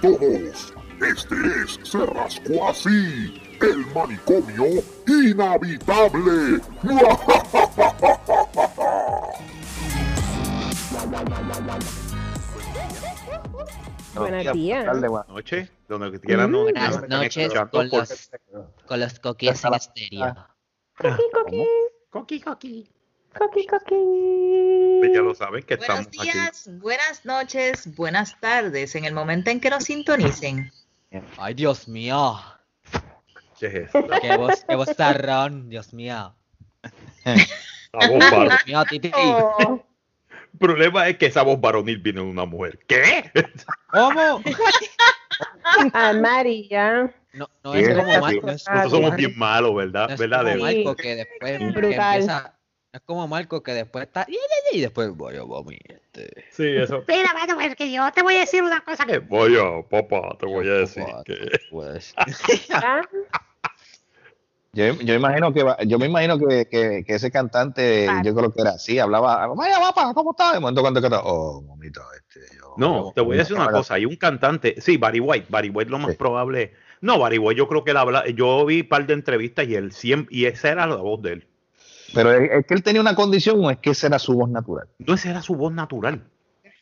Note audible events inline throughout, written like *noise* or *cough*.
todos. Este es Se Rascó Así, el manicomio inhabitable. *laughs* Buenos días. Buenas noches, donde quieran. Mm. Buenas nos estén noches con los, con los coquíes en estéreo. *laughs* Coqui, coqui. Coqui, coqui. Coqui, coqui. Pues ya lo saben que estamos Buenos aquí. días, buenas noches, buenas tardes, en el momento en que nos sintonicen. Ay, Dios mío. ¿Qué es esto? Qué voz, qué voz tarrón, Dios mío. La voz varonil. Dios mío, Titi. Oh, El problema es que esa voz varonil viene de una mujer. ¿Qué? ¿Cómo? ah, María. No, no es como. Marco. Nosotros somos bien malos, ¿verdad? no es ¿Verdad, como. Marco que después que empieza. Es como Marco que después está. Y después voy a este. Sí, eso. Mira, mano, pues que yo te voy a decir una cosa que... Vaya, papá, te voy a decir Papá, que... Pues. *laughs* Yo, yo imagino que va- yo me imagino que, que, que ese cantante, yo creo que era así, hablaba, vaya papá, ¿cómo estás? De momento cuando canta, oh, mamita, este, yo. No, te voy a decir una cosa. Hay un cantante, sí, Barry White. Barry White lo más Sí. probable. No, Barry White, yo creo que él habla. Yo vi un par de entrevistas y él siempre, y esa era la voz de él. Pero es, es que él tenía una condición o es que esa era su voz natural. No, esa era su voz natural.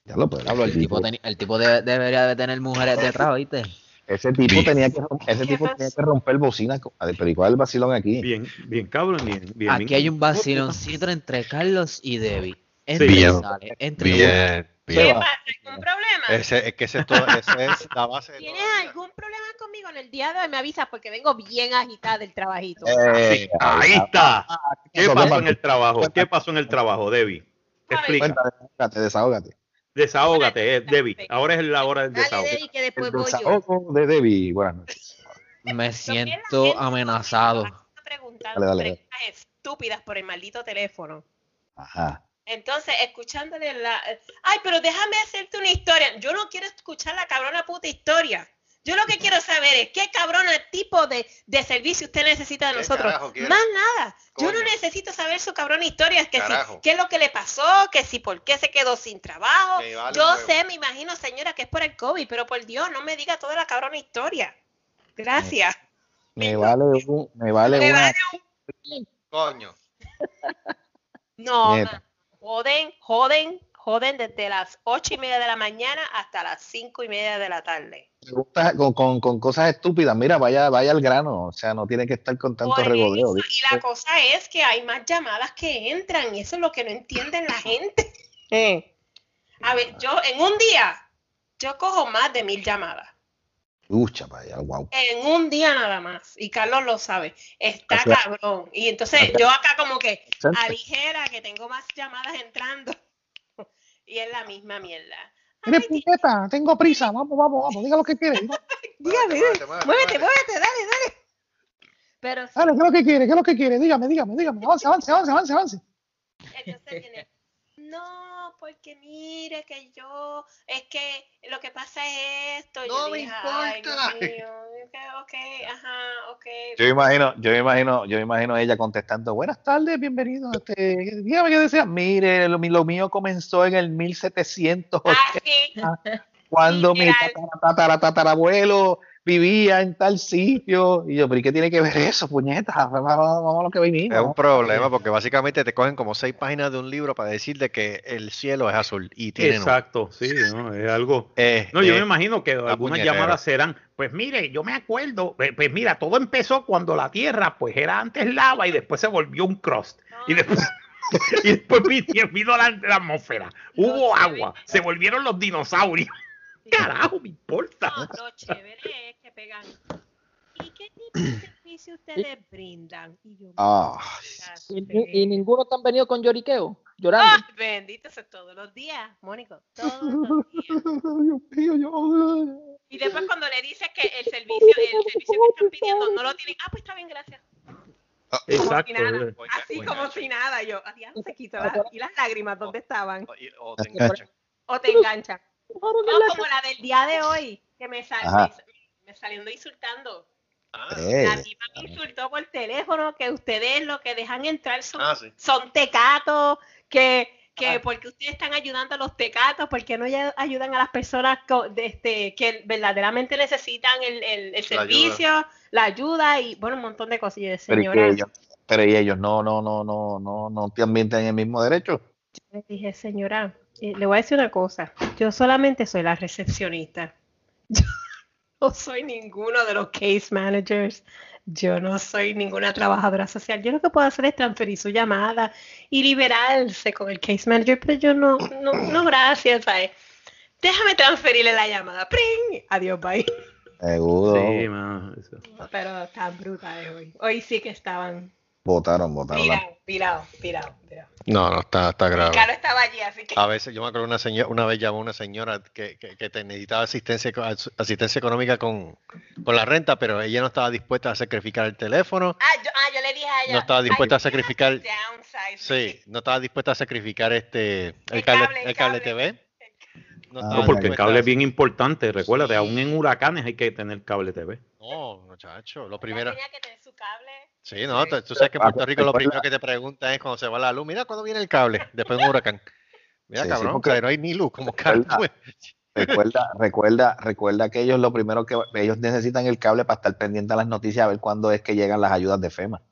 Ya lo puedo Diablo, el tipo, el tipo de- debería de tener mujeres detrás, ¿viste? Ese tipo Bien. tenía que ese tipo tenía que romper bocina, pero ¿y cuál es el vacilón aquí? Bien, bien cabrón, bien, bien. Aquí hay un vaciloncito entre Carlos y Debbie. Entre Bien. sale, entre Bien, Va. pasa? ¿Algún problema? Ese, es que ese, es todo, ese es la base de ¿Tienes todo. algún problema conmigo en el día de hoy? Me avisas porque vengo bien agitada del trabajito. Eh, Ahí está. ¿Qué pasó en el trabajo? ¿Qué pasó en el trabajo, Debbie? Explica. Desahógate, desahógate. Desahógate, eh, Debbie. Ahora es la hora del Dale, desahogo. Debbie, que El después voy yo. desahogo de Debbie. Buenas noches. Me siento amenazado. preguntando Dale, dale, dale. preguntas estúpidas por el maldito teléfono. Ajá. Entonces, escuchándole la... Ay, pero déjame hacerte una historia. Yo no quiero escuchar la cabrona puta historia. Yo lo que quiero saber es qué cabrona tipo de, de servicio usted necesita de ¿Qué nosotros. Más nada. Yo no necesito saber su cabrona historia. Es que si, qué es lo que le pasó, que si por qué se quedó sin trabajo. Vale Yo un sé, me imagino, señora, que es por el COVID, pero por Dios, no me diga toda la cabrona historia. Gracias. Me vale un, me vale Me una. vale Coño. *laughs* No, ma, joden, joden, joden desde las ocho y media de la mañana hasta las cinco y media de la tarde. con, con, con cosas estúpidas. Mira, vaya, vaya al grano. O sea, no tiene que estar con tanto Por regodeo. eso, y la cosa es que hay más llamadas que entran y eso es lo que no entienden la gente. *laughs* Eh. A ver, yo en un día, yo cojo más de mil llamadas. Allá, wow. En un día nada más. Y Carlos lo sabe. Está O sea- cabrón. Y entonces yo acá como que aligera que tengo más llamadas entrando. *laughs* Y es la misma mierda. Mire, puñeta, tengo prisa. Vamos, vamos, vamos. Diga lo que quiere. Dígame, *laughs* Muévete, muévete, dale, dale. Pero sí, Dale, ¿qué es lo que quiere? ¿Qué es lo que quiere? Dígame, dígame, dígame. *laughs* Avance, avance, avance, avance, avance. entonces viene, no, porque mire que yo, es que lo que pasa es esto. No yo me dije, "Ay, Dios importa". mío, ok, ok, ajá, ok. Yo me imagino, yo me imagino, yo me imagino ella contestando, buenas tardes, bienvenido. Este, dígame qué desea. Mire, lo, mío comenzó en el 1700, Así, cuando mi tatara, tatara, tatarabuelo vivía en tal sitio. Y yo, pero ¿y qué tiene que ver eso, puñeta? Vamos, a lo que Es vinimos. un problema porque básicamente te cogen como seis páginas de un libro para decirle que el cielo es azul y tienen Exacto, sí, ¿no? es algo. Eh, No, yo eh, me imagino que algunas puñetero. llamadas serán, pues mire, yo me acuerdo, pues, pues mira, todo empezó cuando la Tierra pues era antes lava y después se volvió un crust. Y después, *laughs* y después vino, vino la, la atmósfera, hubo agua, se volvieron los dinosaurios. Carajo, me importa. No, lo chévere es pegan. ¿Y qué tipo de *clears throat* servicio ustedes brindan? Y yo, Ah, Y, y- ninguno te han venido con lloriqueo, llorando. ¡Ah! Bendito sea todos los días, Mónico, todos los días. *laughs* Dios mío, yo- Y después cuando le dices que el servicio, el servicio que están pidiendo no lo tienen, ah, pues está bien, gracias. Exacto. Como si nada, eh. Así como oye. si nada, yo, adiós, se quitó la- y las lágrimas, ¿dónde estaban? O, o te enganchan. O te enganchan. No, como la del día de hoy, que me, sal, me, me saliendo insultando. Ah, eh, La tipa me insultó por teléfono que ustedes lo que dejan entrar son, ah, sí. son tecatos, que, que porque ustedes están ayudando a los tecatos, porque no ayudan a las personas de este, que verdaderamente necesitan el, el- el servicio, la ayuda y bueno, un montón de cosillas, Pero, ¿y señora. ellos, pero ¿y ellos no, no, no, no, no, no también tienen el mismo derecho. Le dije, señora, eh, le voy a decir una cosa. Yo solamente soy la recepcionista. *laughs* Yo no soy ninguno de los case managers. Yo no soy ninguna trabajadora social. Yo lo que puedo hacer es transferir su llamada y liberarse con el case manager, pero yo no, no, no gracias, ¿sabes? Déjame transferirle la llamada. ¡Pring! Adiós, bye. Seguro. Sí. Pero están brutales hoy. Hoy sí que estaban Votaron, votaron. pirados, pirados, pirados. No, no, está, está grave. Carlos estaba allí, así que... A veces, yo me acuerdo una señora, una vez llamó una señora que, que, que te necesitaba asistencia, asistencia económica con, con la renta, pero ella no estaba dispuesta a sacrificar el teléfono, Ah, yo, ah, yo le dije a ella. no estaba dispuesta a "I sacrificar, sí, no estaba dispuesta a sacrificar este, el El cable, cable, el el cable. TV. No, Ah, porque el cable es bien importante. Recuérdate, aún en huracanes hay que tener cable TV. No, muchacho, lo primero. tenía que tener su cable. Sí, no, tú- tú sabes que en Puerto Rico lo Recuerda- primero que te preguntan es cuando se va la luz, mira cuándo viene el cable, después de un huracán. Mira, Sí, sí, cabrón, porque- o sea, no hay ni luz, como cable. Recuerda- Recuerda, recuerda, recuerda que ellos lo primero que ellos necesitan el cable para estar pendiente a las noticias a ver cuándo es que llegan las ayudas de FEMA.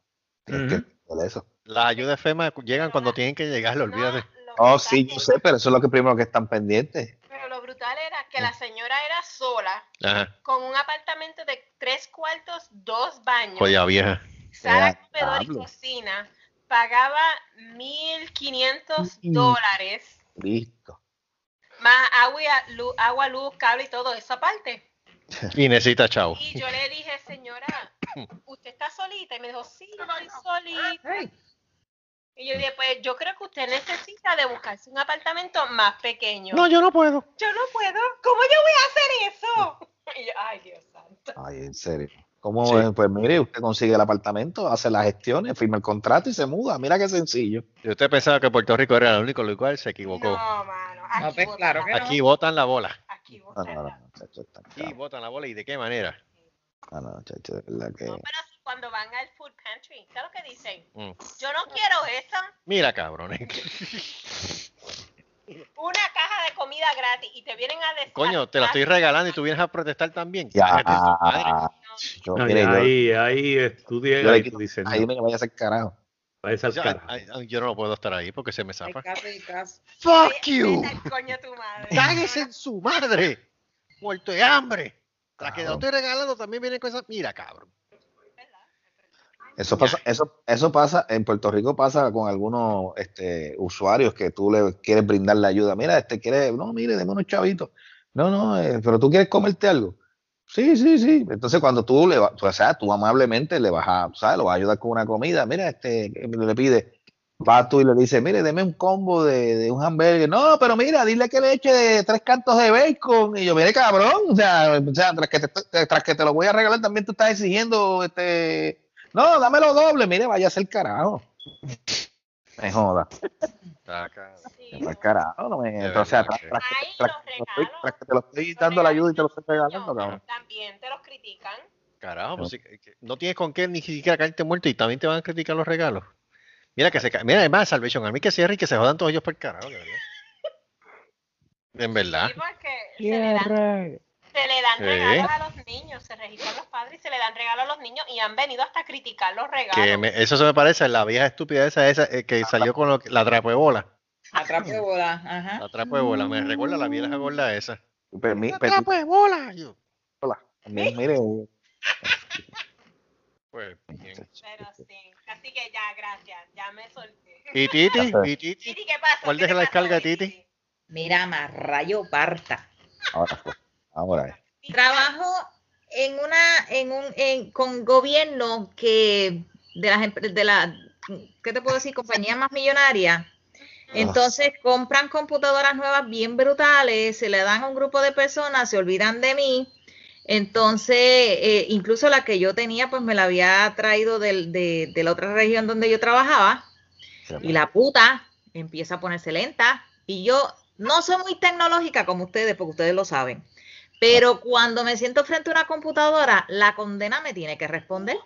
Que entender eso. Las ayudas FEMA llegan cuando tienen que llegar, olvídate. No, lo Oh, que sí, yo sé, pero eso es lo que primero que están pendientes. Pero lo brutal era que la señora era sola, Ajá, con un apartamento de tres cuartos, dos baños, joya vieja. Sala, Ya, comedor y cocina. Pagaba 1.500 Mm. dólares, Listo. más agua, y a- luz, agua, luz, cable y todo eso aparte. Y necesita chavo. Y yo le dije, señora, *coughs* ¿usted está solita? Y me dijo, sí, yo estoy solita. Y yo dije, pues yo creo que usted necesita de buscarse un apartamento más pequeño. No, yo no puedo. yo no puedo. ¿Cómo yo voy a hacer eso? *laughs* Y yo, ay, Dios santo. Ay, en serio. ¿Cómo Sí. es? Pues mire, usted consigue el apartamento, hace las gestiones, firma el contrato y se muda. Mira qué sencillo. Si usted pensaba que Puerto Rico era el único lugar, se equivocó. No, mano. Aquí No, pues, botan claro no. Aquí botan la bola. Aquí No, botan no, no, la- Aquí botan la bola. ¿Y de qué manera? No, no, muchacho, de verdad que. No, pero sí, cuando van al food pantry, ¿sabes lo que dicen? Mm. Yo no quiero eso. Mira, cabrones. *laughs* Una caja de comida gratis y te vienen a decir. Coño, te la estoy regalando y tú vienes a protestar también. Ya, yo, yo- ahí, ahí estudia y tú dices, ahí no, me vaya a hacer carajo. O sea, ay, ay, yo no puedo estar ahí porque se me zafa. ¡Fuck you! Coño tu madre. ¡Cáguese en su madre! ¡Muerto de hambre! La que no estoy regalando también viene con esa. Mira, cabrón. Eso pasa, eso, eso pasa, en Puerto Rico pasa con algunos este, usuarios que tú le quieres brindarle ayuda. Mira, este quiere, no, mire, deme unos chavitos. No, no, eh, pero tú quieres comerte algo. Sí, sí, sí. Entonces cuando tú le vas, o sea, tú amablemente le vas a, ¿sabes? Lo vas a ayudar con una comida. Mira, este, le pide, vas tú y le dices, mire, deme un combo de, de un hamburger. No, pero mira, dile que le eche de tres cantos de bacon. Y yo, mire, cabrón, o sea, o sea tras, que te, tras que te lo voy a regalar, también tú estás exigiendo, este, no, dámelo doble, mire, vaya a ser carajo. Me joda. Sí, Me carajo, no me, tras, tras tras que te lo estoy- regalos. tras que te lo estoy Los dando la ayuda y te lo estoy regalando, cabrón. También te los critican. Carajo, pues sí, que- que no tienes con qué ni siquiera caerte muerto y también te van a criticar los regalos. Mira que se ca- Mira, además, Salvation, a mí que cierre y que se jodan todos ellos por el carajo, de verdad. *laughs* En verdad. Sí, porque se le dan, se le dan regalos a los niños, se registran los padres y se le dan regalos a los niños y han venido hasta a criticar los regalos. Que me- eso se me parece a la vieja estúpida esa, esa eh, que salió con lo que- la trapo de bola. Atrapo de bola. Ajá. La trapo de bola. Me recuerda a la vieja gorda esa. Permi- La permi- trapo de bola. Yo, hola. Mire, pues, bien. Pero sí, así que ya, gracias, ya me solté. ¿Y Titi? ¿Y Titi? Titi, ¿qué pasó? ¿Cuál ¿Qué deja te la descarga, Titi? Mira, más rayo parta. ahora fue. Ahora es. Trabajo en una, en un, en, con gobierno que de las de la, ¿qué te puedo decir? Compañía más millonaria. Entonces compran computadoras nuevas bien brutales, se le dan a un grupo de personas, se olvidan de mí. Entonces, eh, incluso la que yo tenía, pues me la había traído del- de, de la otra región donde yo trabajaba. Y la puta empieza a ponerse lenta. Y yo no soy muy tecnológica como ustedes, porque ustedes lo saben. Pero cuando me siento frente a una computadora, la condena me tiene que responder.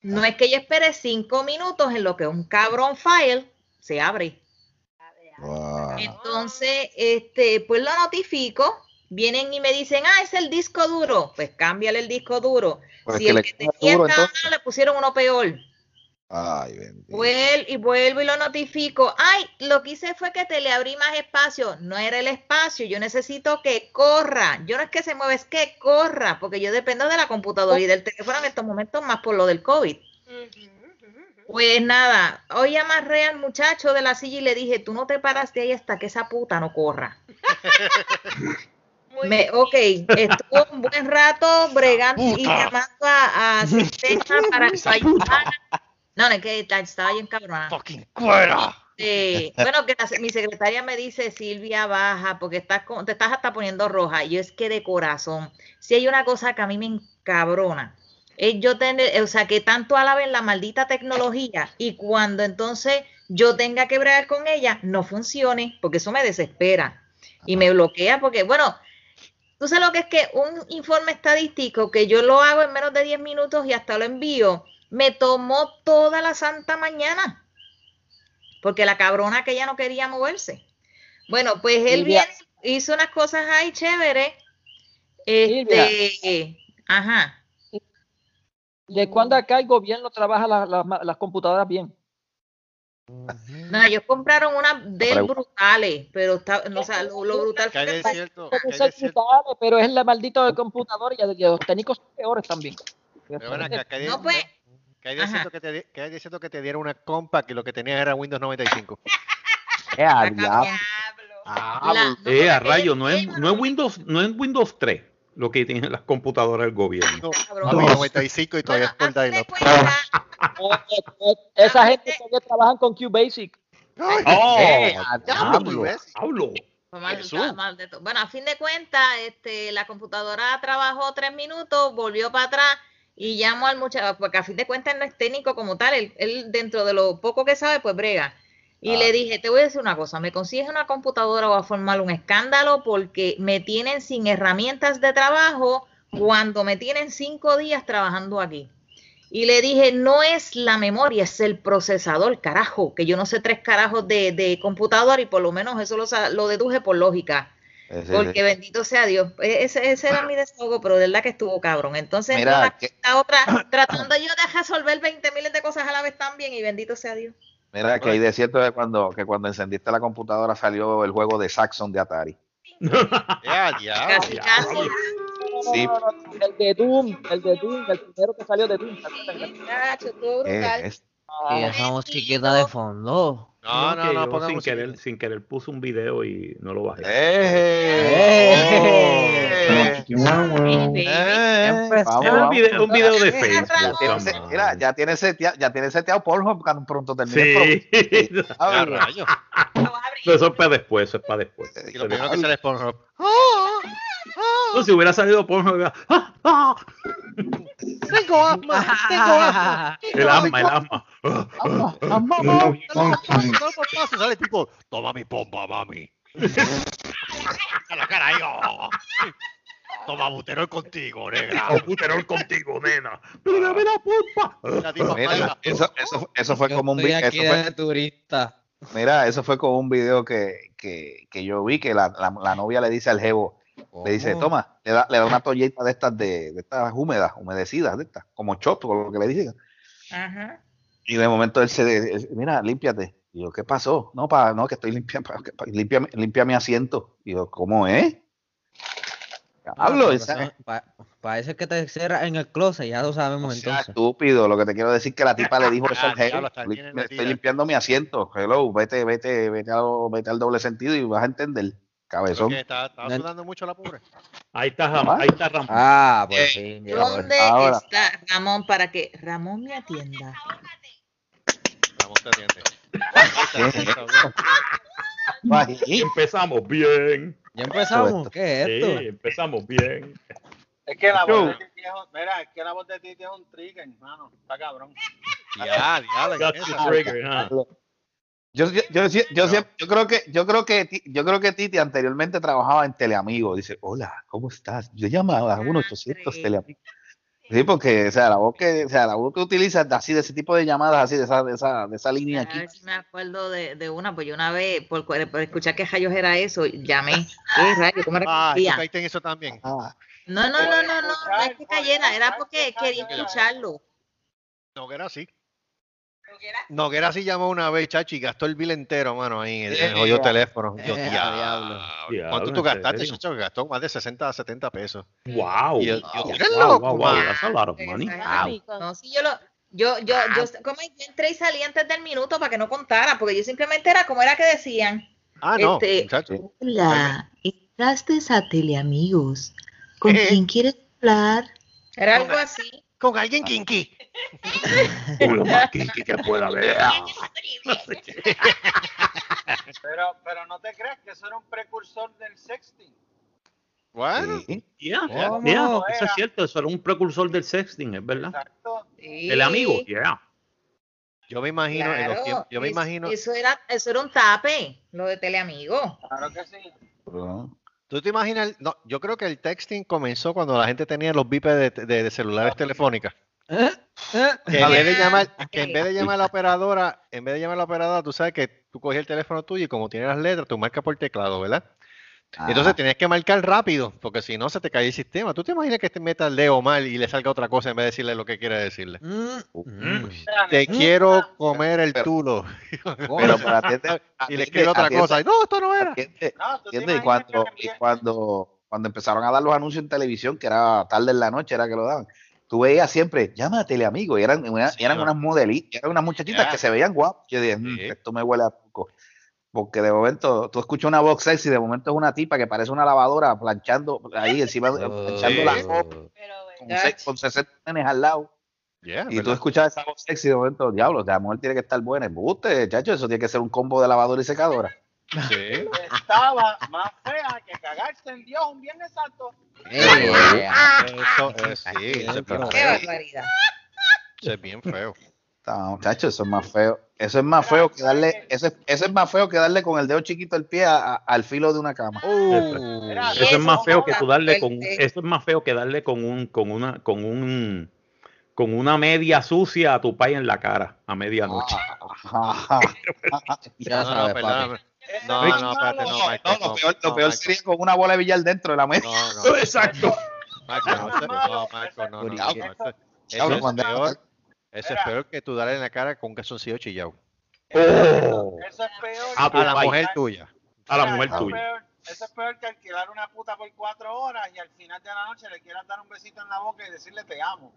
No es que yo espere cinco minutos en lo que un cabrón file se abre. Wow. Entonces, este, pues lo notifico, vienen y me dicen, ah, es el disco duro. Pues cámbiale el disco duro. Pues si que el que queda tenía duro, estaba le pusieron uno peor. Ay, bendito. Vuel- y vuelvo y lo notifico. Ay, lo que hice fue que te le abrí más espacio. No era el espacio. Yo necesito que corra. Yo no es que se mueva, es que corra. Porque yo dependo de la computadora y del teléfono en estos momentos más por lo del COVID. Pues nada, hoy amarré al muchacho de la silla y le dije, tú no te paras de ahí hasta que esa puta no corra. *laughs* Me, ok, estuvo un buen rato bregando y llamando a, a sistema *laughs* para que ayudara. No, no, es que ta- estaba bien cabrona. Fucking cuera. Eh, bueno, que la- mi secretaria me dice, Silvia, baja, porque estás con- te estás hasta poniendo roja. Y yo es que de corazón, si hay una cosa que a mí me encabrona, es yo tener, o sea, que tanto alaben la maldita tecnología y cuando entonces yo tenga que bregar con ella, no funcione, porque eso me desespera y me bloquea, porque bueno, tú sabes lo que es que un informe estadístico que yo lo hago en menos de 10 minutos y hasta lo envío, me tomó toda la santa mañana porque la cabrona que ella no quería moverse. Bueno, pues él Silvia. viene, hizo unas cosas ahí chéveres. Este, ajá. ¿De cuándo acá el gobierno trabaja la- la- las computadoras bien? No, ellos compraron unas de pregunta. brutales, pero está, no, o sea, lo, lo brutal Que que cierto, que brutales, pero es la maldita de computadora y los técnicos son peores también. pero acá, de- no pues, que hay cierto que te que hay de cierto que te dieron una compa que lo que tenías era Windows 95. Eh, a la diablo. Ah, La- no, eh, a rayo, no es, no es Windows, no es Windows 3 lo que tienen las computadoras del gobierno. No, cabrón. papi, 95 y todavía Bueno, es por eh, Esa gente todavía trabajan con QBasic. ¡Oh! Eh, ves. diablo. Pues. Bueno, a fin de cuentas, este, la computadora trabajó tres minutos, volvió para atrás y llamó al muchacho, porque a fin de cuentas él no es técnico como tal, él, él dentro de lo poco que sabe, pues brega. Y Ah. le dije, te voy a decir una cosa, me consigues una computadora o a formar un escándalo porque me tienen sin herramientas de trabajo cuando me tienen cinco días trabajando aquí. Y le dije, no es la memoria, es el procesador, carajo, que yo no sé tres carajos de, de computadora y por lo menos eso lo, lo deduje por lógica. Porque bendito sea Dios. E- Ese, ese era mi desahogo, pero de verdad que estuvo cabrón. Entonces, Mira, no, la, que- la otra, *coughs* tratando yo de resolver 20 miles de cosas a la vez también, y bendito sea Dios. Mira, que hay de cierto que cuando, que cuando encendiste la computadora salió el juego de Saxon de Atari. *laughs* Ya, ya. Casi, casi. Sí. El de Doom, el de Doom, el primero que salió de Doom. Eh, es- Y esa musiquita de fondo. No, no, que sin música. querer, sin querer puse un video y no lo bajé. ¡Eh! Eh, Es un video, de Facebook. Ramón. Tiene Mira, ya tiene seteado, ya tiene seteado Pornhub cuando pronto termine el Sí. *laughs* Ya, rayos. Pero eso es para después, eso es para después. Y lo primero que sale es Pornhub. No, si hubiera salido porno, hubiera- ¡Ah! ¡Ah! Tengo asma, tengo asma. el alma, el ah, ah, mamá. No, paso, sale tipo, toma mi pompa, mami. A la cara ahí, oh. Toma buterol contigo, negra. Computerol contigo, nena. Mírame la tipa Mira, eso, eso, eso fue Yo como un estoy vi- aquí eso fue- turista. Mira, eso fue como un video que, que, que yo vi que la, la, la novia le dice al jevo, le dice, ¿Cómo? toma, le da, le da una toallita de estas de, de estas húmedas, humedecidas, de estas, como chop, con lo que le dicen. Ajá. Y de momento él se, él, mira, límpiate. Y yo, ¿qué pasó? No, para, no, que estoy limpia, pa- que pa- limpia, limpia mi asiento. Y yo, ¿cómo es? Hablo, esa- parece que te cierras en el closet, ya lo sabemos o sea, entonces. estúpido. Lo que te quiero decir es que la tipa le dijo *laughs* eso Ah, al "Li- tiene me estoy metida". limpiando mi asiento. Hello, vete, vete, vete al, vete al doble sentido y vas a entender. Cabezón. Porque estaba, sudando mucho la pobre. Ahí está Ramón, ahí está Ramón. Ah, por Eh, llegó. ¿Dónde Ahora. está Ramón para que Ramón me atienda? Ramón te atiende. Empezamos bien. Ya empezamos. ¿Qué es Sí, esto? empezamos bien. Es que la voz de Titi es, mira, es que la voz de Titi es un trigger, hermano. Está cabrón. Ya. Got ¿qué? Yo, yo, yo, yo, yo siempre- yo creo que yo creo que Ti- yo creo que Titi anteriormente trabajaba en Teleamigo. Dice, hola, ¿cómo estás? Yo llamaba a 1 800 Madre. Teleamigo. Sí, porque, o sea, la voz que, o sea, la voz que utilizas así de ese tipo de llamadas, así de esa, de esa, de esa línea A aquí. ver si me acuerdo de, de una, pues yo una vez, por, por escuchar que rayos era eso, llamé. ¿Qué rayos? ¿Cómo Ah, caíste en eso también. Ah, No, no, no, no, no, no es que cayera, era porque quería escucharlo. Noguera sí. Noguera sí llamó una vez, chachi, y gastó el bill entero, mano, ahí en el, el jodido teléfono. Yo, Eh, diablo. diablo, ¿Cuánto ¿en tú gastaste, chacho? Gastó más de 60 a 70 pesos. Wow. Y wow, loco, wow, that's a lot of money. No, sí, yo lo, yo, yo, yo, como yo entré y salí antes del minuto para que no contara, porque yo simplemente era como era que decían. Ah, no, Este, muchacho. Hola, entraste a Teleamigos. ¿Con Eh. quién quieres hablar? Era algo así. Con alguien kinky. *laughs* Con lo más kinky que pueda haber. *laughs* Pero, pero no te creas que eso era un precursor del sexting. Bueno, sí. Yeah, yeah, eso es cierto, eso era un precursor del sexting, es verdad. Exacto. El amigo, yeah. yo me imagino, en los Claro, tiempos- yo me es- imagino, Eso era, eso era un tape, lo de Teleamigos. Claro que sí. Tú te imaginas, no, yo creo que el texting comenzó cuando la gente tenía los bipes de, de- de celulares telefónicas. Eh, eh. Que en vez de llamar, que en vez de llamar a la operadora, en vez de llamar a la operadora, tú sabes que tú cogías el teléfono tuyo y como tiene las letras, tú marcas por teclado, ¿verdad? Entonces tenías que marcar rápido, porque si no se te cae el sistema. ¿Tú te imaginas que te meta el Leo mal y le salga otra cosa en vez de decirle lo que quiere decirle? Mm, mm. Te quiero comer el Pero- tulo. Pero, pero atiende, *laughs* y le escribe otra atiende- cosa. y, No, esto no era. atiende- No, y cuando, y cuando, cuando empezaron a dar los anuncios en televisión, que era tarde en la noche, era que lo daban, tú veías siempre, llama a Teleamigo, y eran, una- Sí, eran no. unas modelitas, eran unas muchachitas que se veían guapas. Yo dije, "Mm, Sí. esto me huele a poco. Porque de momento, tú escuchas una voz sexy, de momento es una tipa que parece una lavadora planchando ahí encima, planchando la ropa, con, con 60 nenes al lado. Yeah, Y tú ¿verdad? escuchas esa voz sexy de momento, diablo, la mujer tiene que estar buena. Embuste, chacho, eso tiene que ser un combo de lavadora y secadora. Sí. Estaba más fea que cagarse en Dios un viernes santo. Eh, Eso es, sí, eso es, Pero- Qué feo. barbaridad. Eso es bien feo. Está, muchacho, eso es más feo. Eso es más feo que darle, eso es, eso es más feo que darle con el dedo chiquito el pie a- a- al filo de una cama. Uh, Eso es más feo que tú darle con fuerte. eso es más feo que darle con un con una con un con una media sucia a tu país en la cara a medianoche. *laughs* Ya no, no, sabes, No, no, espérate, no, No, lo no, peor, lo no, peor Michael. sería con una bola de billar dentro de la mesa. No, no, *laughs* Exacto. No, no, no, no, no, no, eso es peor que tú darle en la cara con un calzoncillo chillado. Oh. Eso es peor. A la país. mujer tuya. A la mujer eso es tuya. peor- Eso es peor que alquilar una puta por cuatro horas y al final de la noche le quieras dar un besito en la boca y decirle te amo.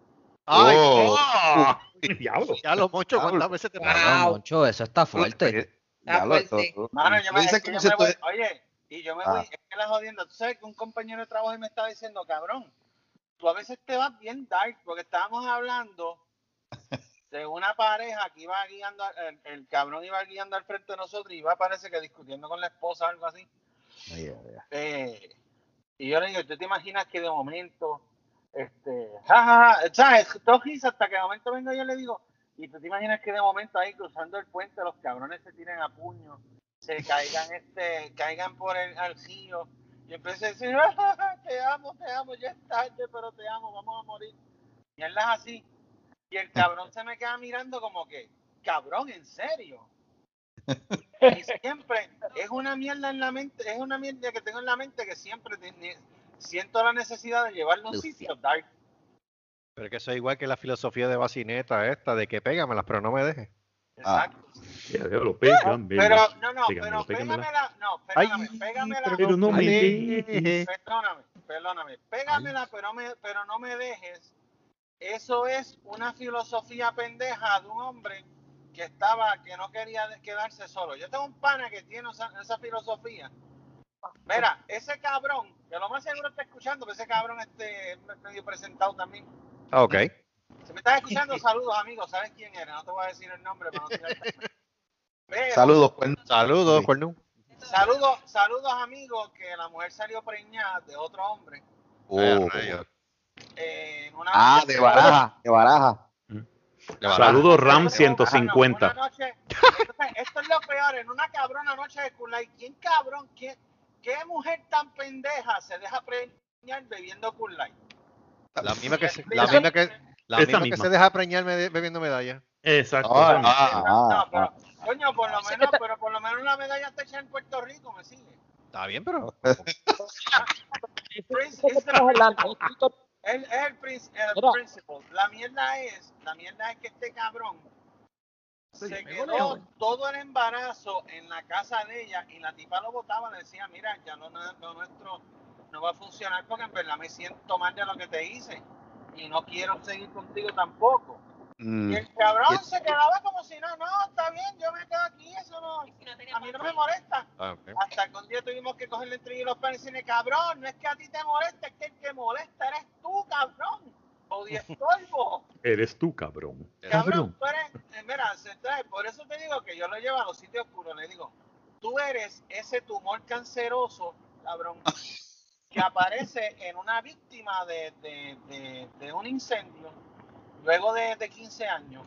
Ay, Oh. Ah, *laughs* Diablo. ya lo mocho, ¿cuántas veces te pasa? Cabrón, Moncho, eso está fuerte. Mano, yo me, es que yo me tú- voy- oye, y yo me Ah. voy, es que la jodienda, tú sabes que un compañero de trabajo me estaba diciendo, cabrón, tú a veces te vas bien dark, porque estábamos hablando de una pareja que iba guiando, el, el cabrón iba guiando al frente de nosotros y iba parece que discutiendo con la esposa o algo así. Eh, y yo le digo, ¿tú te imaginas que de momento, este, jajaja, ¿sabes? Todo risa hasta que de momento vengo yo le digo, y tú te imaginas que de momento ahí cruzando el puente los cabrones se tiren a puño, se caigan, este, caigan por el río, y empecé a decir, *laughs* "Ah, te amo, te amo, ya es tarde, pero te amo, vamos a morir. Y él es así. Y el cabrón se me queda mirando como que, cabrón, ¿en serio? Y siempre es una mierda en la mente, es una mierda que tengo en la mente que siempre siento la necesidad de llevarlo a un sitio dark. Pero es que eso es igual que la filosofía de bacineta esta, de que pégamelas, pero no me dejes. Exacto. Lo pegan, Pero, no, no, Pégamela, pero pégamela. pégamela, no, Ay, perdóname, pégamela, Pero no me perdóname, perdóname, pégamela, pero, me, pero no me dejes. Eso es una filosofía pendeja de un hombre que estaba, que no quería quedarse solo. Yo tengo un pana que tiene esa, esa filosofía. Mira, ese cabrón, que lo más seguro está escuchando, pero ese cabrón este es medio presentado también. Ah, ok. Si me estás escuchando, saludos amigos, ¿sabes quién era? No te voy a decir el nombre, pero no. Pero, Saludos, cuerno. Saludos, Sí. Cuerno. Saludos, saludos amigos, que la mujer salió preñada de otro hombre. Oh. Eh, una Ah, de baraja, de baraja. De baraja. Saludos Ram Ah, no, una 150. noche- entonces, esto es lo peor, en una cabrona noche de Kulai. ¿Quién cabrón, quién, qué mujer tan pendeja se deja preñar bebiendo Kulai? La misma que se, la misma que, la misma que se deja preñar me- bebiendo medalla. Exacto. Ah, ah, ah, No, pero, ah. coño, por lo menos, te- pero por lo menos una medalla está hecha en Puerto Rico, me sigue. Está bien, pero *laughs* Prince- Es el, prin- el Mira. principal. La mierda es, la mierda es que este cabrón se quedó todo el embarazo en la casa de ella y la tipa lo botaba, le decía, mira, ya lo, nu- lo nuestro no va a funcionar porque en verdad me siento mal de lo que te hice y no quiero seguir contigo tampoco. Mm. Y el cabrón se quedaba como si no, no, está bien, yo me quedo aquí, eso no, a mí no me molesta. Ah. Hasta que un día tuvimos que cogerle entre los panes y decirle, cabrón, no es que a ti te molesta, es que el que molesta eres tú, cabrón. Odio estorbo. *laughs* Eres tú, cabrón. Cabrón, tú eres, eh, mira, por eso te digo que yo lo llevo a los sitios oscuros, le digo, tú eres ese tumor canceroso, cabrón, *laughs* que aparece en una víctima de, de, de, de un incendio luego de, de 15 años.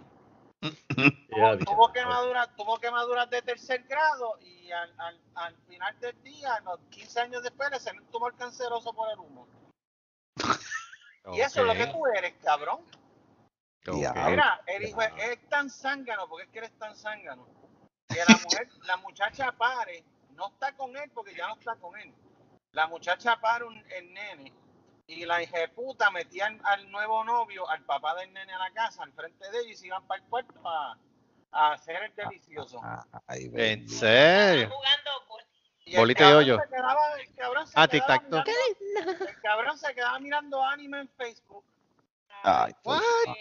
*laughs* Tuvo, tuvo quemaduras, tuvo quemaduras de tercer grado y al, al, al final del día, los 15 años después, le salió un tumor canceroso por el humo. Y eso es lo que tú eres, cabrón. Mira, el hijo es, es tan zángano, porque es que eres tan zángano, que la mujer, *laughs* la muchacha pare, no está con él porque ya no está con él. La muchacha para un, el nene y la puta metía al, al nuevo novio, al papá del nene a la casa, al frente de ellos y se iban para el puerto a, a hacer el delicioso. Ah, ay, ¿En serio? Y Bolita y hoyo. Ah, tic-tac-toe. mirando- El cabrón se quedaba mirando anime en Facebook. Ay, por What? favor.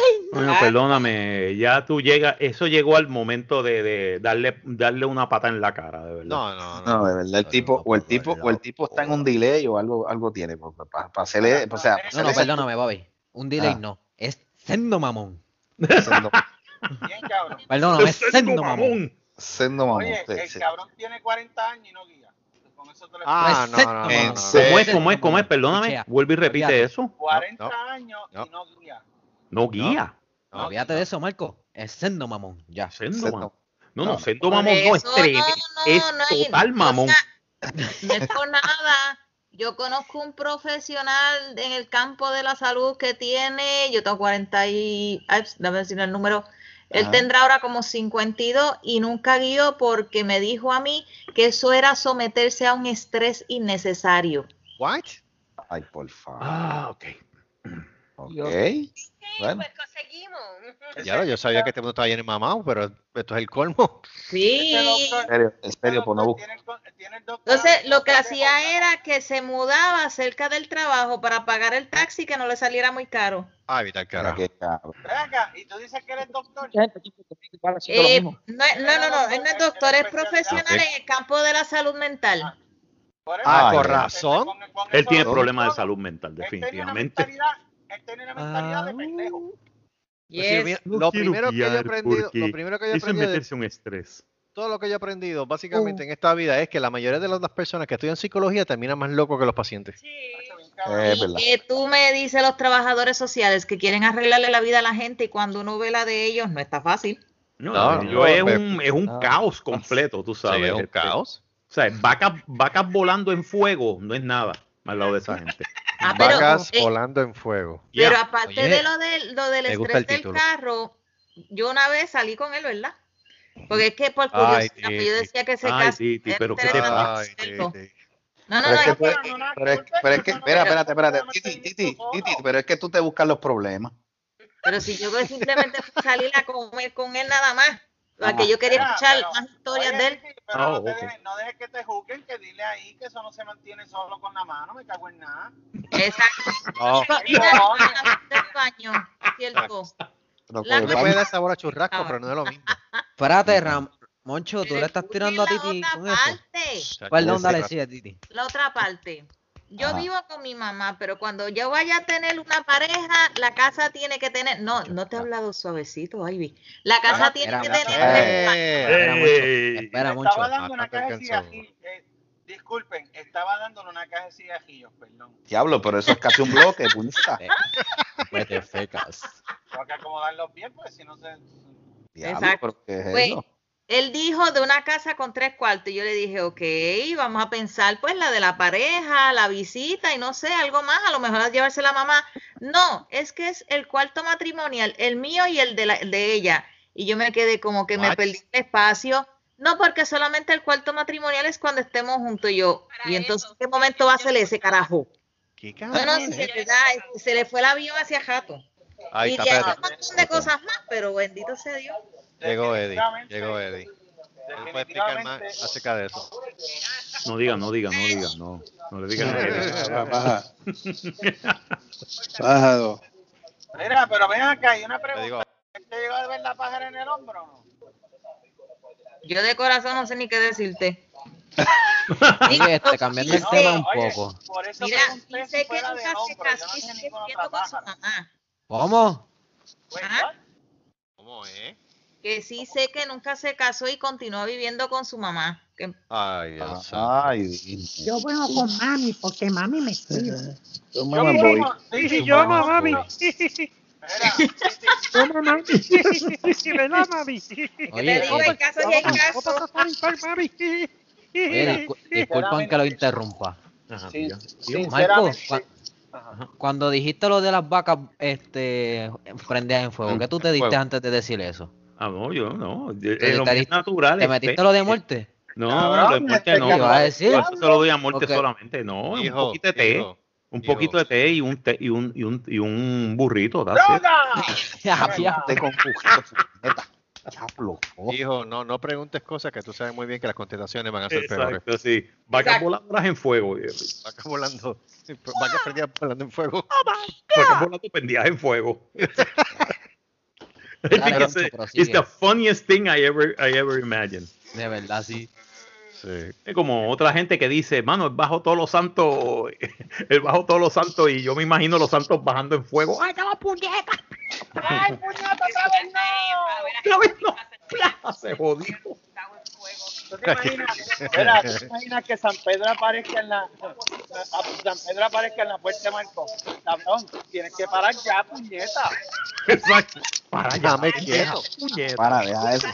*laughs* Bueno, perdóname, ya tú llegas, eso llegó al momento de, de darle, darle una pata en la cara, de verdad. No, no, No, de verdad, el tipo, no, o el tipo, o el tipo está en un delay o algo, algo tiene, para hacerle, o sea, pa' No, no, perdóname, Bobby. Un delay Ah. no. Es sendo mamón. Sendo, *laughs* Bien, cabrón. Perdóname, es Sendo mamón. sendo mamón, Oye, sí, el sí. cabrón tiene 40 años y no guía. Con eso te lo Ah, Pues, no, no, no. ¿Cómo es? ¿Cómo es? ¿Cómo es? Perdóname, vuelve y repite eso. 40 no, años y no guía. No guía. No, Olvídate de eso, Marco. Es sendo mamón. Ya. Sendo Sendo. mamón. No, no, No. sendo mamón no es eso, tremendo. no, Es no hay- total mamón. no es por nada. Yo conozco un profesional en el campo de la salud que tiene, yo tengo 40 y, ay, dame decir el número, él Ajá. tendrá ahora como 52 y nunca guió porque me dijo a mí que eso era someterse a un estrés innecesario. What? Ay, por favor. Ah, ok. Ok. pues, Bueno. conseguimos. Ya, yo sabía que este mundo estaba lleno de mamado, pero esto es el colmo. Sí. En serio, pues no doctorado Entonces, en lo que hacía era que se mudaba cerca del trabajo para pagar el taxi que no le saliera muy caro. Ah, evitar carajo. qué cabrón. Ven acá, y tú dices que eres doctor. Eh, no, no, no, no, él no es doctor, es profesional en el campo de la salud mental. Por Ah, Ay, con razón. Él tiene problemas de salud mental, Él tenía una definitivamente. Él tenía una mentalidad Ah. de pendejo. Pues sí, No lo primero que yo he aprendido, lo primero que yo he Eso es aprendido de meterse un estrés. todo lo que yo he aprendido básicamente en esta vida es que la mayoría de las personas que estudian psicología terminan más locos que los pacientes. Es Y verdad. que tú me dices los trabajadores sociales que quieren arreglarle la vida a la gente y cuando uno ve la de ellos no está fácil. No, No, yo no, es un, es un no. caos completo, tú sabes. Sí, es un este, caos. O sea, vacas, vacas volando en fuego no es nada al lado de esa gente. Ah, pero, Vacas eh, volando en fuego. pero aparte Oye, de lo, del lo del estrés el del carro, yo una vez salí con él, ¿verdad? Porque es que por Ay, curiosidad, pues yo Titi. decía que ese Ay, caso Titi, era pero ¿qué te pasa? Ay. No, no, Pero no, es que que- no, no, Pero pero es que, espera, espérate, espérate. Titi, Titi, Titi, pero es que tú te buscas los problemas. pero si yo simplemente salir a comer con él nada más, la que Ah, yo quería Mira, escuchar pero- más historias Oye, de él. Pero Ah, no, dejes, no dejes que te juzguen, que dile ahí que eso no se mantiene solo con la mano, me cago en nada. Exacto. *laughs* No, Mira, del baño, ¿cierto? Pero La le puede dar sabor a churrasco, Ah. pero no es lo mismo. Espérate, Ram. Moncho, tú le estás tirando a la Titi otra con eso. parte. Perdón, Sí, dale, sí. sigue, Titi. La otra parte. Yo Ajá. vivo con mi mamá, pero cuando yo vaya a tener una pareja, la casa tiene que tener. No, no te he hablado suavecito, Ivy. La casa tiene espera, que tener. Eh, Espera, Moncho. estaba dando una caja de cigajillos. eh, disculpen, estaba dándole una caja de cigajillos, perdón. Diablo, pero eso es casi un bloque, puñeta. Vete fecas. Tengo que acomodarlos bien, pues si no se. Diablo, Exacto. pero ¿qué es Pues, eso? Él dijo de una casa con tres cuartos. Y yo le dije, ok, vamos a pensar pues la de la pareja, la visita y no sé, algo más, a lo mejor a llevarse la mamá. No, es que es el cuarto matrimonial, el mío y el de, la, de ella. Y yo me quedé como que me perdí el espacio. No, porque solamente el cuarto matrimonial es cuando estemos juntos y yo. y entonces, ¿qué momento va a ser ese carajo? ¿Qué No, cabrón no, es se, le da- se le fue el avión hacia jato. Ahí y está, de ahí un montón de cosas más, pero bendito sea Dios. Llegó Eddie. Llegó Eddie. ¿Tú puedes explicar más acerca de eso? No diga, no diga, no diga, no. No le digan nada. *laughs* Baja. Bájalo. Mira, pero ven acá, hay una pregunta. digo, ¿Te llegó a ver la pájara en el hombro o no? Yo de corazón no sé ni qué decirte. *laughs* Oye, este, cambiando el tema un poco. por eso Mira, si que nunca se casó y viviendo otra con su mamá. ¿Cómo? What? ¿Cómo es? Que sí sé que nunca se casó y continuó viviendo con su mamá. Que- Ay, Dios santo. Ay, Dios. Yo juego con mami porque mami me cuida. Yo Yo me me voy. sí, sí, yo, *laughs* como- mami. Mira, sí, sí. Yo mami. ¿Verdad, mami? Oye, te digo, hay casos y mami. oye, discu- disculpan que lo interrumpa. Ajá, Sin- ya. Marco, sinceramente, cua- Ajá. cuando dijiste lo de las vacas este, prendidas en fuego, ¿qué tú te diste Fuego. antes de decir eso? Ah, no, yo no. Te- Es lo más natural. ¿Te este. metiste lo de muerte? No, Cabrón, lo de muerte no. Yo se lo doy a muerte solamente. No, un poquito de té. hijo, Un hijo. poquito de té y un, té, y un, y un, y un burrito. ¡Droga! *laughs* Te. Diablo. Oh, Hijo, no, no preguntes cosas que tú sabes muy bien que las contestaciones van a ser peores. Exacto, sí. Vacas voladoras en fuego. Vacas volando, *laughs* vacas perdidas volando en fuego. Vacas volando pendidas en fuego. *laughs* I think it's, prosigue. it's the funniest thing I ever, I ever imagined. De verdad, sí. Sí. Es como otra gente que dice, mano, es bajo todos los santos, *laughs* es bajo todos los santos y yo me imagino los santos bajando en fuego. ¡Ay, no, puñeta! *laughs* ¡Ay, puñeta, otra vez no! *laughs* Otra vez no. Se jodió. ¿Tú te imaginas, *laughs* mira, ¿tú te imaginas que San Pedro aparezca en la San Pedro aparezca en la puerta de Marco? Cabrón, tienes que parar ya, puñeta. Exacto. Para ya, quieto. puñeta. Para, deja eso.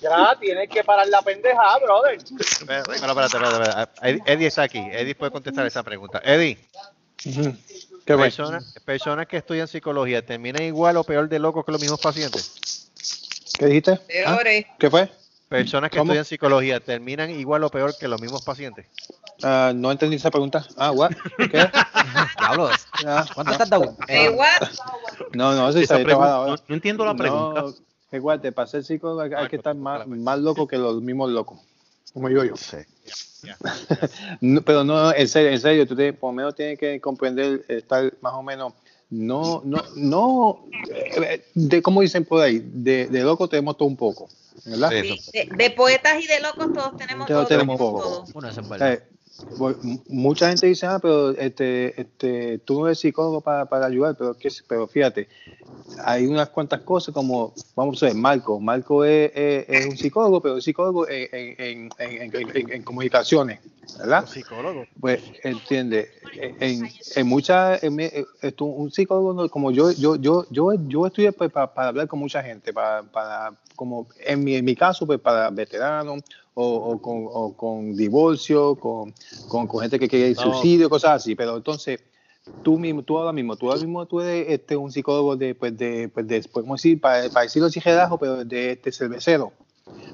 Ya, tienes que parar la pendejada, brother. Espera, espera, espérate, espérate, espérate. Eddie, está aquí. Eddie puede contestar esa pregunta. Eddie. ¿Qué fue? personas, personas que estudian psicología, ¿terminan igual o peor de locos que los mismos pacientes? ¿Qué dijiste? Peores. ¿Qué fue? Personas que ¿Cómo? estudian psicología, ¿terminan igual o peor que los mismos pacientes? Ah, no entendí esa pregunta. Ah, what? ¿Qué? *laughs* Diablo, Ah, ¿cuánto has dado? Say what? no, no, pregunta- ahora. no, no entiendo la pregunta. No, igual, te pasé el psicólogo, hay, que estar más, más loco que los mismos locos. Como yo, yo. Sí. *laughs* No, pero no, en serio, en serio, tú te- por lo menos tienes que comprender, estar más o menos, no, no, no, eh, de como dicen por ahí, de, de loco tenemos todo un poco, ¿verdad? Sí. Sí, de, de poetas y de locos todos tenemos Todos todo. tenemos poco. Bueno, verdad. Eh, mucha gente dice, ah, pero este, este, tú no eres psicólogo para, para ayudar, pero, ¿qué pero fíjate, hay unas cuantas cosas como, vamos a ver, Marco. Marco es, es- es un psicólogo, pero es psicólogo en, en, en, en- comunicaciones, ¿verdad? Psicólogo. Pues entiende, en, en muchas, un psicólogo como yo, yo, yo, yo, yo estudié pues, para, para hablar con mucha gente, para, para como en mi, en mi caso, pues para veteranos o, o con, o con divorcio, con, con, con gente que quiere No. suicidio, cosas así. Pero entonces, tú mismo, tú ahora mismo, tú ahora mismo tú eres este, un psicólogo de, pues, de, pues, de, podemos decir, para, para decirlo así, relajo, pero de este cervecero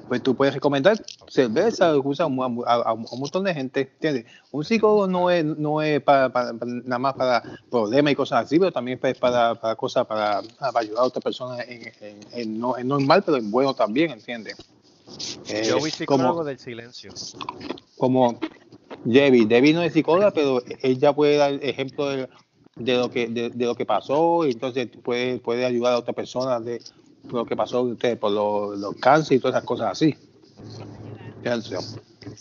pues tú puedes recomendar cerveza a, a- a un montón de gente, ¿entiendes? Un psicólogo no es, no es para, para- para- nada más para problemas y cosas así, pero también es para, para cosas para, ayudar a otra persona en, en, en no, en normal, pero en bueno también, ¿entiendes? Eh, Yo fui psicólogo como, del silencio. como Debbie, Debbie no es psicóloga, pero ella puede dar ejemplo de, de lo que de, de lo que pasó y entonces puede, puede ayudar a otra persona de lo que pasó usted por los, los cánceres y todas esas cosas así. Fíjense.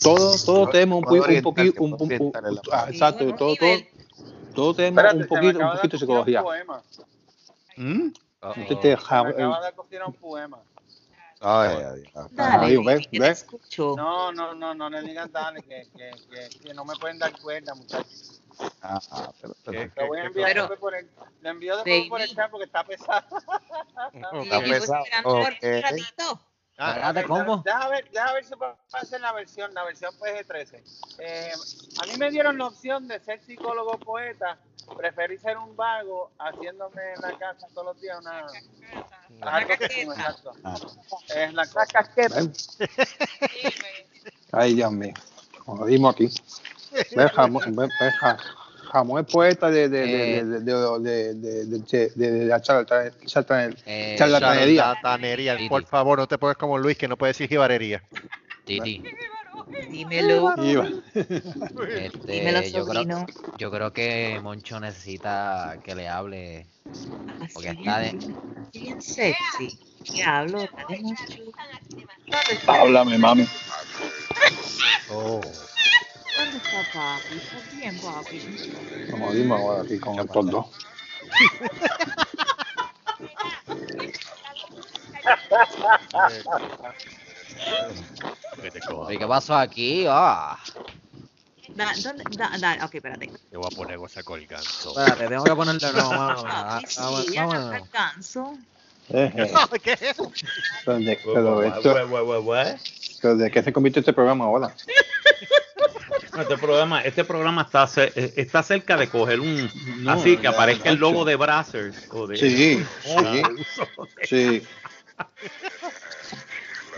Todo, todo tenemos un, poquito- un poquito, un, un- la ah, exacto, todo, un todo, todo tenemos Espérate, un poquito, un poquito de un psicología. ¿Mm? Usted te acaba de cocinar un poema. Ay, ay, ay. Dale, que. No, no, no, no le digan dale, que, que, que, que no me pueden dar cuerda, muchachos. Ah, ah, pero- pero- ¿Qué? Lo voy a enviar Pero- por el, le envío después por el chat porque está pesado. *laughs* Está pues, pesado. Ah, Ok, ¿cómo? Deja ver, deja ver si puedo hacer la versión, la versión PG-13. Eh, a mí me dieron la opción de ser psicólogo poeta. Preferí ser un vago haciéndome en la casa todos los días una. sí me exacto. Es la casqueta. Ay, Dios mío. Como dimos aquí. Ve, jamón, ve, ve, ja- jamón es poeta de, de, de, Eh. de, de, de, de, de, de- de la charlatan- charlatan- Eh, charlatanería. Titi. Por favor, no te pongas como Luis, que no puede decir jibarería. Titi, Dímelo. Este, Dímelo, yo, sobrino. creo, yo creo que Moncho necesita que le hable. Porque Así está de- bien, sexy. Diablo, está de. Háblame, mami. Oh. ¿Dónde está papi? Está bien, papi. Como dimos ahora aquí con coja. *laughs* ¿Y qué pasó aquí? Ah, Da, ¿dónde? Da, da, ok, espérate. Te voy a poner esa colganzo. espérate, tengo que ponerle. *laughs* Vamos, Papi, vamos, sí, el ganso. Eh, eh. *laughs* ¿Qué es eso? De, pero esto- pero ¿de qué se convierte este programa ahora? *laughs* Este programa, este programa está, eh, está cerca de coger un No, así que ya, aparezca el logo de Brazzers o de, Sí, o sí, sí.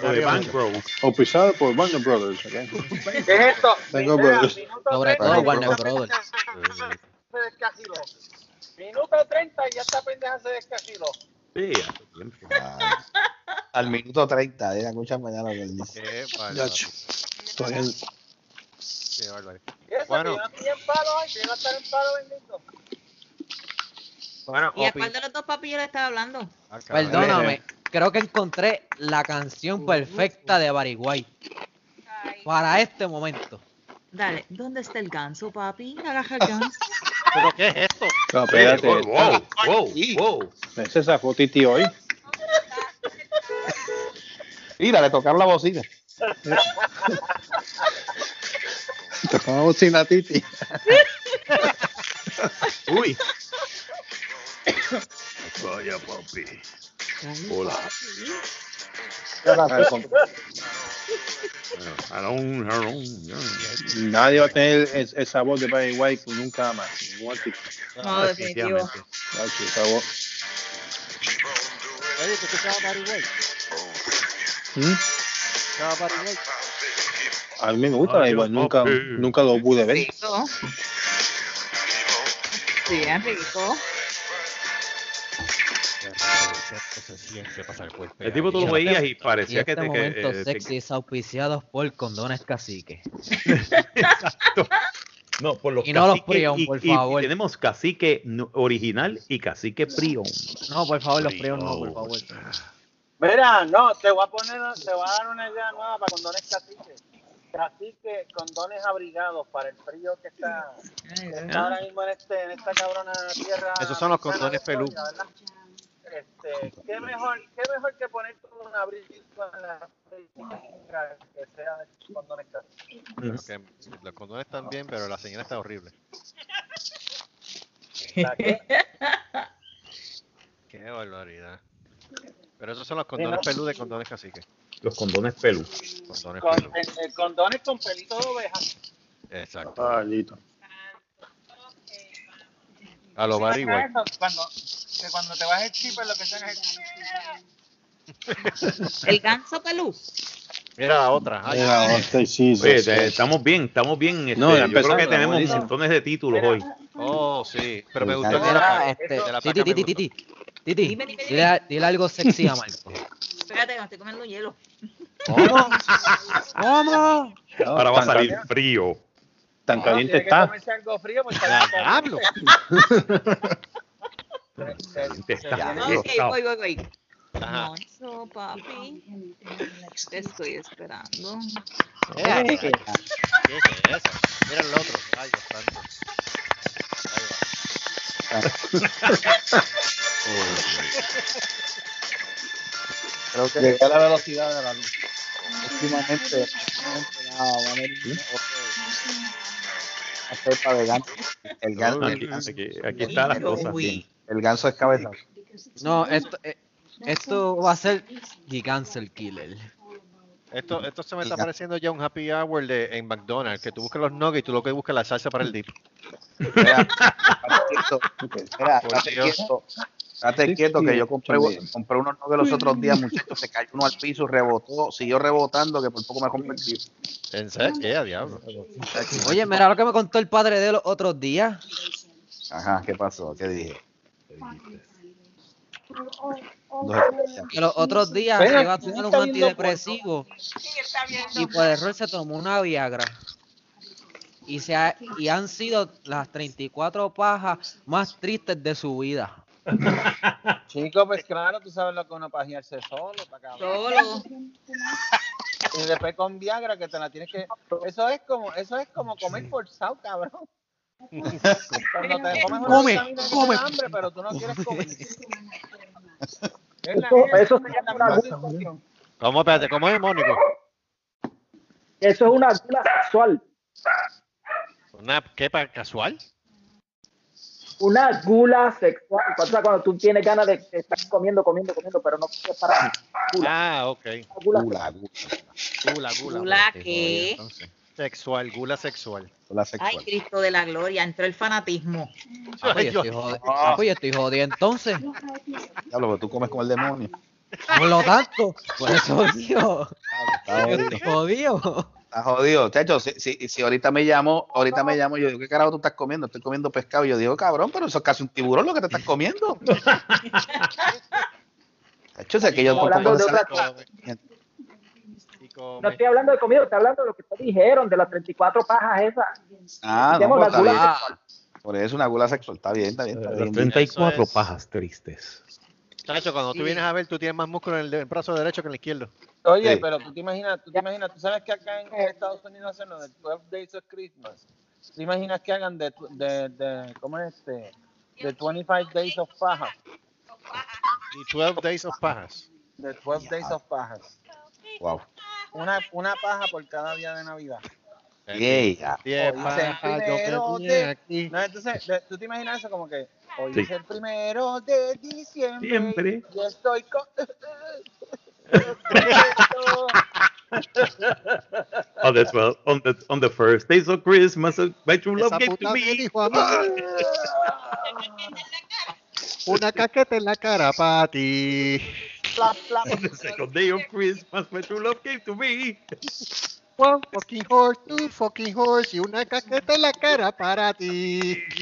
o de *laughs* Bank Bros. Auspiciado por Warner Brothers. ¿ok? ¿Qué es esto? Tengo brothers. Sobre 30, todo Warner Brothers. Se descajiló. Minuto 30 y ya esta pendeja se descajiló. Sí. Al minuto 30, eh, escucha mañana lo que él dice. Qué Ya, bárbaro. ch- estoy en- Qué bárbaro. Bueno. que yo no estoy en palo hoy, que yo no estoy en palo bendito. Bueno, ¿Y a cuál de los dos papi yo le estaba hablando? Ah. Perdóname, *laughs* creo que encontré la canción perfecta de White para este momento. Dale, ¿dónde está el ganso, papi? Agarra el ganso. *laughs* ¿Pero qué es esto? No, espérate. Wow, wow, wow, wow. Ese sacó Titi hoy. *laughs* Mira, le tocaron la bocina. Una bocina a Titi. *laughs* Uy. Vaya papi. Hola. Nadie va a tener es- esa voz de Barry White nunca más. No, definitivo. Esa voz. Oye, ¿tú escuchabas Barry White? ¿Escuchabas Barry White? A mí me gusta, igual nunca, nunca lo pude ver. Rico. Sí, bien rico. El tipo tú lo Y veías y Y parecía este que te... que, momento eh, te- sexy es auspiciado por Condones Cacique. Exacto. No, por los Y no los Prion, y- por y- y favor. tenemos cacique original y cacique prion. No, por favor, los fríos no, por favor. Mira, no, te voy a poner, te voy a dar una idea nueva para condones cacique. Cacique, condones abrigados para el frío que está, que está ahora mismo en, este, en esta cabrona tierra. Esos son los condones pelú. Este, ¿qué, mejor, ¿Qué mejor que poner un abrigo en la que sea de condones? Porque los condones están bien, pero la señal está horrible. ¿La qué? Qué barbaridad. Pero esos son los condones pelú de condones cacique. Los condones pelu. Condones Con, pelú. eh, eh, condones con pelito de oveja. Exacto. Ah, listo. A lo Barry White. Cuando, que cuando te vas el chipper lo que hacen es *laughs* El ganso pelú. Mira la otra. Ay, Mira, este, sí, sí, Oye, sí. te- estamos bien, estamos bien. este, No, yo creo que tenemos buenísimo. montones de títulos hoy. Oh, sí. Pero me gustó el la, este, la dile algo sexy a Marco. *laughs* Espérate, que me estoy comiendo hielo. *laughs* ¿Cómo? ¿Cómo? Ahora va a salir caliente- frío. Tan No, caliente que está. comerse algo frío pues *laughs* ¡Ya, está diablo! Está Ok, explotado. voy, voy, voy. Ajá. Monzo, papi. Te estoy esperando. Eh, ¿Qué es eso? Mira el otro. Ay, santo. *laughs* Creo que llega a la velocidad de la luz. Últimamente, últimamente va va a venir otro cepa de ganso. El ganso, Aquí, aquí- aquí está la cosa. Uy. bien. el ganso es cabeza. No, esto, eh, Esto va a ser The Cancel Killer. Esto, esto se me está pareciendo ya un happy hour de, en McDonald's, que tú buscas los nuggets y tú lo que buscas es la salsa para el dip. Mira, mira, *laughs* estate quieto, que yo compré, compré unos nuggets los otros días, muchachos, se cayó uno al piso, rebotó, siguió rebotando, que por poco me convertí. ¿En serio? ¿Qué? Diablo. Oye, mira lo que me contó el padre de los otros días. Ajá, ¿qué pasó? ¿Qué dije? Que los otros días Venga, iba a ¿quién tomar un antidepresivo y por error se tomó una Viagra. Y, se ha- y han sido las 34 pajas más tristes de su vida. *laughs* Chico, pues claro, tú sabes lo que uno pajearse solo, para. Solo. Y después con Viagra que te la tienes que. Eso es como, eso es como comer forzado, cabrón. Cuando te comes una Come, come. hambre, pero tú no quieres comer. *laughs* Es la- Eso, eso se llama la una gula. ¿Cómo? Espérate, ¿cómo es, Mónico? Eso es una gula sexual. ¿Una qué para casual? Una gula sexual. O sea, cuando tú tienes ganas de de estar comiendo, comiendo, comiendo, pero no quieres parar. Gula. Ah, ok. Gula. Gula, gula, Gula, gula. ¿Gula ok, qué? Sexual, gula sexual. gula Ay, sexual. Cristo de la gloria, entró el fanatismo. Ah, pues Ay, yo Dios. estoy jodido. Ah, pues yo estoy jodido entonces. Diablo, pero tú comes como el demonio. Por lo tanto, por eso. Está Yo jodido. Está jodido, chacho. Si, si, si ahorita me llamo, ahorita me llamo, yo digo, ¿qué carajo tú estás comiendo? Estoy comiendo pescado. Y yo digo, cabrón, pero eso es casi un tiburón lo que te estás comiendo. *laughs* Chacho, sé que yo Hablando de otra. No estoy hablando de comida, estoy hablando de lo que te dijeron, de las 34 pajas esas. Ah, no, la está gula bien. Ah, Por eso una gula sexual. Está bien, está bien. Está Las bien. 34 Eso es. pajas tristes. Chacho, cuando tú vienes a ver, tú tienes más músculo en el de- brazo derecho que en el izquierdo. Oye, Sí. pero tú te imaginas, tú te imaginas, tú sabes que acá en Estados Unidos hacen lo de 12 Days of Christmas. ¿Tú te imaginas que hagan de, de, de ¿cómo es este? De 25 Days of Pajas. Y 12 Days of Pajas. De 12 Days of Pajas. Wow. Una, una paja por cada día de Navidad. Yeah. Diez Hoy es el pajas, yo primero me de- aquí. No, entonces, de- tú te imaginas eso como que hoy Sí. es el primero de diciembre. Siempre. Y estoy con... *laughs* On the, 12, on, the, on the first days of Christmas, uh, my true love gave to me. *laughs* Una caqueta en la cara para ti. *laughs* On the second day of Christmas, my true love gave to me. One fucking horse, two fucking horse y una caqueta en la cara para ti. *laughs*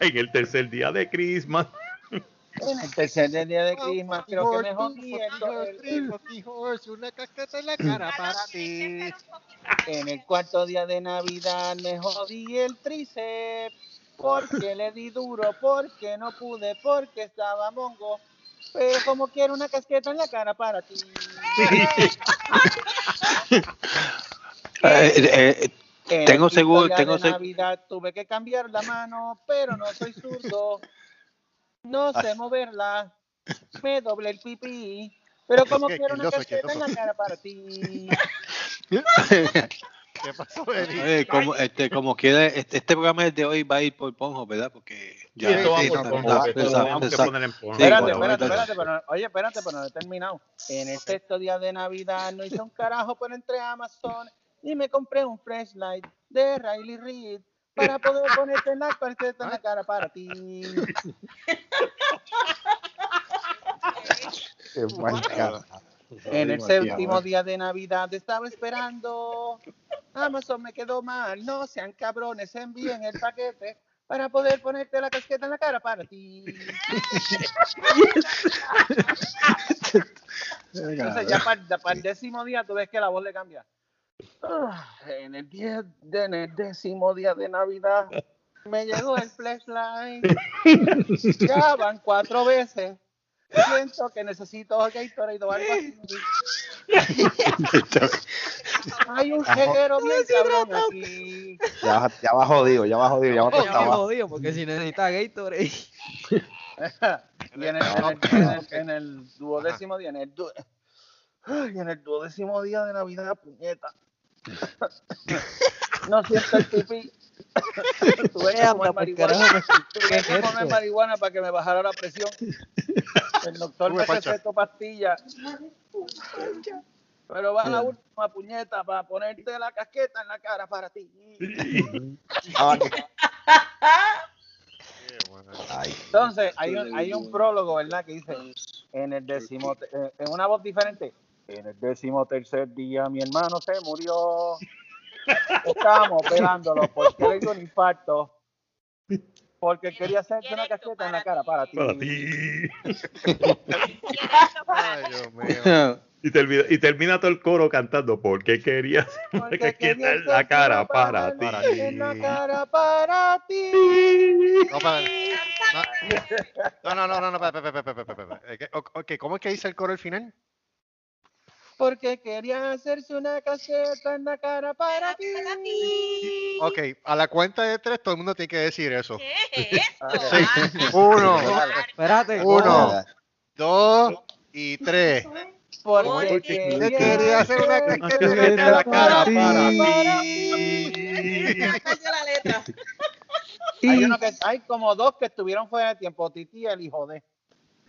En el tercer día de Christmas. En el tercer día de Christmas, creo que me Horse, two jodí fucking el- horse, el- three fucking horse, una caqueta en la cara para ti. En el cuarto día de Navidad me jodí el tríceps porque le di duro, porque no pude, porque estaba mongo. Pero como quiero una casqueta en la cara para ti. *laughs* Eh, eh, En Tengo seguro- tengo de seg- Navidad tuve que cambiar la mano, pero no soy zurdo. No sé moverla. Me doble el pipí. Pero como ¿Qué- quiero una casqueta en la cara para ti. *laughs* ¿Qué pasó, eh, como, este, como quiera, este, este programa de hoy va a ir por Ponjo, ¿verdad? Porque ya Sí, esto va por Ponjo, está- esto está- lo tenemos que está- poner en Ponjo. sí, espérate, bueno, espérate, espérate, pero, oye, espérate, pero no he terminado. En el sexto día de Navidad no hice un carajo, pero entré a Amazon y me compré un flashlight de Riley Reid para poder ponerte en la en la cara para ti. Qué mal carajo. En el séptimo día de Navidad estaba esperando. Amazon me quedó mal. No sean cabrones, envíen el paquete para poder ponerte la casqueta en la cara para ti. Entonces ya para, el décimo día tú ves que la voz le cambia. Ah, en, el diez, en el décimo día de Navidad me llegó el flashlight. Ya van cuatro veces. Siento que necesito Gatorade o algo así. *laughs* Hay un jeguero bien cabrón aquí. Ya, va- ya va jodido, ya va jodido, ya va Ya me tostado. jodido porque si necesita Gatorade. Y en el, en el, en el, en el duodécimo día, en el, du- Ay, en el duodécimo día de Navidad, puñeta. *laughs* No siento el pipí. *laughs* Tuve que comer marihuana, tuve ¿qué que comer marihuana para que me bajara la presión. *laughs* El doctor me recetó pastillas. Pero va la última puñeta para ponerte la casqueta en la cara para ti. *laughs* Ah, Entonces, hay un, hay un prólogo, ¿verdad? Que dice, en el décimo, en una voz diferente, en el décimo tercer día mi hermano se murió. Estábamos operándolo porque le dio un infarto. Porque quería hacerse una casqueta en la cara para ti. Para ti. Ay, Dios mío. Y termina, y termina todo el coro cantando *laughs* porque querías Porque que quería en la hacerte cara para ti. Para ti. En la cara para ti. No, no, no, no, no, no, ok, ¿Cómo es que dice el coro al final? Porque quería hacerse una casqueta en la cara para ti. Ok, a la cuenta de tres todo el mundo tiene que decir eso. ¿Qué es esto? *laughs* Sí. Uno, Espérate. uno, dos y tres. Porque quería quería hacer una casqueta en la cara para letra. Hay, uno que, hay como dos que estuvieron fuera de tiempo. Titi y el hijo de.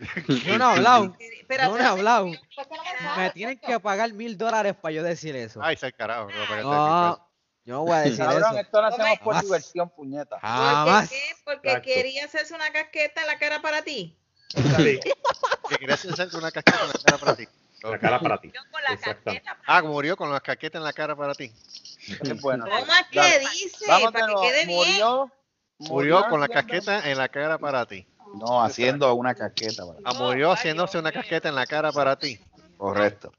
*laughs* Yo no he hablado. No he hablado. ¿por qué no me tienen que pagar mil dólares para yo decir eso. Ay, se carajo. No, yo no voy a decir Cabrón, eso. esto lo hacemos por Jamás. diversión, puñeta. ¿Por qué? Porque Exacto. quería hacerse una casqueta en la cara para ti. Sí, Que querías hacerte una casqueta en la cara para ti. la cara para ti. La casqueta. Ah, murió con las casquetas en la cara para ti. Bueno. ¿Cómo es que dice? Para que quede bien. Murió. Murió con la casqueta en la cara para ti. No, haciendo una casqueta. para- Ah, murió haciéndose una casqueta en la cara para ti. Correcto.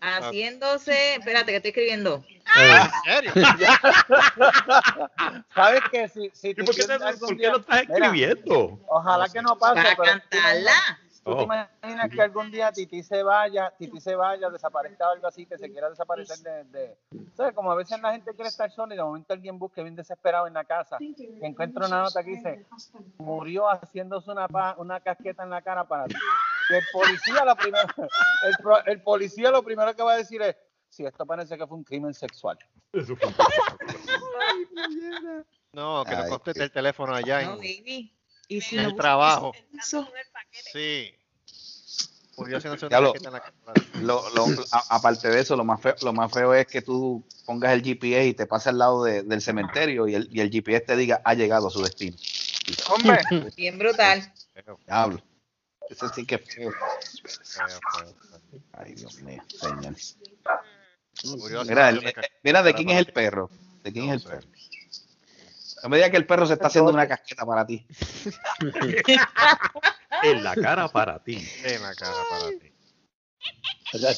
Haciéndose. Espérate, que estoy escribiendo. ¿En serio? *laughs* ¿Sabes qué? Si, si ¿Y te por qué, te- algún por qué día- lo estás Mira, escribiendo? Ojalá que no pase, Para pero cantarla. Tú te Oh. imaginas que algún día Titi se vaya, Titi se vaya, desaparezca o algo así, que se quiera desaparecer de, de- ¿Sabes? Como a veces la gente quiere estar sola y de momento alguien busca bien desesperado en la casa y encuentra una nota que dice, murió haciéndose una, pa- una casqueta en la cara para ti. Y el policía lo primero, el, pro- el policía lo primero que va a decir es, si esto parece que fue un crimen sexual. Eso fue un- No, que no Ay, conteste el teléfono allá No, en, baby. Y si el trabajo. Eso. Sí. Ya lo-. Lo, lo- a- aparte de eso, lo más, feo, lo más feo es que tú pongas el GPS y te pases al lado de- del cementerio y el, y el GPS te diga ha llegado a su destino. Hombre, *laughs* Bien brutal. Diablo. Eso sí que es feo. Ay, Dios mío, señor. Mira, el- eh, mira, ¿de quién es el perro? ¿De quién es el perro? No me digas que el perro se está haciendo una casqueta para ti. *laughs* En la cara para ti. En la cara para ti.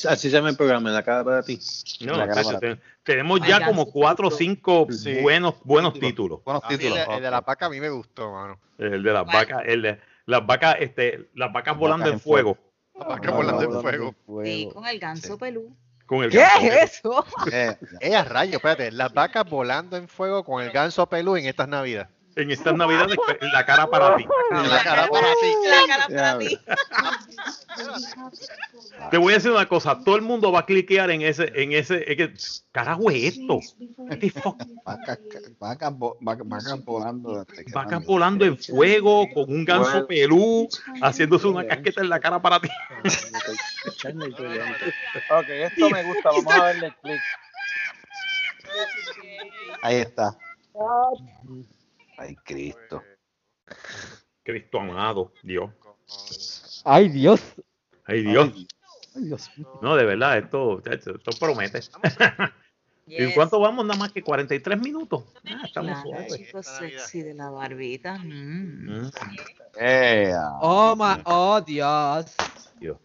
Así, se llama el programa, en la cara para ti. No, te- tenemos Ay, ya como cuatro o cinco Sí. buenos, buenos títulos. Buenos A títulos. el, el de la vaca a mí me gustó, mano. El de las vacas, el de las vacas, este, las vacas volando Vacas en fuego. fuego. La vaca volando en fuego. Sí, con el ganso pelú. Con el ¿Qué ganso. es eso? Eh, Eh, a rayo, espérate. Las vacas volando en fuego con el ganso pelú en estas navidades. En estas navidades, la cara para ti. En la cara para ti. La cara para ti. *laughs* Te voy a decir una cosa, todo el mundo va a cliquear en ese, en ese, es que, carajo es esto. Este, Vacas quemando. volando en fuego, con un ganso pelú, haciéndose una casqueta en la cara para ti. *laughs* ok, esto me gusta, vamos a darle clic. Ahí está. Ay, Cristo. Cristo amado, Dios. Ay, Dios. Ay, Dios. Ay, Dios. No, de verdad, esto, esto, promete. *laughs* ¿Y Yes. cuánto vamos? Nada más que 43 minutos. Ah, estamos La suaves. chico sexy de la barbita. Mm. Mm, Eh, Oh, my, oh, Dios. Dios.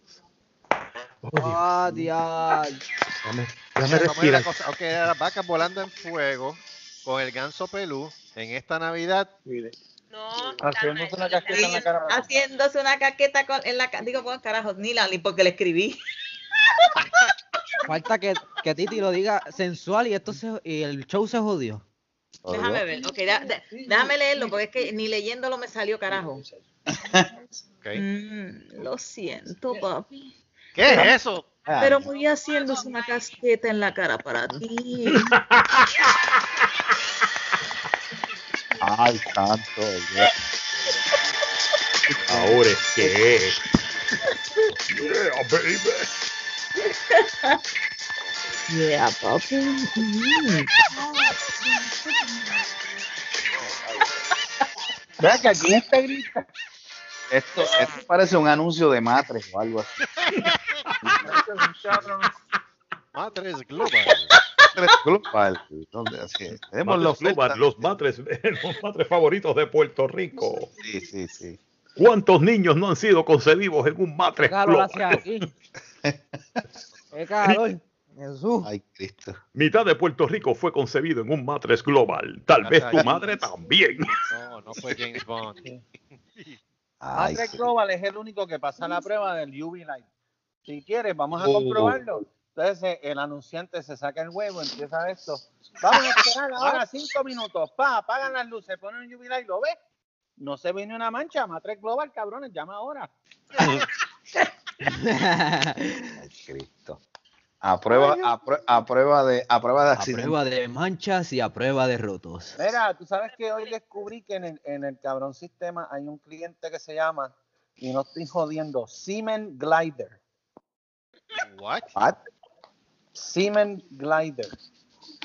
Oh, Dios. Oh, Dios. Déjame, déjame respirar. cosa. Ok, las vacas volando en fuego con el ganso pelú en esta Navidad. No, Haciéndose una casqueta en la cara. haciéndose una caqueta con, en la ca- digo con carajo, ni la ni porque le escribí. *laughs* Falta que, que Titi lo diga sensual y esto se, y el show se jodió. Déjame ver, ok, da- da- déjame leerlo porque es que ni leyéndolo me salió carajo. Ok. *laughs* Mm, lo siento, papi. ¿Qué es eso? Pero voy haciéndose una casqueta en la cara para ti. *laughs* Ay, santo. Dios. Ahora es que. Yeah, baby. Yeah, papi. Vea que aquí este grita. Esto, esto parece un anuncio de Matres o algo así. *laughs* Matres Global. Matres Global. Donde, así, tenemos los Matres Global, los matres, los matres favoritos de Puerto Rico. Sí, sí, sí. ¿Cuántos niños no han sido concebidos en un matres calor global? hacia aquí. Qué calor. Jesús. Ay, Cristo. Mitad de Puerto Rico fue concebido en un matres global. Tal vez tu madre también. No, no fue James Bond. Ay, Matrix sí. Global es el único que pasa la prueba del UV Light. Si quieres, vamos a Oh. comprobarlo. Entonces eh, el anunciante se saca el huevo, empieza esto. Vamos a esperar ahora cinco minutos. Pa, apagan las luces, ponen un UV Light, ¿lo ves? No se ve ni una mancha. Matrix Global, cabrones, llama ahora. Ay, Cristo. A prueba, a, prue- a prueba de, a prueba de A prueba de manchas y a prueba de rotos. Mira, tú sabes que hoy descubrí que en el, en el cabrón sistema hay un cliente que se llama, y no estoy jodiendo, Siemens Glider. What? What? Siemens Glider.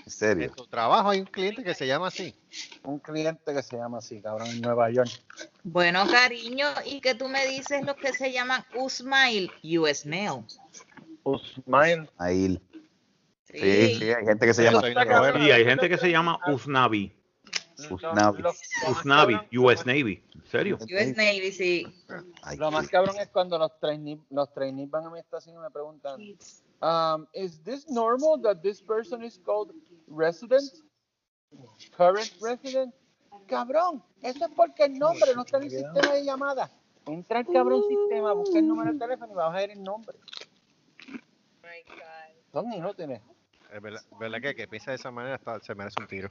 En serio. En tu trabajo hay un cliente que se llama así. Un cliente que se llama así, cabrón, en Nueva York. Bueno, cariño, y que tú me dices lo que se llaman Usmail US Mail. Usmail. Ahí. Sí. Sí, sí, hay gente que se llama. Y hay gente que se llama Usnavi. Usnavi. Usnavi, US Navy. ¿En serio? US Navy, sí. Ay, Lo más cabrón es cuando los trainees, los trainees van a mi estación y me preguntan, um, ¿Is this normal that this person is called resident? Current resident? Cabrón, eso es porque el nombre no está en el sistema de llamada. Entra al cabrón sistema, busca el número de teléfono y vas a ver el nombre. Son inútiles. Es verdad, verdad que el que piensa de esa manera está- se merece un tiro.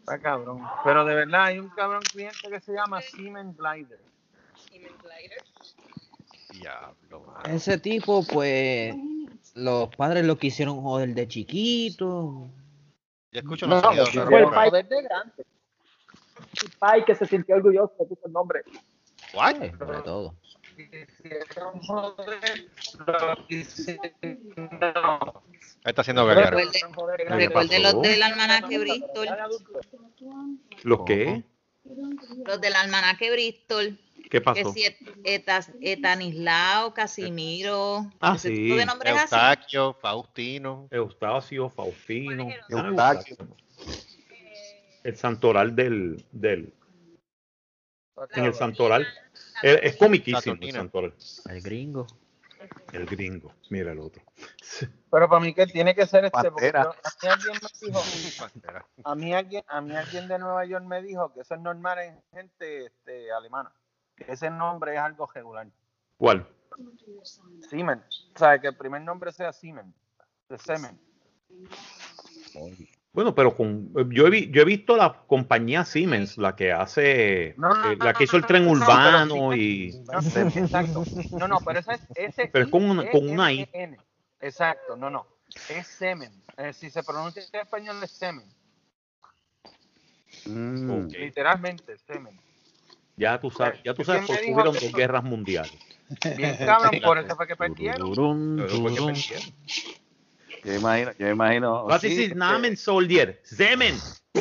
Está cabrón. Pero de verdad hay un cabrón cliente que se llama Siemens Glider. Diablo, mano. Ese tipo, pues, los padres lo quisieron joder de chiquito. Yo escucho No, los no, sonidos fue raros, el poder de grande. El pai que se sintió orgulloso de puso el nombre. What? Eh, sobre todo. Está haciendo guerrero. Recuerde, joder de grande. recuerde pasó? los del almanaque Bristol. ¿Los qué? Los del almanaque Bristol. ¿Qué Que pasó? si Etas- Etanislao, Casimiro. Ah, sí. de nombres así. Eustaquio, Faustino. Eustacio, Faustino. Eustaquio. El santoral del, del en el santoral. Es, es comiquísimo el santoral. El gringo. El gringo. Mira el otro. Pero para mí que tiene que ser este. porque Pantera. yo- a mí alguien me dijo, Pantera. a mí alguien, a mí alguien de Nueva York me dijo que eso es normal en gente este, alemana. Ese nombre es algo regular. ¿Cuál? Siemens. O sea, que el primer nombre sea Siemens. De Semen. Bueno, pero con, yo, he, vi- yo he visto la compañía Siemens, la que hace, No, no, eh, la no, que hizo el no, tren no, urbano Siemens- y... No, exacto. No, no, pero ese es ese Pero es con una- con una I. Exacto, no, no. Es semen. Eh, si se pronuncia en español es semen. Mm. Literalmente, semen. Ya tú sabes, ya tú sabes ¿Quién por qué hubieron dos guerras mundiales. Bien cabrón, por eso fue que perdieron. Yo imagino, yo imagino. Was sí, ist Namen, Soldier? Semen. *laughs*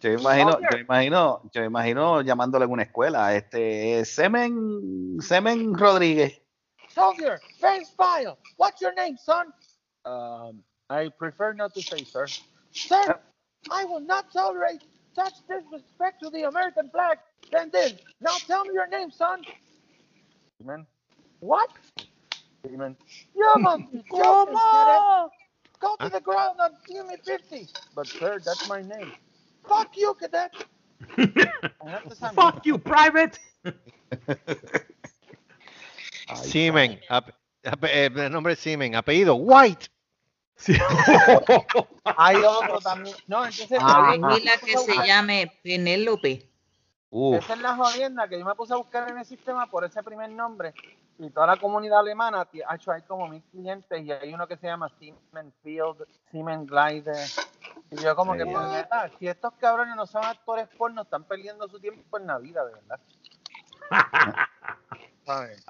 Yo imagino, yo imagino, yo imagino llamándole en una escuela, este Semen, Semen Rodríguez. Soldier, face file. What's your name, son? Um, I prefer not to say, sir. Sir, I will not tolerate such disrespect to the American flag than this. Now tell me your name, son. Amen. What? Amen. You *laughs* must be joking, cadet. Go to the ground and give me 50. But, sir, that's my name. Fuck you, cadet. *laughs* Fuck you, private. *laughs* Siemens. ap- ap- eh, el nombre es Siemens. Apellido White. Sí. Hay otro también. No, entonces. Hay la que se llame Penélope. Uf. Esa es la jodienda que yo me puse a buscar en el sistema por ese primer nombre y toda la comunidad alemana ha hecho hay como mil clientes y hay uno que se llama Siemens Field, Siemens Glider. Y yo como que, puñeta, si estos cabrones no son actores porno, están perdiendo su tiempo en la vida, de verdad. *laughs* ¿Sabes?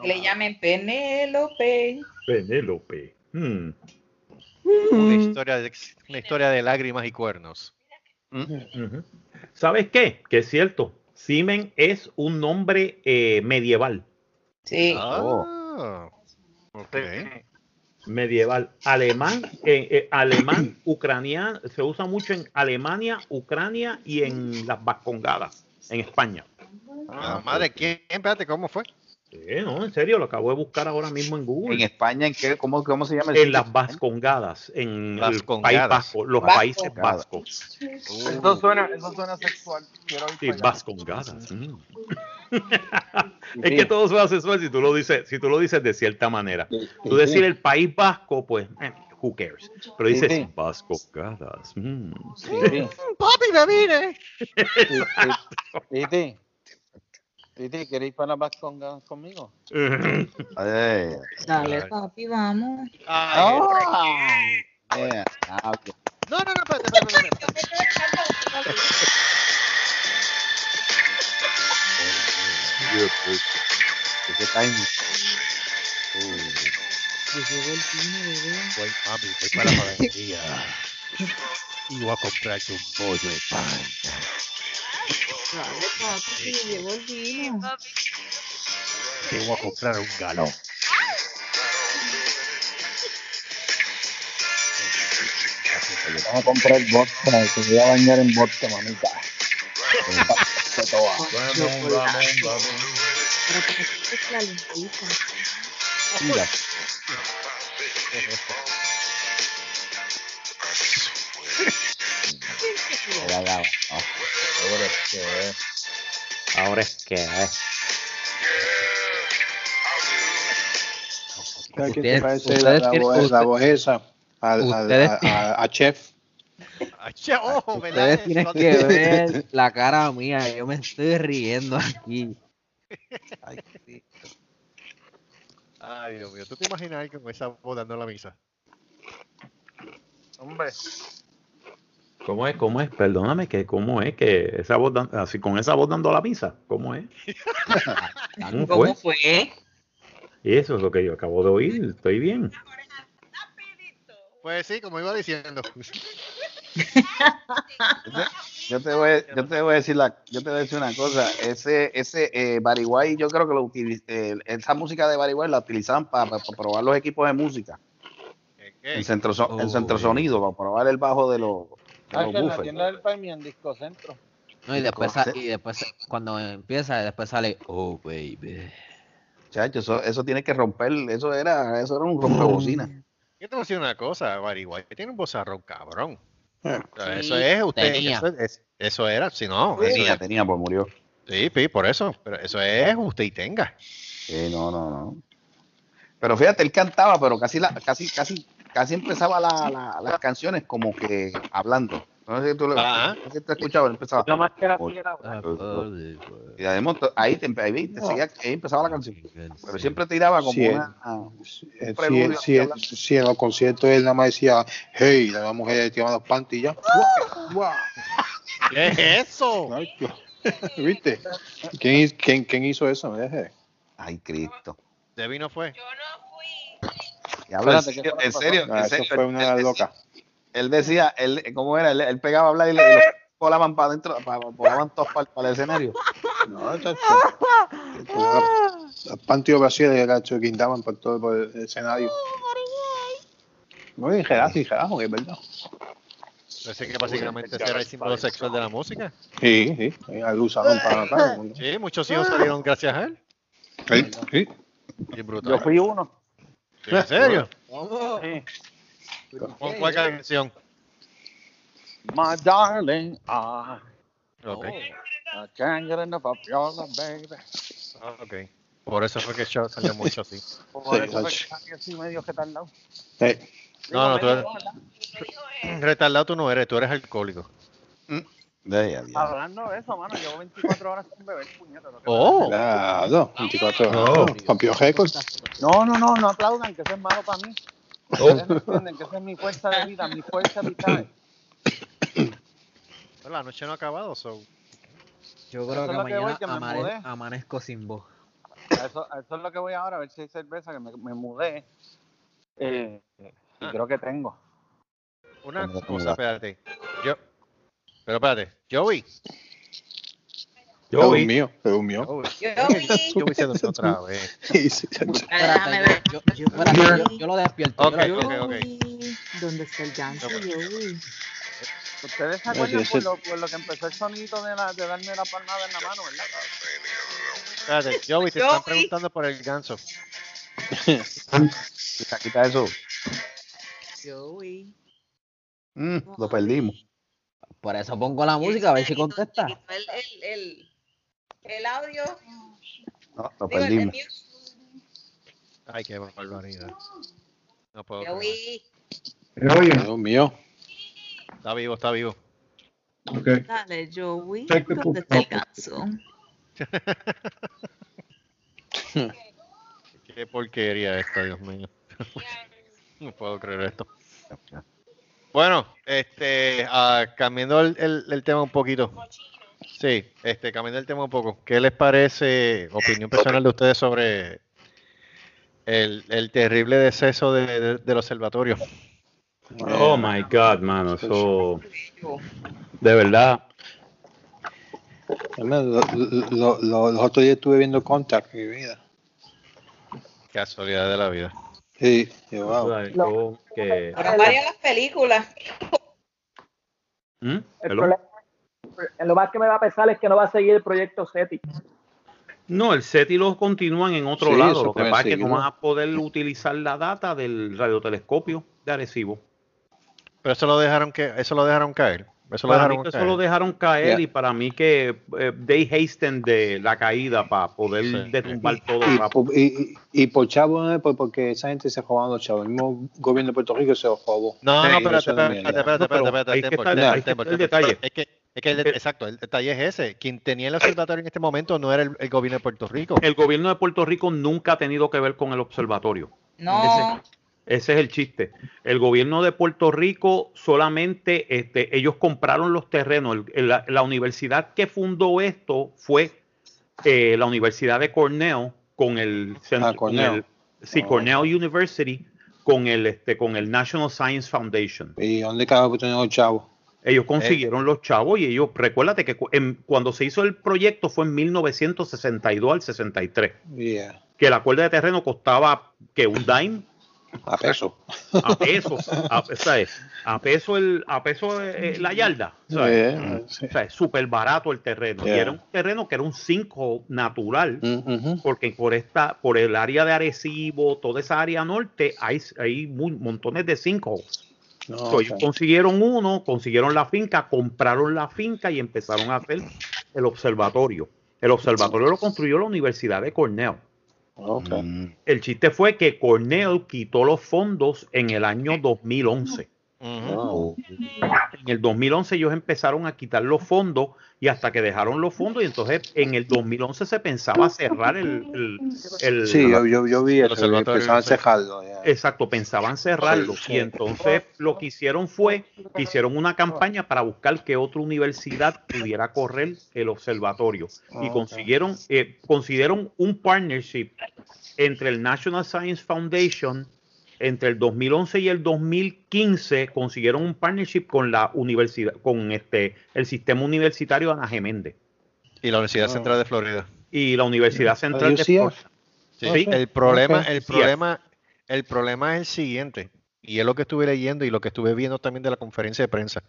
Que le llamen Penélope. Penélope. Hmm. Una historia, de, una historia de lágrimas y cuernos. Ujú. ¿Sabes qué? Que es cierto. Siemens es un nombre eh, medieval. Sí. Ah, ok. Medieval. Alemán, eh, eh, alemán, *coughs* ucraniano, se usa mucho en Alemania, Ucrania y en las Vascongadas, en España. Ah, madre, ¿quién? Espérate, ¿cómo fue? Sí, no, en serio, lo acabo de buscar ahora mismo en En Google. España, ¿en qué? ¿Cómo, cómo se llama? el En sitio? las Vascongadas, en el Vascongadas. País Vasco, los Vasco. Países Vascos. Eso suena, eso suena sexual. Quiero ir Sí, para. Vascongadas. mm. *laughs* es que todo suena sexual si tú lo dices, si tú lo dices de cierta manera. Tú decir el País Vasco, pues, eh, who cares. Pero dices Sí, sí. Vascongadas. mm. Sí. ¡Papi, me vine! Titi, ¿quieres ir para las conmigo? *laughs* Dale, Ay. papi, vamos. Ay, eh, ah, ok. No, no, no, espérate, espérate, espérate. ¿Qué timing? Uh. Voy, mami, voy para la panadería. Y voy a comprarte un de pan. Dale, papi, que me llegó el vino. Te voy a comprar un galón. Vamos a comprar vodka, que me voy a bañar en vodka, mamita. Se. Pero que es la limpieza. Mira. Ya, no. Ahora es que. eh, ¿Sabes quién Ustedes- se parece la, ustedes la voz, la voz esa? Al- al- ustedes a, a- a Chef. Ay, che, ojo, ¿verdad? Ustedes tienen que ver la cara mía, yo me estoy riendo aquí. Ay, sí. Ay, Dios mío, ¿tú te imaginas alguien con esa voz dando la misa? Hombre, ¿Cómo es? ¿Cómo es? Perdóname, que ¿cómo es que esa voz dan- así con esa voz dando la misa? ¿Cómo es? ¿Cómo fue? ¿Cómo fue? Y eso es lo que yo acabo de oír. Estoy bien. Pues sí, como iba diciendo. *laughs* Yo te voy, yo te voy a decir la, yo te voy a decir una cosa. Ese, ese eh, White, yo creo que lo utiliz- eh, esa música de White la utilizaban para, probar los equipos de música, ¿Qué? el centro, el Oh, centro sonido, para probar el bajo de los, ah, en la tienda del Palmi en Disco Centro. No, y después, y después cuando empieza, después sale, oh baby. Chacho, eso, eso tiene que romper, eso era, eso era un rompebocina. Yo te voy a decir una cosa, White tiene un bozarrón cabrón. Eh, Sí, eso es usted, tenía. eso, es- eso era, si no, eso Tenía, es- tenía, pues murió. sí, sí, por eso, pero eso es usted y tenga. Sí, no, no, no. Pero fíjate, él cantaba, pero casi, la, casi, casi, casi empezaba la, la- las canciones como que hablando. No sé si tú lo Ajá. no sé si escuchado, él empezaba. Nada más que fiera, Ah, Y además, ahí, te, ahí, te seguía- ahí empezaba la canción. Pero siempre tiraba como Sí, una. Si, si, preludio si- hablando. si en los conciertos él nada más decía, hey, la mujer tiraba y ya. ¡Guau! ¡Guau! ¿Qué es eso? *laughs* ¿Viste? ¿Quién, quién, quién hizo eso? Me. Ay, Cristo. Debbie no fue. Y habla en Espérate, ¿qué serio, fue lo en que serio, Ah, en eso serio, fue una él, loca. él decía, él, ¿cómo era? Él, él pegaba a hablar y le y los *laughs* volaban para adentro, para, volaban todos para, para el escenario. No, chacho. Los panties brasileños gacho, guindaban por todo por el escenario. Muy bien, Gerardo y que es verdad. Parece que básicamente ese era el símbolo sexual de la música. Sí, sí. Lo usaban para mundo. Sí, muchos hijos salieron gracias a él. Sí, sí. Y brutal. Yo fui uno. ¿En serio? Sí. ¿Con cuál canción? My darling, I, Ok. I can't get enough of your love, baby. Ah, ok. Por eso fue que show salió mucho así. *laughs* Por eso fue que así medio retardado. Sí. No, no, tú eres, retardado tú no eres, tú eres alcohólico. De. Hablando de eso, mano, llevo 24 horas sin beber, puñeta. lo que Oh, claro, 24 horas. Rompió récord. No, no, no, no aplaudan, que eso es malo para mí. Ustedes no entienden que esa es mi fuerza de vida, mi fuerza vital. Pero la noche no ha acabado, so. Yo creo que que voy, mañana que me amane- mudé. amanezco sin voz. A eso, a eso es lo que voy ahora, a ver si hay cerveza, que me, me mudé. Eh, y Ah. creo que tengo. Una cosa, espérate. Yo. Pero espérate. Joey. Es un mío, es un mío. Joey. Joey. Joey se durmió otra vez. Ver. Yo, yo, espérate, yo- yo lo despierto. Ok, yo lo- ok, ok. ¿Dónde está el ganso, Joey? Ustedes se acuerdan por, lo, por lo que empezó el sonito de, la, de darme la palmada en la mano, ¿verdad? Espérate, Joey, te Joey. están preguntando por el ganso. Quita, *laughs* quita eso. Joey. Mm, lo perdimos. Por eso pongo la música, a ver si contesta. El, el, el, el audio. No, lo Digo, perdimos. Ay, qué barbaridad. No puedo. creer. Joey. Es un mío. Está vivo, está vivo. Dale, Joey. ¿Dónde está el ganso? *laughs* Qué porquería esta, Dios mío. *laughs* no puedo creer esto. Bueno, este, ah, cambiando el, el- el tema un poquito. Sí, este, cambiando el tema un poco. ¿Qué les parece, opinión personal de ustedes sobre el, el terrible deceso de, de- del observatorio? Oh my God, mano, eso. De verdad. Lo- lo- lo- lo- los otros días estuve viendo Contact, mi vida. Casualidad de la vida. Sí, wow. Yo que- Fueron varias las películas. ¿Mm? El problema, lo más que me va a pesar es que no va a seguir el proyecto SETI. No, el SETI los continúan en otro Sí, lado. Lo que pasa es que no van a poder utilizar la data del radiotelescopio de Arecibo. Pero eso lo dejaron que, eso lo dejaron caer. Eso lo mí dejaron que eso caer. lo dejaron caer Ya. y para mí que eh, they hasten de la caída para poder Sí. derrumbar todo Y, rápido. y, y, y por chavo, ¿eh? Por- porque esa gente se robaron los chavos. El mismo gobierno de Puerto Rico se los robó. No, Sí, no, espérate, espérate, espérate, espérate, espérate, el- detalle. Es que, es que el, exacto, el detalle es ese. Quien tenía el observatorio en este momento no era el, el gobierno de Puerto Rico. El gobierno de Puerto Rico nunca ha tenido que ver con el observatorio. No. Ese es el chiste. El gobierno de Puerto Rico solamente, este, ellos compraron los terrenos. El- el- la, universidad que fundó esto fue eh, la Universidad de Cornell con el centro, Ah, Cornell. con el- sí, Oh. Cornell University con el, este, con el National Science Foundation. ¿Y dónde tenían los chavos? Ellos consiguieron los chavos y ellos, recuérdate que en- cuando se hizo el proyecto fue en 1962 al 63, Yeah. que la cuerda de terreno costaba que un dime A peso. a peso, a, ¿sabes? a peso el, a peso eh, la yarda, ¿sabes? Eh, sí. O sea, es súper barato el terreno. Y era un terreno que era un 5 natural, Mm, porque por esta, por el área de Arecibo, toda esa área norte, hay, hay muy- montones de 5 No, So, ellos consiguieron uno, consiguieron la finca, compraron la finca y empezaron a hacer el observatorio. El observatorio lo construyó la Universidad de Cornell. Mm, El chiste fue que Cornell quitó los fondos en el año 2011. Ujú. oh, En el 2011 ellos empezaron a quitar los fondos y hasta que dejaron los fondos y entonces en el 2011 se pensaba cerrar el... el- el- Sí, yo, yo, yo vi El eso. cejarlo. ya. Exacto, pensaban cerrarlo. Sí, sí. Y entonces lo que hicieron fue, hicieron una campaña para buscar que otra universidad pudiera correr el observatorio. Y consiguieron, eh, consiguieron un partnership entre el National Science Foundation, entre el 2011 y el 2015, consiguieron un partnership con la universidad, con este, el sistema universitario Ana Geméndez Y la Universidad Oh. Central de Florida. y la Universidad Central de. Florida. Sí, Sí. el problema, el problema, el problema es el siguiente, y es lo que estuve leyendo y lo que estuve viendo también de la conferencia de prensa.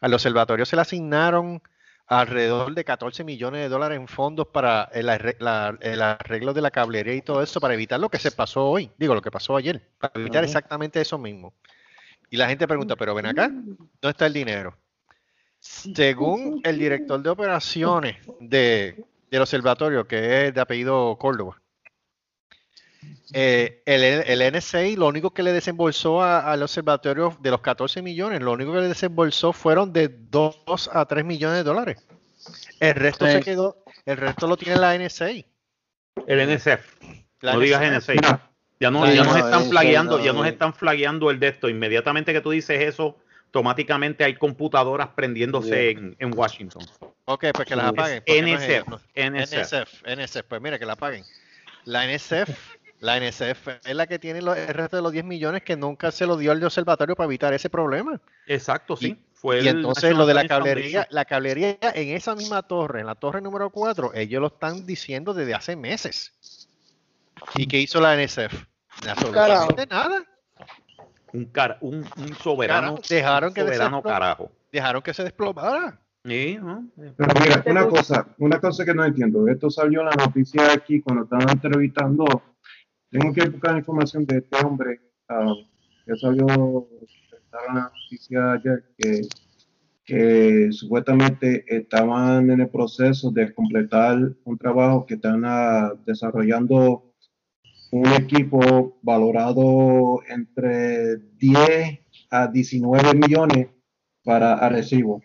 Al observatorio se le asignaron alrededor de 14 millones de dólares en fondos para el, arre- la- el arreglo de la cablería y todo eso para evitar lo que se pasó hoy, digo lo que pasó ayer, para evitar exactamente eso mismo. Y la gente pregunta, pero ven acá, ¿dónde está el dinero? Según el director de operaciones de, del observatorio, que es de apellido Córdoba, eh, el, el NSA lo único que le desembolsó a- al observatorio de los 14 millones, lo único que le desembolsó fueron de 2 a 3 millones de dólares. El resto Sí. se quedó, el resto lo tiene la NSA. El NSF. La no digas. NSA. Ya, no, ya nos no, están flagueando, no, ya nos es- están flagueando el de esto. Inmediatamente que tú dices eso, automáticamente hay computadoras prendiéndose en, en Washington. Ok, pues que las apaguen. NSF. NSF. NSF, NSF, pues mira, que la apaguen. La NSF, la NSF es la que tiene lo- el resto de los 10 millones que nunca se lo dio al observatorio para evitar ese problema. Exacto, sí. Y, Fue y el entonces lo de la cablería, la cablería en esa misma torre, en la torre número 4, ellos lo están diciendo desde hace meses. ¿Y qué hizo la NSF? Absolutamente nada. Un, cara, un, un soberano. Carajo, dejaron un que soberano carajo. Dejaron que se desplomara. Sí, ¿no? Pero mira, una cosa, una cosa que no entiendo. Esto salió en la noticia aquí cuando estaban entrevistando. Tengo que buscar información de este hombre ah, que salió la noticia ayer que, que supuestamente estaban en el proceso de completar un trabajo que están ah, desarrollando un equipo valorado entre 10 a 19 millones para Arecibo.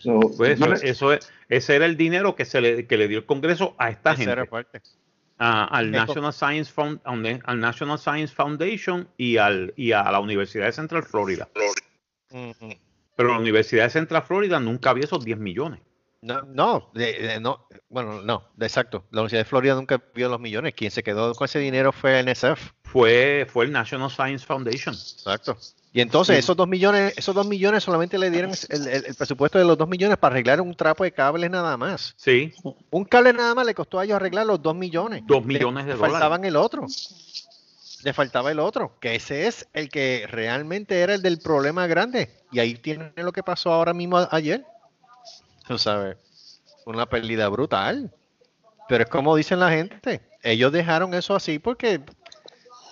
So, Pues eso, eso es, ese era el dinero que se le, que le dio el Congreso a esta era gente. parte. Al, National Science Found- al al National Science Foundation y, al, y a la Universidad de Central Florida. Pero la Universidad de Central Florida nunca había esos 10 millones. No, no, de- de- no, bueno, no, de- exacto. La Universidad de Florida nunca vio los millones. Quien se quedó con ese dinero fue NSF. Fue, fue el National Science Foundation. Exacto. Y entonces Sí. esos dos millones, esos dos millones solamente le dieron el, el- el presupuesto de los dos millones para arreglar un trapo de cables nada más. Sí, Un cable nada más le costó a ellos arreglar los dos millones. Dos Le millones de dólares. faltaban el otro. Le faltaba el otro, que ese es el que realmente era el del problema grande. Y ahí tiene lo que pasó ahora mismo a- ayer. Tú sabes, una pérdida brutal. Pero es como dicen la gente, ellos dejaron eso así porque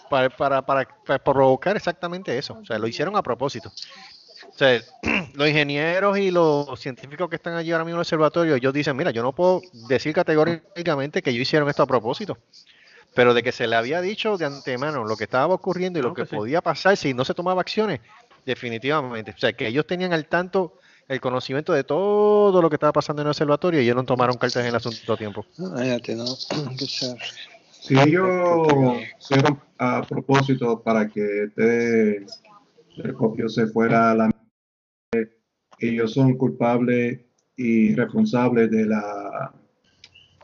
para, para, para, para provocar exactamente eso. O sea, lo hicieron a propósito. O sea, *clears throat* los ingenieros y los científicos que están allí ahora mismo en el observatorio, ellos dicen, mira, yo no puedo decir categóricamente que ellos hicieron esto a propósito. Pero de que se le había dicho de antemano lo que estaba ocurriendo y lo que que sí. podía pasar si no se tomaba acciones, definitivamente. O sea, que ellos tenían al tanto el conocimiento de todo lo que estaba pasando en el observatorio y ellos no tomaron cartas en el asunto a tiempo. ¿no? *clears throat* Chévere. Si ellos hicieron a propósito para que este telescopio se fuera a la ellos son culpables y responsables de la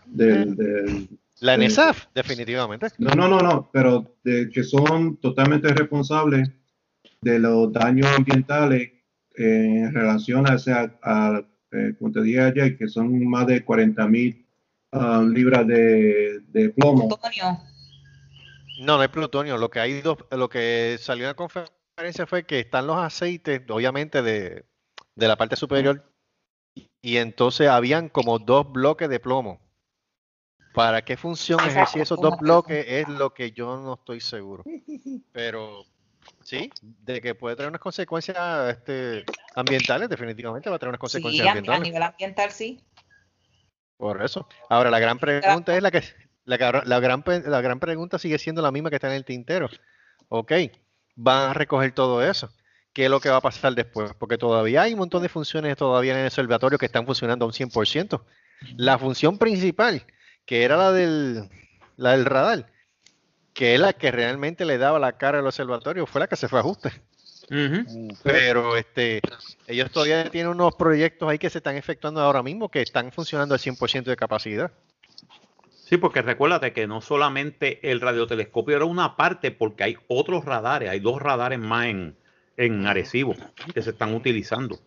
del, del- La del- NSAF, definitivamente. no no no no pero de que son totalmente responsables de los daños ambientales en relación a, ese- a, eh, como te dije ayer que son más de 40 mil ah, libras de, de plomo No, no hay plutonio. Lo que hay dos, lo que salió en la conferencia fue que están los aceites, obviamente, de, de la parte superior. Y entonces habían como dos bloques de plomo. ¿Para qué función ejercía esos dos ¿cómo que bloques? Es lo que yo no estoy seguro. Pero sí, de que puede traer unas consecuencias este, ambientales, definitivamente va a traer unas sí, consecuencias a, a ambientales. nivel ambiental sí. Por eso. Ahora, la gran pregunta es la que la, gran, la gran pregunta sigue siendo la misma que está en el tintero. Ok, van a recoger todo eso. ¿Qué es lo que va a pasar después? Porque todavía hay un montón de funciones todavía en el observatorio que están funcionando a un 100%. La función principal, que era la del, la del radar, que es la que realmente le daba la cara al observatorio, fue la que se fue a ajuste. Pero este, ellos todavía tienen unos proyectos ahí que se están efectuando ahora mismo que están funcionando al 100% de capacidad. Sí, porque recuérdate que no solamente el radiotelescopio era una parte, porque hay otros radares, hay dos radares más en, en Arecibo que se están utilizando,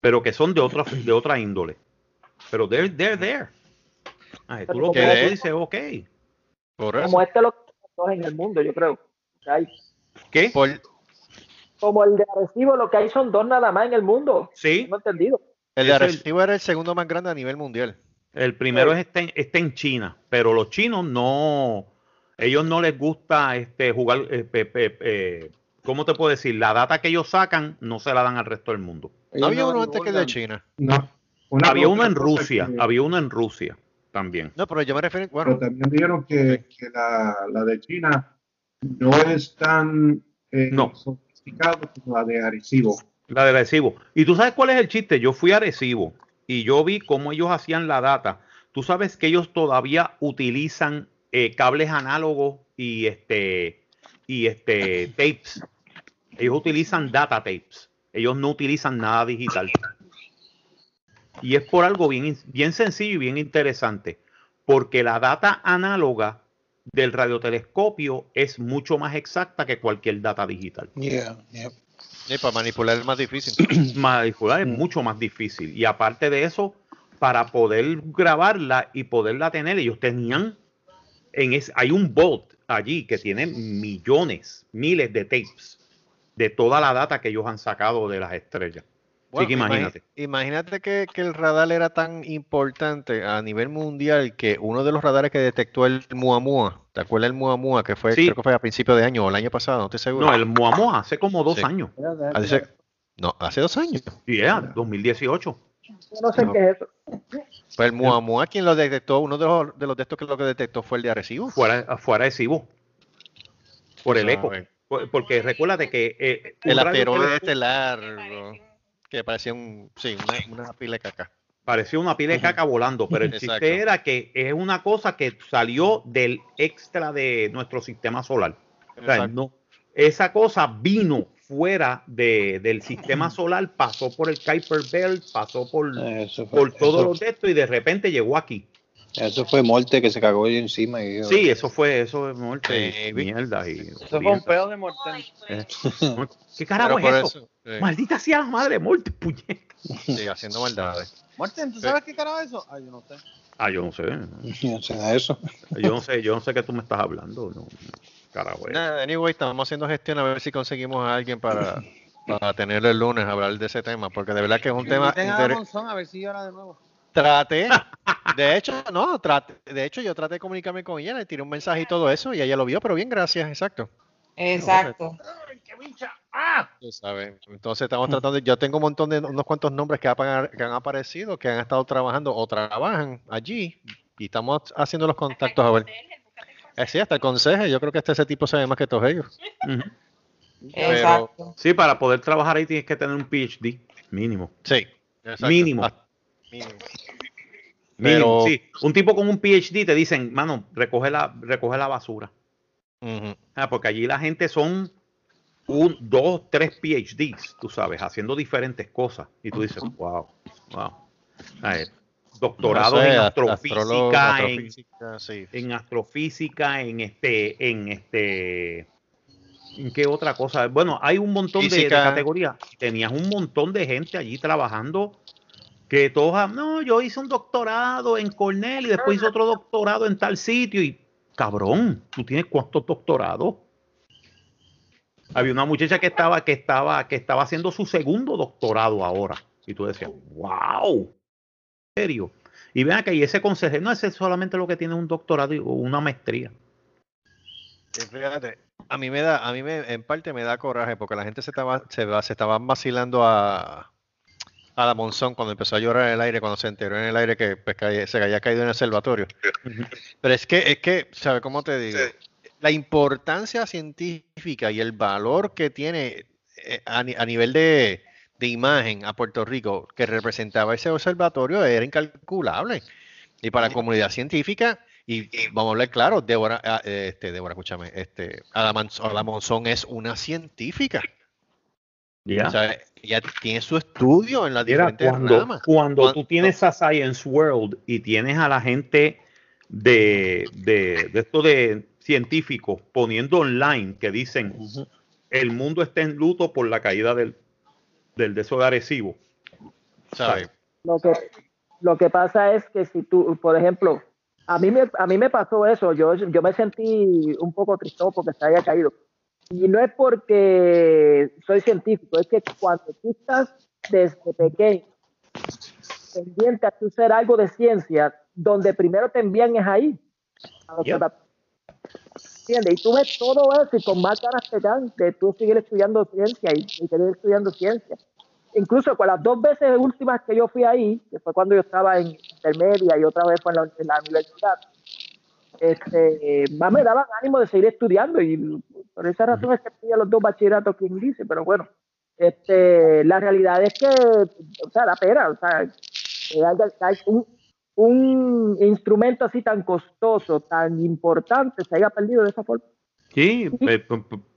pero que son de otra, de otra índole. Pero they're, they're there. Ay, tú lo Que tú dices, ok. Por Como este lo que en el mundo, yo creo. Que hay- ¿Qué? Como el de Arecibo, lo que hay son dos nada más en el mundo. Sí. No he entendido. El de Arecibo era el segundo más grande a nivel mundial. El primero es está en, está en China, pero los chinos no, ellos no les gusta este jugar, eh, pe- pe- eh, ¿cómo te puedo decir? La data que ellos sacan no se la dan al resto del mundo. No había uno antes que el de China. No. Una había uno en Rusia, que- había uno en Rusia. también. No, pero yo me refiero, Pero bueno, también dijeron que, que la, la de China no es tan eh, No. La de Arecibo. La de Arecibo. ¿Y tú sabes cuál es el chiste? Yo fui a Arecibo y yo vi cómo ellos hacían la data. Tú sabes que ellos todavía utilizan eh, cables análogos y este y este tapes. Ellos utilizan data tapes. Ellos no utilizan nada digital. Y es por algo bien, bien sencillo y bien interesante. Porque la data análoga del radiotelescopio es mucho más exacta que cualquier data digital. Yeah, yeah. y para manipular es más difícil. *clears throat* manipular es mucho más difícil. Y aparte de eso, para poder grabarla y poderla tener, ellos tenían en es, hay un bot allí que tiene millones, miles de tapes de toda la data que ellos han sacado de las estrellas. Que imagínate. Imagínate que, que el radar era tan importante a nivel mundial que uno de los radares que detectó el Muamua, ¿te acuerdas del Muamua que fue, Sí. creo que fue a principios de año o el año pasado, no estoy seguro? No, el Muamua hace como dos Sí. años. Hace- no, hace dos años. Y era 2018. Yo no sé No. qué es eso. Pues el Muamua quien lo detectó, uno de los de los de estos que lo que detectó fue el de Arecibo. Fuera, fuera de Cibo. Por el eco. Sabe. Por- Porque recuérdate que eh, El asteroide radiotelescopio- este largo, que parecía un, sí, una, una pila de caca. Parecía una pila de caca volando, pero el *laughs* Exacto. chiste era que es una cosa que salió del extra de nuestro sistema solar. O sea, Exacto. no, esa cosa vino fuera de- del sistema *clears throat* solar, pasó por el Kuiper Belt, pasó por, Eso por todos eso- los de y de repente llegó aquí. Eso fue Morte que se cagó ahí encima. Y, Sí, eso fue, eso es Baby. mierda. Y, Eso fue un pedo de Morten. Eh, ¿Qué carajo es eso? eso, sí. Maldita sea la madre, muerte, puñeta. Sí, haciendo maldades. Morten, ¿tú sabes qué carajo es eso? Ay, yo no sé. Ah, yo no sé. *laughs* Yo no eso. Yo no sé, yo no sé qué tú me estás hablando. No, carajo. es. Nada, anyway, estamos haciendo gestión a ver si conseguimos a alguien para, *laughs* para tenerlo el lunes a hablar de ese tema, porque de verdad que es un tema a inter- Monzón a ver si llora de nuevo. Traté, de hecho, no, traté, de hecho yo traté de comunicarme con ella, le tiré un mensaje y todo eso, y ella lo vio, pero bien, gracias, exacto. Exacto. Sabes. Entonces estamos tratando, yo tengo un montón de, unos cuantos nombres que, han- que han aparecido, que han estado trabajando o trabajan allí, y estamos haciendo los contactos a ver. Eh, sí, hasta el consejo, yo creo que este ese tipo sabe más que todos ellos. Ujú. Pero, Exacto. Sí, para poder trabajar ahí tienes que tener un PhD, mínimo. sí, exacto. Mínimo. Ah, mínimo. Mínimo, Pero- sí. Un tipo con un PhD te dicen, mano, recoge la, recoge la basura. Ah, porque allí la gente son un, dos, tres PhDs, tú sabes, haciendo diferentes cosas. Y tú dices, wow, wow. Ah, eh, doctorado No sé, en ast- astrofísica, en, astrofísica, sí. en astrofísica, en este, en este, ¿en qué otra cosa? Bueno, hay un montón de- de, categorías. Tenías un montón de gente allí trabajando que todos, ah, no, yo hice un doctorado en Cornell y después hice otro doctorado en tal sitio y cabrón, ¿tú tienes cuántos doctorados? Había una muchacha que estaba, que estaba, que estaba haciendo su segundo doctorado ahora. Y tú decías, wow, ¿en serio? Y vean que y ese consejero, no, es solamente lo que tiene un doctorado o una maestría. Fíjate, a mí me da, a mí me, en parte me da coraje porque la gente se estaba, se, se estaban vacilando a, a la Monzón cuando empezó a llorar en el aire, cuando se enteró en el aire que pues, caía- se había caído en el observatorio. Pero es que, es que, ¿sabes cómo te digo? La importancia científica y el valor que tiene eh, a, ni- a nivel de, de imagen a Puerto Rico que representaba ese observatorio era incalculable. Y para la comunidad científica, y, y vamos a hablar claro, Débora, ah, este, Débora, escúchame, este, Ada Ada Monzón es una científica. Ya. O sea, ella tiene su estudio en las Mira, diferentes cuando, ramas. cuando Cuan- tú tienes a Science World y tienes a la gente de, de, de esto de científicos poniendo online que dicen el mundo está en luto por la caída del, del de. Lo que, lo que pasa es que si tú, por ejemplo, a mí me, a mí me pasó eso, yo, yo me sentí un poco tristado porque se haya caído. Y no es porque soy científico, es que cuando tú estás desde pequeño pendiente a tú hacer algo de ciencia, donde primero te envían es ahí. a Yep. ¿Entiendes? Y tú ves todo eso y con más ganas te dan de tú seguir estudiando ciencia y, y seguir estudiando ciencia. Incluso con las dos veces últimas que yo fui ahí, que fue cuando yo estaba en intermedia y otra vez fue en la, en la universidad, este, más me daban ánimo de seguir estudiando y por esa razón es que tenía los dos bachilleratos que dice, pero bueno, este, la realidad es que, o sea, la pena, o sea, un, un instrumento así tan costoso, tan importante, se haya perdido de esa forma. Sí, eh,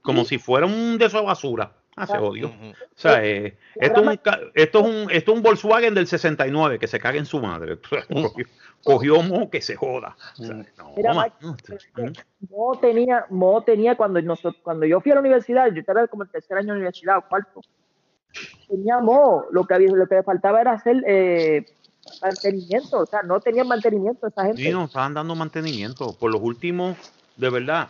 como si fuera un de de basura. Ah, se jodió. O sea, eh, esto, es un, esto, es un, esto es un Volkswagen del 69 que se caga en su madre. Cogió, cogió mo que se joda. O sea, no, Mira, Mike, Mo tenía, Mo tenía cuando nosotros, cuando yo fui a la universidad, yo estaba como el tercer año de universidad o cuarto, tenía Mo, lo que había, lo que faltaba era hacer eh, mantenimiento, o sea, no tenían mantenimiento esa gente. Sí, nos estaban dando mantenimiento. Por los últimos, de verdad,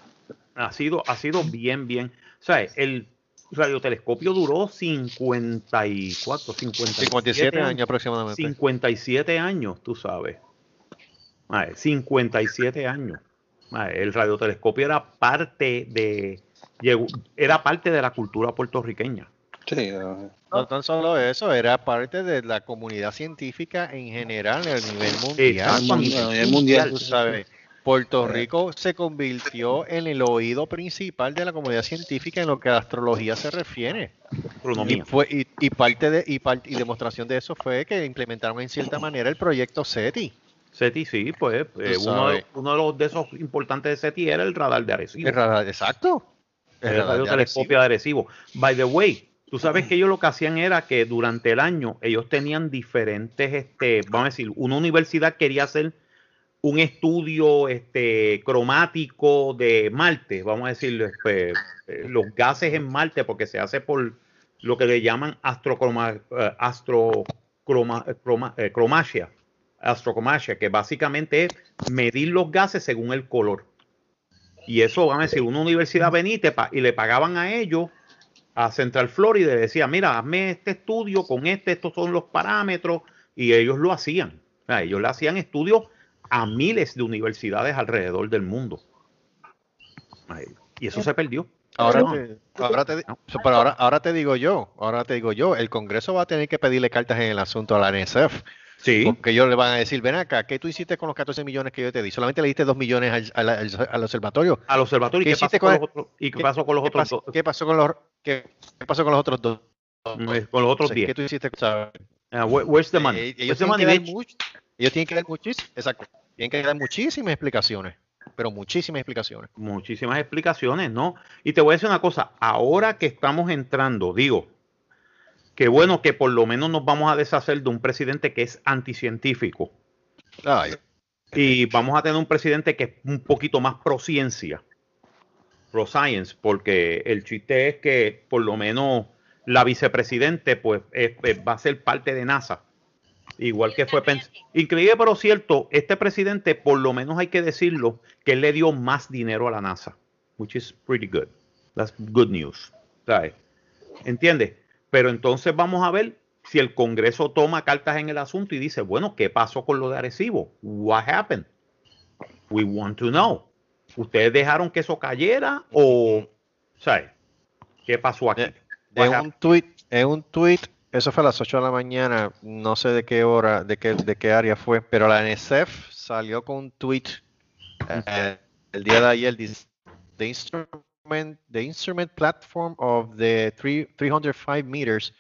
ha sido, ha sido bien, bien. O sea, el radiotelescopio duró 54, 57, 57 años aproximadamente. 57 años, tú sabes. Ay, 57 años. Ay, el radiotelescopio era parte de llegó- era parte de la cultura puertorriqueña. Sí, No tan solo eso, era parte de la comunidad científica en general a nivel mundial. A nivel mundial. Tú sabes, Puerto Rico se convirtió en el oído principal de la comunidad científica en lo que a astrología se refiere. Y, fue, y, y parte de y, par- y demostración de eso fue que implementaron en cierta manera el proyecto SETI. SETI, sí, pues eh, uno, de, uno de los de esos importantes de SETI era el radar de Arecibo. El radar, exacto. El El radar de radiotelescopio de Arecibo. By the way, tú sabes que ellos lo que hacían era que durante el año ellos tenían diferentes, este, vamos a decir, una universidad quería hacer un estudio este, cromático de Marte, vamos a decir, este, eh, los gases en Marte, porque se hace por lo que le llaman astrocroma, eh, astrocroma- eh, croma- eh, cromacia, astrocromacia, que básicamente es medir los gases según el color. Y eso, vamos a decir, una universidad venía y, le pagaban a ellos, a Central Florida, y decía, mira, hazme este estudio con este, estos son los parámetros, y ellos lo hacían. O ellos le hacían estudios a miles de universidades alrededor del mundo. Y eso se perdió. Ahora No. te, ahora te pero ahora, ahora te digo yo, ahora te digo yo, el Congreso va a tener que pedirle cartas en el asunto a la NSF. Sí. Porque ellos le van a decir, ven acá, ¿qué tú hiciste con los 14 millones que yo te di? Solamente le diste 2 millones al, al- al- al observatorio. Al observatorio, ¿y ¿Qué qué pasó con los otros- y qué pasó con los otros pasó- dos? ¿Qué pasó con los, qué, qué pasó con los otros dos? Con los otros Sí, 10. ¿Qué tú hiciste? where's the money? Eh, Where's ellos, the tienen money, ellos tienen que dar muchísimas, exacto, tienen que dar muchísimas explicaciones, pero muchísimas explicaciones. muchísimas explicaciones, ¿no? Y te voy a decir una cosa, ahora que estamos entrando, digo, que bueno que por lo menos nos vamos a deshacer de un presidente que es anticientífico. Ay, Y vamos a tener un presidente que es un poquito más pro ciencia, pro science, porque el chiste es que por lo menos la vicepresidente pues es- es- va a ser parte de NASA. Igual que fue pens- increíble pero cierto, este presidente por lo menos hay que decirlo que él le dio más dinero a la NASA, which is pretty good. That's good news. ¿sabes? ¿Entiendes? Pero entonces vamos a ver si el Congreso toma cartas en el asunto y dice, bueno, ¿qué pasó con lo de Arecibo? What happened? We want to know. ¿Ustedes dejaron que eso cayera o, ¿sabes? ¿Qué pasó aquí? What En un tweet, en un tweet, eso fue a las 8 de la mañana, no sé de qué hora, de qué, de qué área fue, pero la NSF salió con un tweet eh, el día de ayer, dice, the instrument, the instrument platform of the three, 305 meters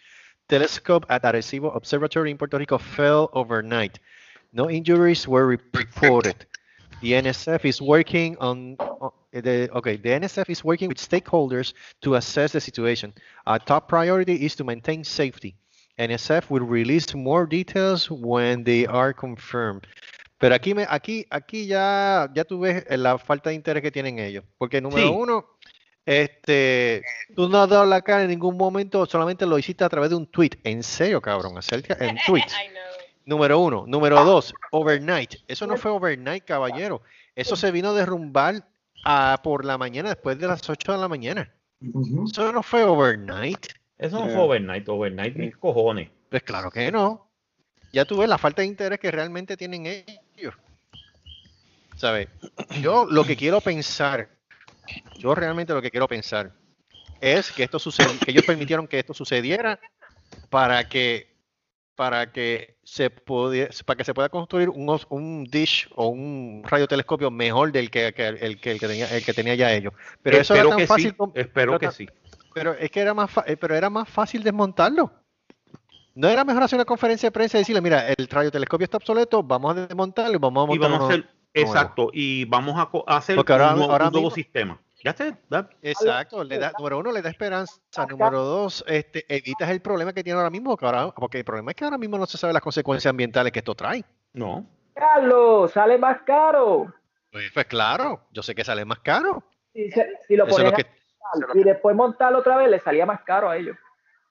telescope at Arecibo Observatory in Puerto Rico fell overnight. No injuries were reported. The NSF is working on, on the okay. The NSF is working with stakeholders to assess the situation. Our top priority is to maintain safety. NSF will release more details when they are confirmed. Pero aquí, me, aquí, aquí ya, ya tú ves la falta de interés que tienen ellos. Porque número Sí. uno, este, tú no has dado la cara en ningún momento, solamente lo hiciste a través de un tweet. En serio, cabrón, acerca en *laughs* tweet. Número uno. Número dos, overnight. Eso no fue overnight, caballero. Eso se vino a derrumbar a por la mañana, después de las 8 de la mañana. Eso no fue overnight. Eso no fue overnight, overnight mis cojones. Pues claro que no. Ya tú ves la falta de interés que realmente tienen ellos. ¿Sabes? Yo lo que quiero pensar, yo realmente lo que quiero pensar es que esto sucedió, que ellos permitieron que esto sucediera para que para que se pudiera, para que se pueda construir un, dish o un radiotelescopio mejor del que, que- el, que, el que tenía el que tenía ya ellos. Pero eso espero era tan que fácil sí, espero pero que tan- sí. Pero es que era más fa- eh, pero era más fácil desmontarlo. No era mejor hacer una conferencia de prensa y decirle, mira, el radiotelescopio está obsoleto, vamos a desmontarlo y vamos a Y montar vamos a uno hacer, nuevo". exacto, y vamos a hacer Porque ahora- un, nuevo- ahora un nuevo mismo- sistema. Ya está. Exacto, le da, número uno, le da esperanza. Número dos, este, evitas el problema que tiene ahora mismo, que ahora- porque el problema es que ahora mismo no se sabe las consecuencias ambientales que esto trae. No. Carlos, sale más caro. Pues, pues claro, yo sé que sale más caro. Si, se- si lo Eso montar y después montarlo otra vez, le salía más caro a ellos.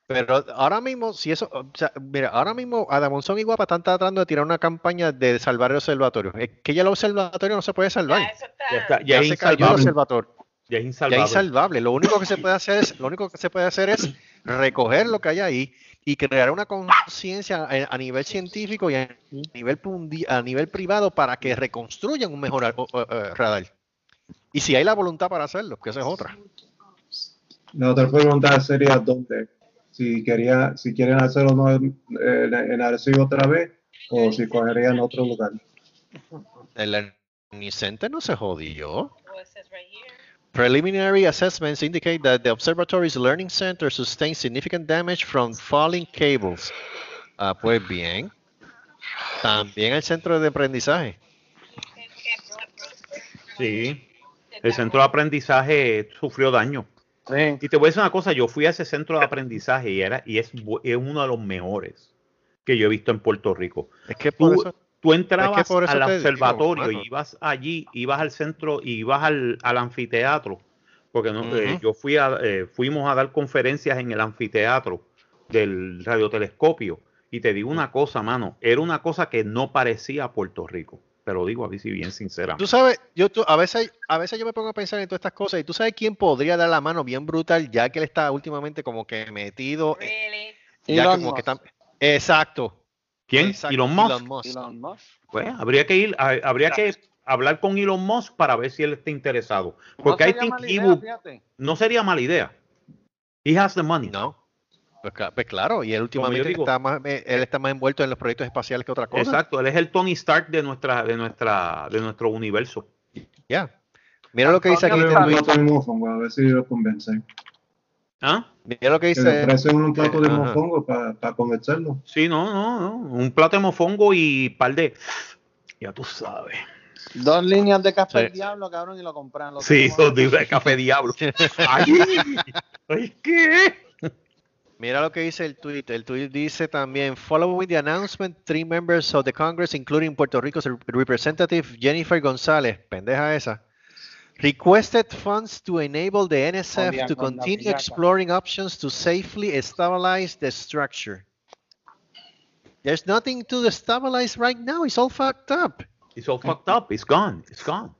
Pero ahora mismo, si eso, o sea, mira, ahora mismo Adamonzón y Guapa están tratando de tirar una campaña de salvar el observatorio. Es que ya el observatorio no se puede salvar. Ya, está, ya, es se cayó el insalvable. observatorio. Ya es Ya insalvable. es insalvable. Lo único que se puede hacer es, lo único que se puede hacer es recoger lo que hay ahí y crear una conciencia a, nivel científico y a nivel a nivel privado para que reconstruyan un mejor eh, radar. Y si hay la voluntad para hacerlo, que esa es otra. La otra pregunta sería dónde. Si quería, si quieren hacerlo no en, en, Arecibo otra vez o si cogerían otro lugar. El Learning Center no se jodió. Preliminary assessments indicate that the observatory's learning center sustained significant damage from falling cables. Ah, pues bien. También el centro de aprendizaje. Sí. El centro de aprendizaje sufrió daño. Y te voy a decir una cosa, yo fui a ese centro de aprendizaje y era y es, es uno de los mejores que yo he visto en Puerto Rico. Es que por tú, eso- tú entrabas es que por eso al digo, observatorio y ibas allí, ibas al centro y ibas al, al anfiteatro, porque no, eh, yo fui a, eh, fuimos a dar conferencias en el anfiteatro del radiotelescopio y te digo una cosa, mano, era una cosa que no parecía Puerto Rico, te lo digo a si bien sinceramente. Tú sabes, yo tú- a veces a veces yo me pongo a pensar en todas estas cosas y tú sabes quién podría dar la mano bien brutal ya que él está últimamente como que metido eh, ya Elon como que está- exacto. ¿Quién? Exacto, Elon Musk. Elon Musk. Elon Musk. Pues habría que ir, a- habría que hablar con Elon Musk para ver si él está interesado. Porque no I think he would- no sería mala idea. He has the money. No. Pues, pues claro, y él últimamente digo- está más, eh, él está más envuelto en los proyectos espaciales que otra cosa. Exacto, él es el Tony Stark de nuestra, de nuestra, de nuestro universo. Ya. Mira lo que dice aquí. Dale este un tweet. plato de mofongo, a ver si lo convencen. ¿Ah? Mira lo que Que dice. ofrecen un plato de Ajá. mofongo para convencerlo. Sí, no, no, no. Un plato de mofongo y par de. Ya tú sabes. Dos líneas de café Sí. diablo, cabrón, y lo compran. Lo Sí, dos libras de café diablo. Ay, *laughs* ay, ¿qué? Mira lo que dice el tweet. El tweet dice también, following the announcement, three members of the Congress, including Puerto Rico's representative Jennifer González, pendeja esa, requested funds to enable the NSF Con to la- con la continue exploring options to safely stabilize the structure. There's nothing to stabilize right now. It's all fucked up. It's all fucked up. It's gone. It's gone.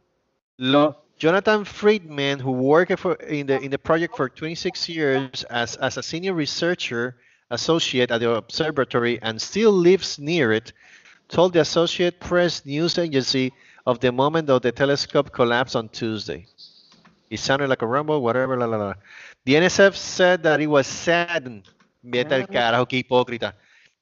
Lo- Jonathan Friedman, who worked for, in the in the project for 26 years as, as a senior researcher associate at the observatory and still lives near it, told the Associate Press news agency of the moment of the telescope collapse on Tuesday. It sounded like a rumble, whatever, la la la. The NSF said that it was saddened. Vete carajo, qué hipócrita.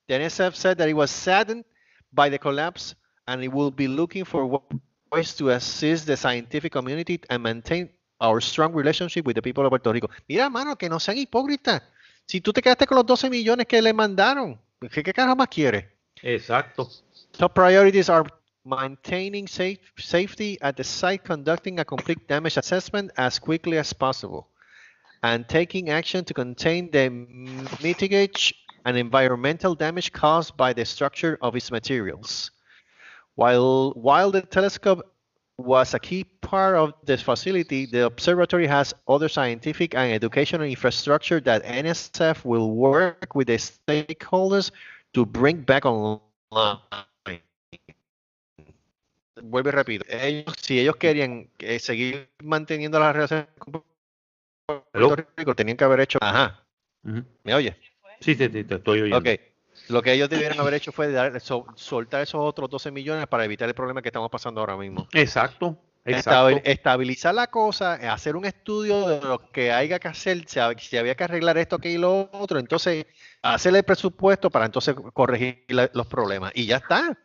The NSF said that it was saddened by the collapse and it will be looking for wa- ways to assist the scientific community and maintain our strong relationship with the people of Puerto Rico. Mira, mano, que no sean hipócritas. Si tú te quedaste con los 12 millones que le mandaron, ¿qué, qué carajo más quieres? Exacto. Top priorities are maintaining safe, safety at the site, conducting a complete damage assessment as quickly as possible, and taking action to contain the mitigate and environmental damage caused by the structure of its materials. While, while the telescope was a key part of the facility, the observatory has other scientific and educational infrastructure that NSF will work with the stakeholders to bring back online. Vuelvo y repito, ellos, si ellos querían eh, seguir manteniendo las relaciones con Puerto Rico, tenían que haber hecho. Ajá. Ujú. ¿Me oye? Sí, sí, sí, te estoy oyendo. Ok. Lo que ellos debieron haber hecho fue dar- sol- soltar esos otros 12 millones para evitar el problema que estamos pasando ahora mismo. Exacto. Exacto. Estabil- estabilizar la cosa, hacer un estudio de lo que haya que hacer, si, hab- si había que arreglar esto, que y lo otro. Entonces, hacerle el presupuesto para entonces corregir la- los problemas. Y ya está.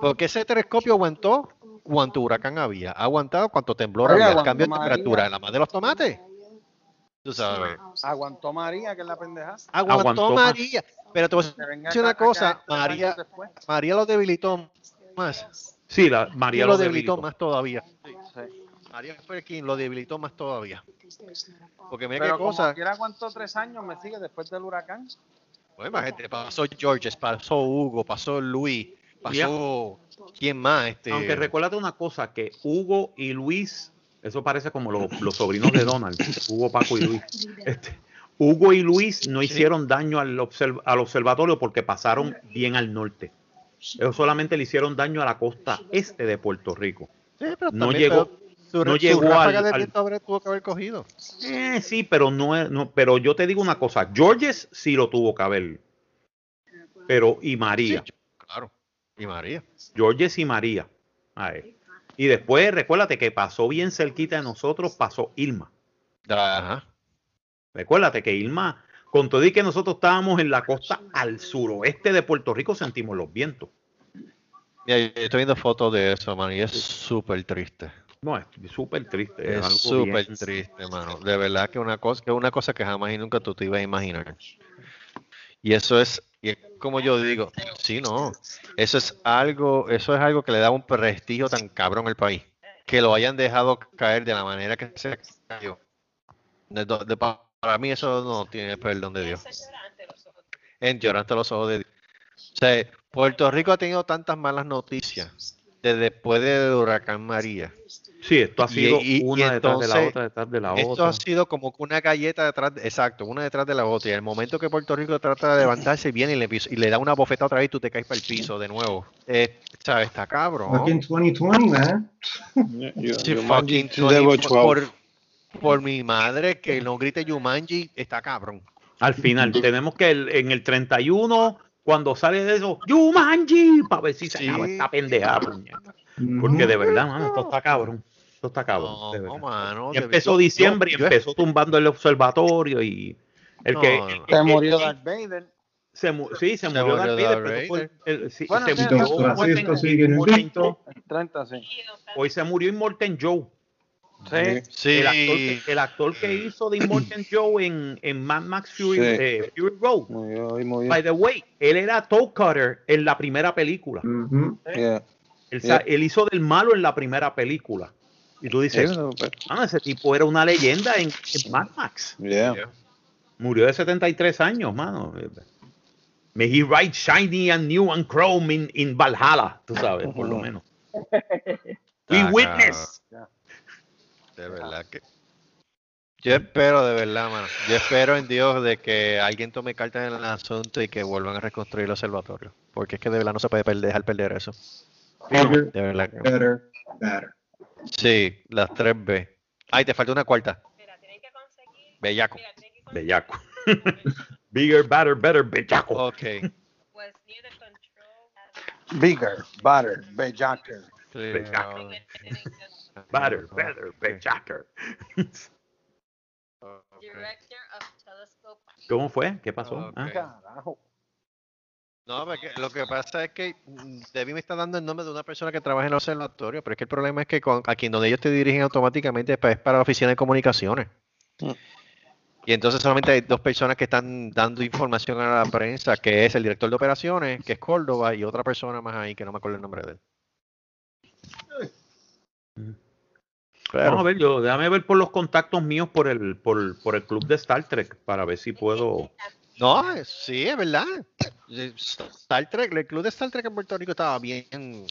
Porque ese telescopio aguantó cuánto huracán había, ha aguantado cuánto temblor Oye, había, el cambio de temperatura, la más de los tomates. Tú sabes. Aguantó María, que es la pendeja. Aguantó, Aguantó más. María. Pero te voy a decir una cosa, María. María lo debilitó más. Sí, la, María lo lo debilitó debilitó. más todavía. Sí. María fue quien lo debilitó más todavía. Porque mira Pero qué como cosa. quiera aguantó tres años, me sigue después del huracán. Bueno, imagínate, pasó Georges, pasó Hugo, pasó Luis, pasó. ¿Quién más? Este, Aunque recuérdate una cosa, que Hugo y Luis, eso parece como lo- los sobrinos de Donald, Hugo, Paco y Luis. *laughs* Este, Hugo y Luis no hicieron daño al, observ- al observatorio porque pasaron bien al norte. Ellos solamente le hicieron daño a la costa este de Puerto Rico. Sí, pero No también, llegó, pero su, no su llegó al- de al- tuvo que haber cogido. Eh, sí, pero no, es- no, pero yo te digo una cosa, Georges sí lo tuvo que haber. Pero, y María. Claro. Y María. Georges y María. A ver. Y después, recuérdate que pasó bien cerquita de nosotros, pasó Irma. Ajá. Recuérdate que Irma, con todo y que nosotros estábamos en la costa al suroeste de Puerto Rico, sentimos los vientos. Mira, yo estoy viendo fotos de eso, man, y es súper triste. No, es súper triste. Es, súper triste, mano. De verdad que una cosa, que una cosa que jamás y nunca tú te ibas a imaginar. Y eso es, y es como yo digo, sí, no. Eso es algo, eso es algo que le da un prestigio tan cabrón al país. Que lo hayan dejado caer de la manera que se cayó. De de- pa- para mí eso no tiene perdón de Dios. En llorante los ojos de Dios. O sea, Puerto Rico ha tenido tantas malas noticias desde después del huracán María. Sí, esto ha Y- sido y- y una detrás de la entonces, otra, detrás de la Esto otra. ha sido como que una galleta detrás, de- exacto, una detrás de la otra. Y el momento que Puerto Rico trata de levantarse, viene y le, y le da una bofeta otra vez y tú te caes para el piso de nuevo. Eh, ¿sabes? Está cabrón. Fucking 2020, man. Sí, fucking to level 20, por, 12. por mi madre que no grite Yumanji, está cabrón. Al final, tenemos que el- en el 31, cuando sale de eso, Yumanji, para ver si se acaba esta pendeja, puñeta. Porque de verdad, mano, esto está cabrón. Esto está cabrón. de verdad. mano, Y de- empezó yo- diciembre yo- y yo- empezó tumbando el observatorio y el No, que no. el- Se murió Darth Vader. se mu- sí, se, Se murió murió Darth Vader, pero fue Vader. el- el- sí, Bueno, se sí, murió sí, Los Immortan- racistas siguen Immortan invictos. Joe. 30, sí. Hoy se murió Immortan Joe. Sí. Sí. El, actor que, el actor que hizo de Immortan *clears throat* Joe en, en Mad Max Fury, Sí. eh, Fury Road. By the way, él era Toe Cutter en la primera película. Yeah. Él, Yeah. él hizo del malo en la primera película. Y tú dices, pues, ah, ese tipo era una leyenda en, en Mad Max. yeah. Murió de 73 años, mano. May he ride shiny and new and chrome in, in Valhalla, tú sabes, por lo menos. *laughs* We Ah, witness. De verdad que. Yo espero, de verdad, mano. Yo espero en Dios de que alguien tome cartas en el asunto y que vuelvan a reconstruir el observatorio. Porque es que de verdad no se puede perder- dejar perder eso. De verdad que. better, better. Sí, las tres B. Ay, te falta una cuarta. Bellaco. Bellaco. Bigger, better, better, bellaco. Ok. Bigger, better. Sí, Bellaco. no. Better, better, bellaco. ¿Cómo fue? ¿Qué pasó? Ok. Ah. Carajo. No, porque lo que pasa es que mm, Debbie me está dando el nombre de una persona que trabaja en el observatorio, pero es que el problema es que con, a quien donde ellos te dirigen automáticamente es para la oficina de comunicaciones. Mm. Y entonces solamente hay dos personas que están dando información a la prensa, que es el director de operaciones, que es Córdoba, y otra persona más ahí que no me acuerdo el nombre de él. Vamos a ver, yo, déjame ver por los contactos míos por el, por, por el club de Star Trek para ver si puedo. No, es- sí, es verdad. Star Trek, el club de Star Trek en Puerto Rico estaba bien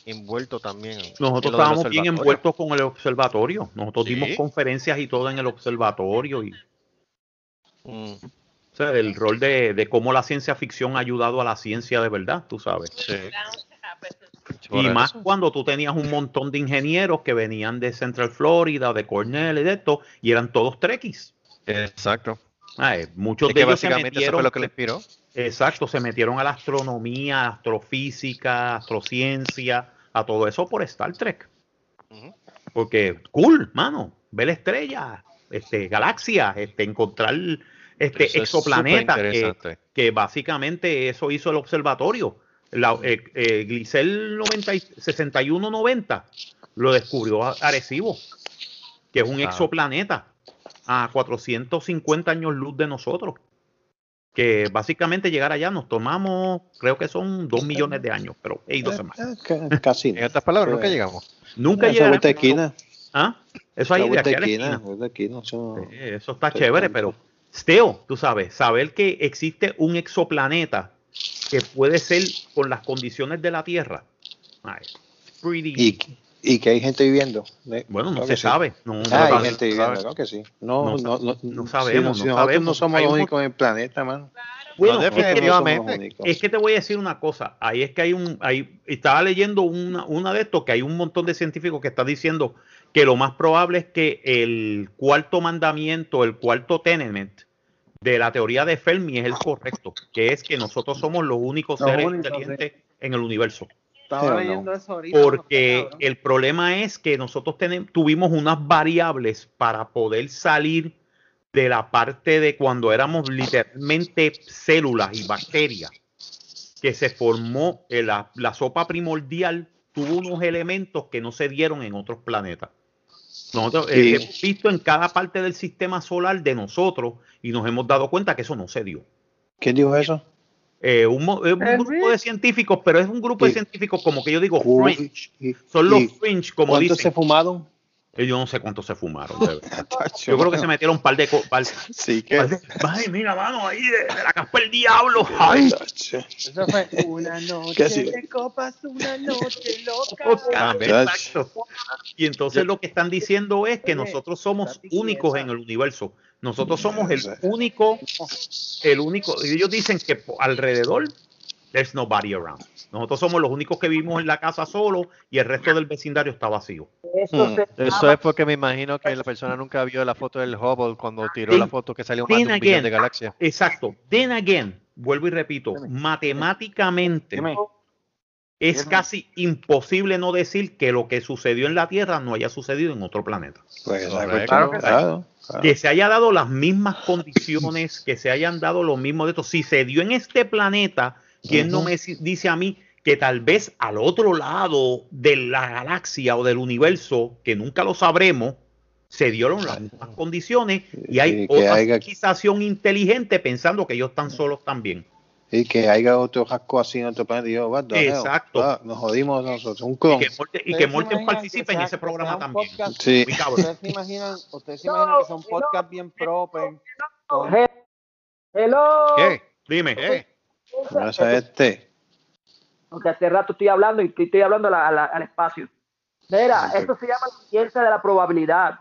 envuelto también. Nosotros estábamos bien envueltos con el observatorio. Nosotros Sí. dimos conferencias y todo en el observatorio. Y, Mm, o sea, el rol de, de cómo la ciencia ficción ha ayudado a la ciencia de verdad, tú sabes. sí. Y más cuando tú tenías un montón de ingenieros que venían de Central Florida, de Cornell y de esto, y eran todos trekkies. Exacto. Ay, muchos Es de que ellos se básicamente eso metieron, fue lo que le inspiró. exacto, se metieron a la astronomía, astrofísica, astrociencia, a todo eso por Star Trek. Porque cool, mano, ver estrellas, este, galaxias, este, encontrar este Eso es exoplaneta, que, que básicamente eso hizo el observatorio. La, eh, eh, Glicel 90 y- 6190 lo descubrió Arecibo, que es un Ah. exoplaneta a 450 años luz de nosotros. Que básicamente llegar allá nos tomamos, creo que son dos millones de años, pero hey, dos semanas. Eh, Casi. *laughs* En otras palabras, nunca llegamos. Nunca esquina. ¿Ah? Eso ahí de aquí a la esquina, eso- Sí, eso está chévere, pero still, tú sabes, saber que existe un exoplaneta que puede ser con las condiciones de la Tierra. ay, pretty- Y, y que hay gente viviendo. Eh, bueno, no claro se sí. sabe. No, no Ah, hay gente no viviendo, sabe. claro que sí. No, No no, no, sabemos, si no nosotros sabemos. no somos Hay los un únicos en el planeta, mano. Bueno, No, es que- definitivamente. Es que te voy a decir una cosa. Ahí es que hay un. Ahí, estaba leyendo una, una de estos que hay un montón de científicos que están diciendo que lo más probable es que el cuarto mandamiento, el cuarto tenement de la teoría de Fermi es el correcto, que es que nosotros somos los únicos Los seres únicos, inteligentes en el universo. Estaba no. leyendo eso ahorita. Porque el problema es que nosotros tenemos, tuvimos unas variables para poder salir de la parte de cuando éramos literalmente células y bacterias, que se formó eh, la, la sopa primordial, tuvo unos elementos que no se dieron en otros planetas. Nosotros eh, Sí. hemos visto en cada parte del sistema solar de nosotros y nos hemos dado cuenta que eso no se dio. ¿Quién dijo eso? Eh, un, mo- es un grupo de científicos, pero es un grupo de científicos como que yo digo fringe. y- Son los fringe, como ¿Cuántos dicen. se fumaron? Yo no sé cuántos se fumaron. de verdad. *laughs* Yo creo que se metieron un par de. Par, Sí, que. de- Ay, mira, mano, ahí de, de la caspa el diablo. Ay. Eso fue una noche de copas, una noche loca. *laughs* Exacto. Y entonces lo que están diciendo es que nosotros somos únicos en el universo. Nosotros somos el único, el único. Ellos dicen que alrededor there's nobody around. Nosotros somos los únicos que vivimos en la casa solo y el resto del vecindario está vacío. Eso Eso es porque me imagino que la persona nunca vio la foto del Hubble cuando tiró Then- la foto que salió más de then un billón again, de galaxias. Exacto. Then again, vuelvo y repito, matemáticamente es casi imposible no decir que lo que sucedió en la Tierra no haya sucedido en otro planeta. Pues, claro, claro, claro. Que se haya dado las mismas condiciones, que se hayan dado lo mismo de esto. Si se dio en este planeta, ¿quién no me dice a mí que tal vez al otro lado de la galaxia o del universo, que nunca lo sabremos, se dieron las mismas condiciones y hay Y otra haya- civilización inteligente pensando que ellos están solos también? Y que haya otro jasco así en otro planeta. Y yo? Exacto. Ah, nos jodimos nosotros. Un Y clon. que Morten, y ¿Ustedes que Morten participe que en ese programa también. podcast? Sí. ¿Ustedes se imaginan, ustedes se imaginan que un podcast bien proper? con- Hello. ¿Qué? Dime. ¿Qué? Gracias a este. Porque hace rato estoy hablando y estoy hablando a la- a la- al espacio. Mira, esto se llama ciencia de la probabilidad.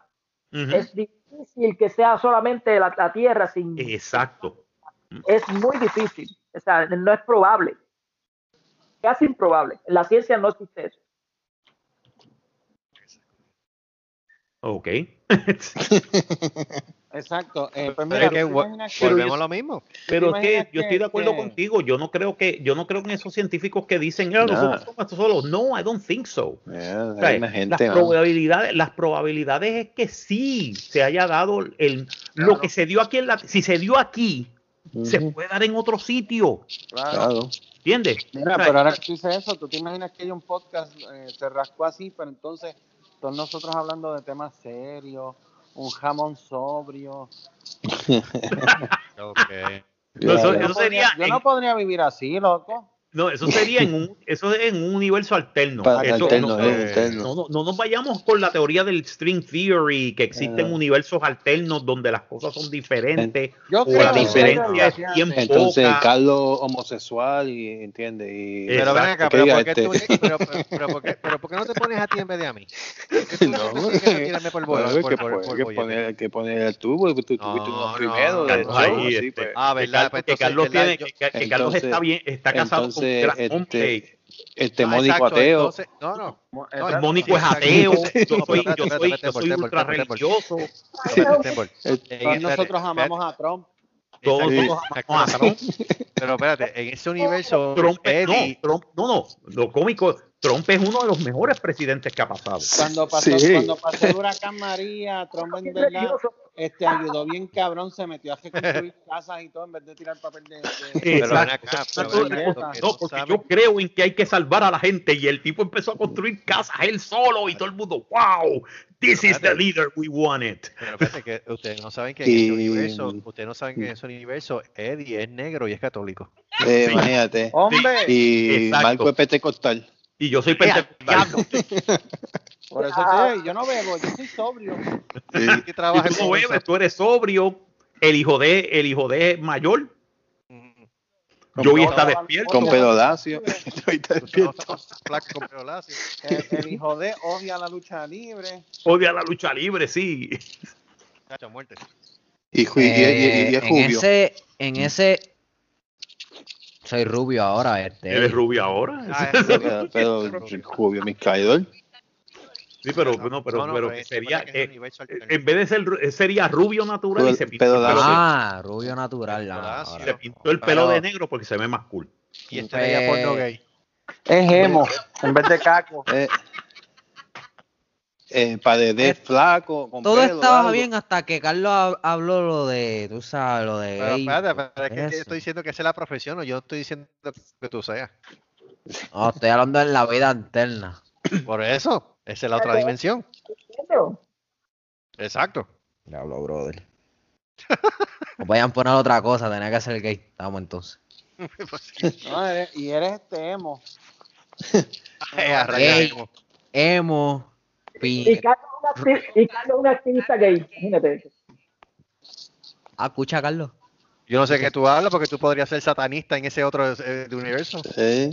Es difícil que sea solamente la, la Tierra sin... Exacto. Es muy difícil. O sea, no es probable. Casi improbable. En la ciencia no existe eso. Ok. *laughs* *laughs* Exacto. Eh, pues Pero mira, es que ¿tú te vo- imaginas que- volvemos a lo mismo. Pero es que yo estoy de acuerdo que- contigo. Yo no creo que yo no creo en esos científicos que dicen, "Ah, Nah. nosotros somos estos solos. No, I don't think so. Yeah, O sea, gente, las probabilidades, las probabilidades es que sí se haya dado el lo que se dio aquí en la si se dio aquí, se puede dar en otro sitio. Claro. Claro. ¿Entiendes? Mira, O sea, pero ahora que tú dices eso, ¿tú te imaginas que hay un podcast, eh, se rascó así, pero entonces todos nosotros hablando de temas serios, un jamón sobrio? *laughs* Ok. No, eso- Yo podría- no podría vivir así, loco. No, eso sería en un, *laughs* eso es en un universo alterno. Pa- Eso- alterno, no, eh, alterno. no, no, no nos vayamos con la teoría del string theory, que existen Ah. universos alternos donde las cosas son diferentes, Yo o creo la diferencia es bien Entonces, poca. Carlos homosexual y entiende. Y, Pero ven acá, ¿qué pero ¿por qué, este? tú, pero, pero, pero, ¿por qué, pero ¿por qué no te pones a ti en vez de a mí? *laughs* ¿Por qué tú No, hay que, poner- el tubo, porque tú tuviste No, uno no, primero. este, pues. Ah, ¿verdad? Pues que Carlos está bien, está casado entonces, gran este, este Ah, Mónico exacto, ateo. entonces- no, no. Exacto. Mónico es ateo, yo soy, yo soy, yo ultra religioso. Nosotros amamos a Trump. Todos amamos a Trump. Pero espérate, en ese universo, Trump es- Eddie, no, Trump, no, no, lo cómico, Trump es uno de los mejores presidentes que ha pasado. Cuando pasó, Sí. cuando pasó el huracán María, Trump en verdad, este ayudó bien cabrón, se metió a reconstruir *laughs* casas y todo en vez de tirar papel de. de- Pero ven Exacto. acá, pero No, ven acá, porque yo creo en que hay que salvar a la gente y el tipo empezó a construir casas él solo y todo el mundo, wow, this is the leader we wanted. Pero fíjate que ustedes no saben que en Y- ese universo, ustedes no saben que en ese universo Eddie es negro y es católico. Eh, Imagínate. Hombre, Y Exacto. Marco es pentecostal. Y yo soy pentecostal. *laughs* por eso te yo no bebo, yo soy sobrio. Y trabaja tú no bebes, tú eres sobrio, el hijo de, el hijo de mayor, Joey está despierto. Con pelo lacio. Joey está despierto. Con. El, hijo de odia la lucha libre. Odia la lucha libre, sí. Chacho, muerte. Y, y- y- y- y Eh, es en ese, en ese soy rubio ahora, este. Él es rubio ahora. Ah, *laughs* Pero, pero rubio, mi caidor. Sí, pero no, pero, No, no, pero pero es- sería, eh, eh, en vez de ser, ru- sería rubio natural y se pintó, pero el la- pelo, Ah, rubio natural. ah, Lacio. ahora. se pintó el pelo Pero- de negro porque se ve más cool. Y este veía porno gay. Es emo, en vez de caco. Eh, eh, padedé flaco, con Todo pelo, estaba algo. bien hasta que Carlos hab- habló lo de, tú sabes, lo de Pero espérate, pero es que estoy diciendo que esa es la profesión, o yo estoy diciendo que tú seas. No, estoy hablando en la vida alterna. Por eso, esa es la otra dimensión. Exacto. Diablo, brother. O vayan a poner otra cosa, tenía que ser gay. Estamos entonces. *laughs* No, eres- y eres este emo. Eh, a rayos, Gay, emo. emo, Y. Carlos es un y activista gay, imagínate. Ah, escucha, Carlos. Yo no sé qué tú hablas porque tú podrías ser satanista en ese otro eh, de universo. Eh,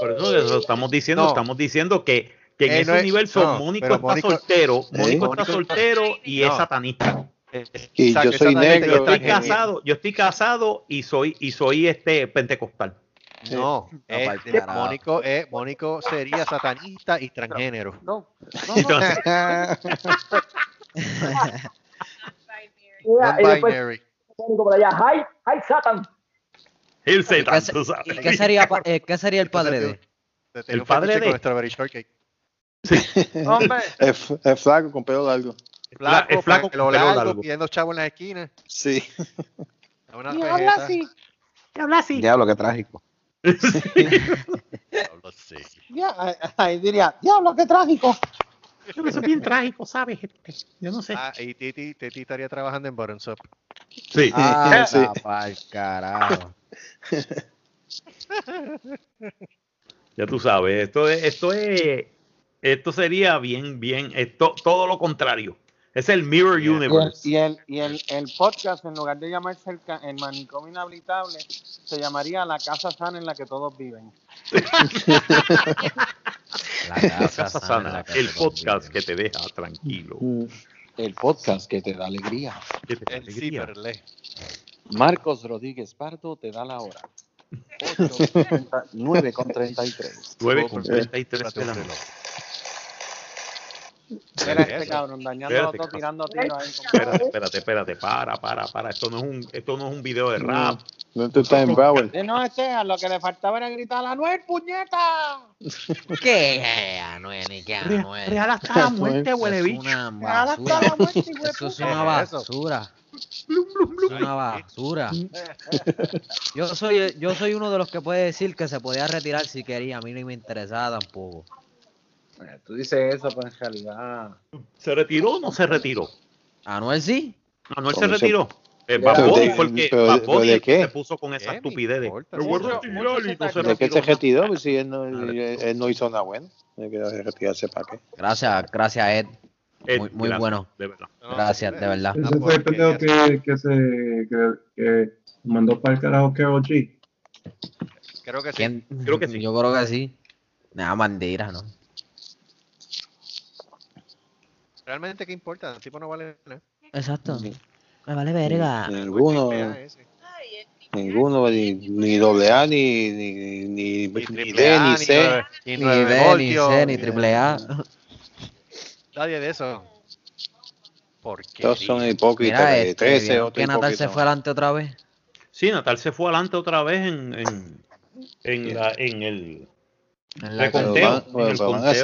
Por eso eso estamos diciendo, No. estamos diciendo que, que en Eh, ese no es- universo no, Mónico está Mónico- soltero, ¿Eh? Mónico está soltero y es satanista. Y Exacto, yo soy negro. Yo estoy casado, yo estoy casado y soy y soy este pentecostal. No, carajo. Mónico, eh, Mónico sería satanista y transgénero. No, *laughs* Mira, y después Non-binary. Mónico por allá, ¡Hi! ¡Hi, Satan! El ¿Y Satan, tú sabes. y qué sería, eh, qué sería el padre de? El padre de- con strawberry shortcake. *laughs* hombre, Es, es flaco, con pelo largo. Flaco, es flaco pelo con pelo largo, largo. pidiendo chavo en las esquinas. Sí. Una y habla así. Habla así. Diablo, qué trágico. *laughs* Diablo, sí. Ya, ahí- diría, diablo, qué trágico. Eso es bien trágico, ¿sabes? Yo no sé. Ah, y Titi, Titi estaría trabajando en Bottoms Up. Sí. Ah, Sí. pa'l carajo. Ya tú sabes, esto es, esto es, esto sería bien, bien, esto, todo lo contrario. Es el Mirror. Y Universe. y el, y el, el podcast, en lugar de llamarse el, ca- el manicomio inhabitable, se llamaría La Casa Sana en la que todos viven. *laughs* La Casa casa Sana, sana, la casa el podcast que te deja tranquilo. El podcast que te da alegría. que te da alegría. Marcos Rodríguez Pardo te da la hora. 9 con 33. 9 con 33 de la Espérate, noche. Era este cabrón, dañando Espérate, a otro, ¿qué tirando tiros ahí. Espérate, espérate, espérate, para, para, para. Esto no es un, esto no es un video de rap. No, tú estás en. Eh, No, este, a lo que le faltaba era gritar ¡Anuel, puñeta! *laughs* ¿Qué? Anuel, ni qué Anuel. real hasta la muerte, huele Eso es bicho. una Real hasta basura. la muerte, de Eso es una Eso. basura. Es una basura. Yo soy, yo soy uno de los que puede decir que se podía retirar si quería. A mí no me interesaba tampoco. Eh, Tú dices eso, pero en realidad... ¿Se retiró o no se retiró? Anuel sí. Anuel se ¿Cómo se- retiró. Eh, Pero Bad Bunny de- fue el que, pero Bad de- pero Bunny ¿de el que qué? se puso con esa ¿Qué me estupidez de. qué se retiró. Pues si él no, él, no hizo nada bueno. Que retirarse para qué. Gracias, gracias Ed. Eh, Muy, muy gracias, bueno. De verdad. Gracias, de verdad. Ese fue el pendejo que, que se que, que mandó para el carajo Karol G. Creo que sí. ¿Quién? Creo que sí. Yo creo que sí. Nada, bandera, ¿no? Realmente, ¿qué importa? El tipo no vale nada. Exacto. Me vale verga. Ninguno, Vea ese. ninguno, ni, ni doble A, ni, ni, ni, ni, Ni D, A, ni C. ni B, ni C, ni triple A. Nadie de eso. Porque Todos son hipócritas. Mira, de este, 13, ¿vieron otro que Natal se fue adelante otra vez. Sí, Natal se fue adelante otra vez en, en, en, la, en el En la reconteo. van- en el pero van a conteo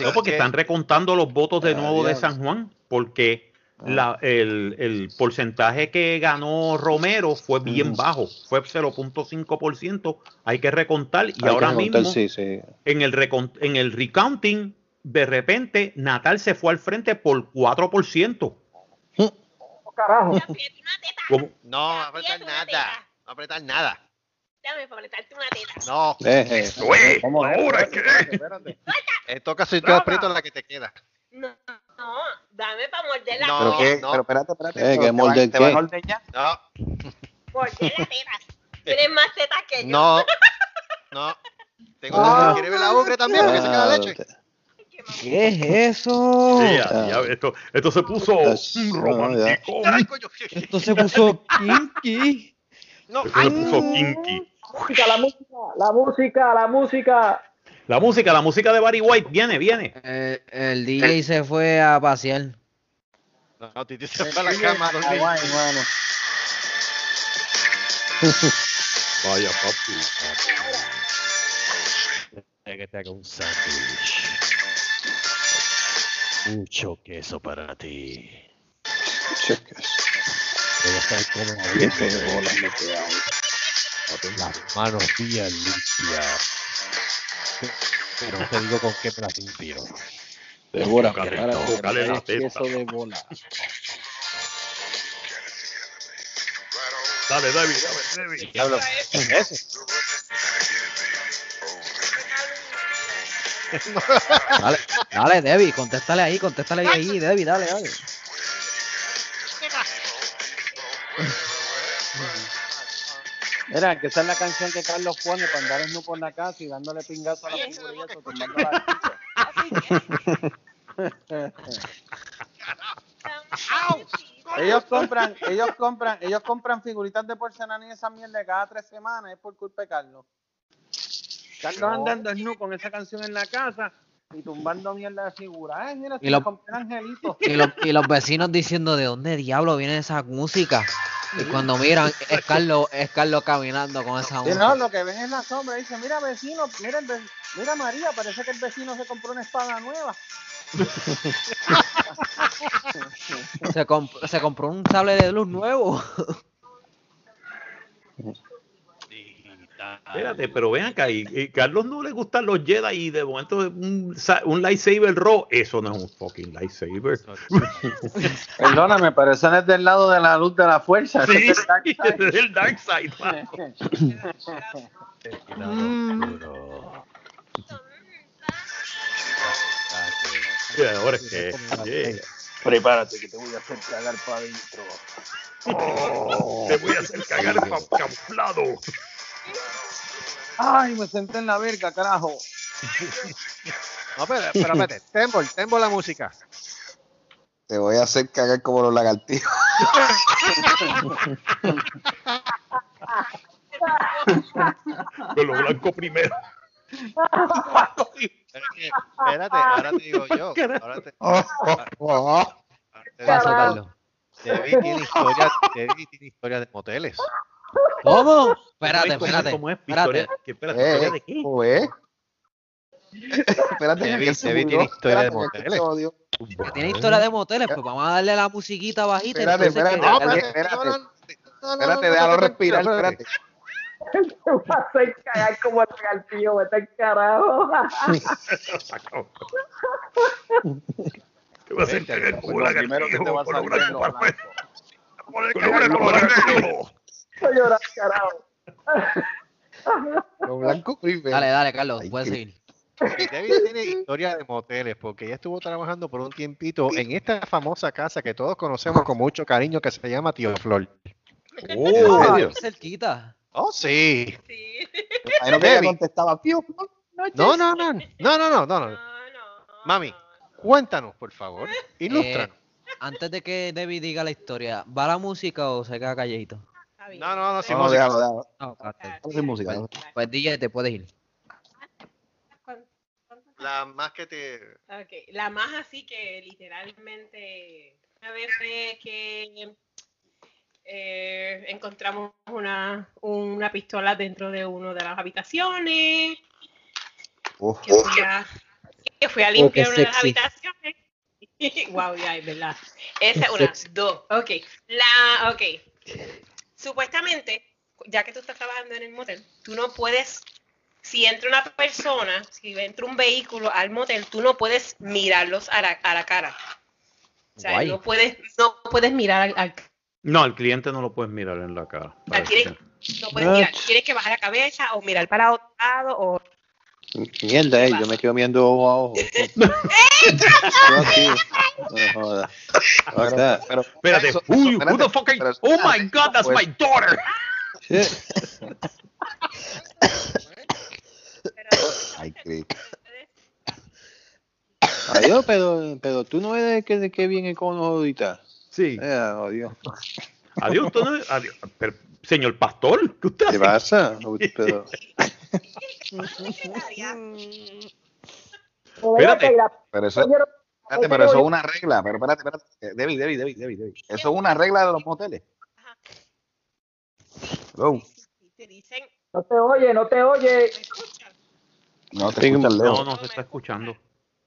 No, porque están recontando los votos de Ah, nuevo de. San Juan, porque Ah. la- el, el porcentaje que ganó Romero fue bien Ujú. bajo, fue 0.5%. Hay que recontar y Hay ahora recontar, mismo sí, sí. en el, recon- en el recounting, de repente Natal se fue al frente por 4%. *laughs* Carajo. ¿Cómo? No, no apretar nada. No apretar nada. Dame para apretarte una teta. No. Deje. Eso es. ¿Cómo es? Ahora Espérate, qué. espérate. Eh, toca si tú aprietas la que te queda. No, no, dame para morder la No, ¿Pero qué? no. Pero espérate, espérate. Eh, ¿pero ¿qué te te qué? a ordeñar? No, morder la teta. *laughs* Tienes más tetas que yo. no, *laughs* no. Tengo Ah. ¿Quieres ver la ucre también? Porque se queda Ah, leche. ¿Qué es eso? Sí, ya- ya- esto, esto se puso Eso, romántico. Ay, coño. Esto se puso *laughs* kinky. No, se puso kinky. Música, la música, la música, la música. La música, la música de Barry White, viene, viene. Eh, el DJ se fue a pasear. No, Titi se fue a la cama. Aguay, mano. Vaya, papi. que te haga un sándwich. Mucho queso para ti. Debe estar como Queso de bola me queda ahí. las manos bien limpias. Pero no te digo con qué me las limpio. Débora, prepárate, trae queso de bola. Dale, David, dale, David. Diablo, eso. Dale, dale, Debbie, contéstale ahí, contéstale ahí, Debbie, dale, dale. Mira, que esa es la canción que Carlos pone para andar en por la casa y dándole pingazo a la al piso. ellos compran, ellos compran, ellos compran figuritas de porcelana y esa mierda cada tres semanas, es por culpa de Carlos. Carlos andando en nu con esa canción en la casa y tumbando mierda de figura. Ay, mira, Y si lo- me compré un angelito. Y los, y los vecinos diciendo de dónde diablo viene esa música. Y cuando miran, es Carlos, es Carlos caminando con esa música. no, lo que ven es la sombra. Dice, mira vecino, mira, ve- mira María, parece que el vecino se compró una espada nueva. *laughs* Se, comp- se compró un sable de luz nuevo. *laughs* Espérate, pero ven acá, y, y Carlos no le gustan los Jedi y de momento un, sa- un lightsaber raw, eso no es un fucking lightsaber. Perdóname, pero eso no *laughs* es del lado de la luz de la fuerza. Sí, es del dark es side. *laughs* del dark side. *laughs* mano. Y ahora es que. yeah. Prepárate que te voy a hacer cagar para adentro. Oh, te voy a hacer cagar pa- camuflado. Ay, me senté en la verga, carajo. No, pero, pero espérate. Tembo, tembo la música. Te voy a hacer cagar como los lagartijos. Con lo blanco primero. Espérate, ahora te digo yo. Ahora te, ¿Qué pasó, Carlos? Debbie tiene historia, Debbie tiene historia de moteles. ¿Cómo? Espérate, espérate. ¿Cómo es? espérate. Que- espérate, Eh, ¿historia de qué? ¿cómo es? Espérate, Debbie- Debbie tiene historia de moteles. tiene historia de moteles, pues vamos a darle la musiquita bajita. Espérate, espérate, que- No, espérate, espérate, espérate. no, no, no, no, Espérate, no, déjalo no, respirar, espérate. *laughs* espérate. *laughs* Te va a hacer cagar como el lagartillo, vete al carajo. Te a hacer cagar como primero que te salir lo blanco. *laughs* a llorar, carajo. Lo blanco primero. Dale, dale, Carlos, Ay, puedes qué- seguir. Debbie tiene historia de moteles porque ella estuvo trabajando por un tiempito en esta famosa casa que todos conocemos con mucho cariño que se llama Tío Flor. ¿En Ah, aquí cerquita. Oh, sí. Ahí no contestaba, pío, No, no, no, no, no, no, no, no. Mami, cuéntanos, por favor. Ilústranos. Eh, antes de que Debbie diga la historia, ¿va la música o se queda calladito? No, no, no, sin No, música. déjalo, déjalo. Ok. Déjalo sin música. Pues, pues DJ, te puedes ir. La más que te. Ok, la más así que literalmente una vez que eh, encontramos una, una pistola dentro de una de las habitaciones Uf, que fui a, que fui a Oh, limpiar una de las habitaciones. *laughs* wow, ya, es verdad. Esa es una. Sexy. Dos. Ok. La, ok. Supuestamente, ya que tú estás trabajando en el motel, tú no puedes, si entra una persona, si entra un vehículo al motel, tú no puedes mirarlos a la, a la cara. O sea, Guay. no puedes, no puedes mirar al, al- No, al cliente no lo puedes mirar en la cara. tienes- no puedes mirar. Tienes que bajar la cabeza o mirar para otro lado o Mierda, eh, yo me quedo viendo ojo a ojo. *laughs* No jodas. O sea, pero, Espérate, eso- who, eso- who the fuck are? Oh my god, that's my daughter. Ay, Cristo. Adiós, pero, pero tú no eres que de qué viene con ahorita. Sí. Eh, adiós. Adiós, usted no es- adiós. Pero, señor pastor, ¿qué usted ¿Qué hace? pasa? Pero, Espérate. Pero eso, espérate, pero eso es una regla. Pero espérate, espérate. Eh, Debbie, Debbie, Debbie, Debbie, Debbie. Eso es una regla de los moteles. Hello. No te oye, no te oye. No te escuchas, Leo. No, no se está escuchando.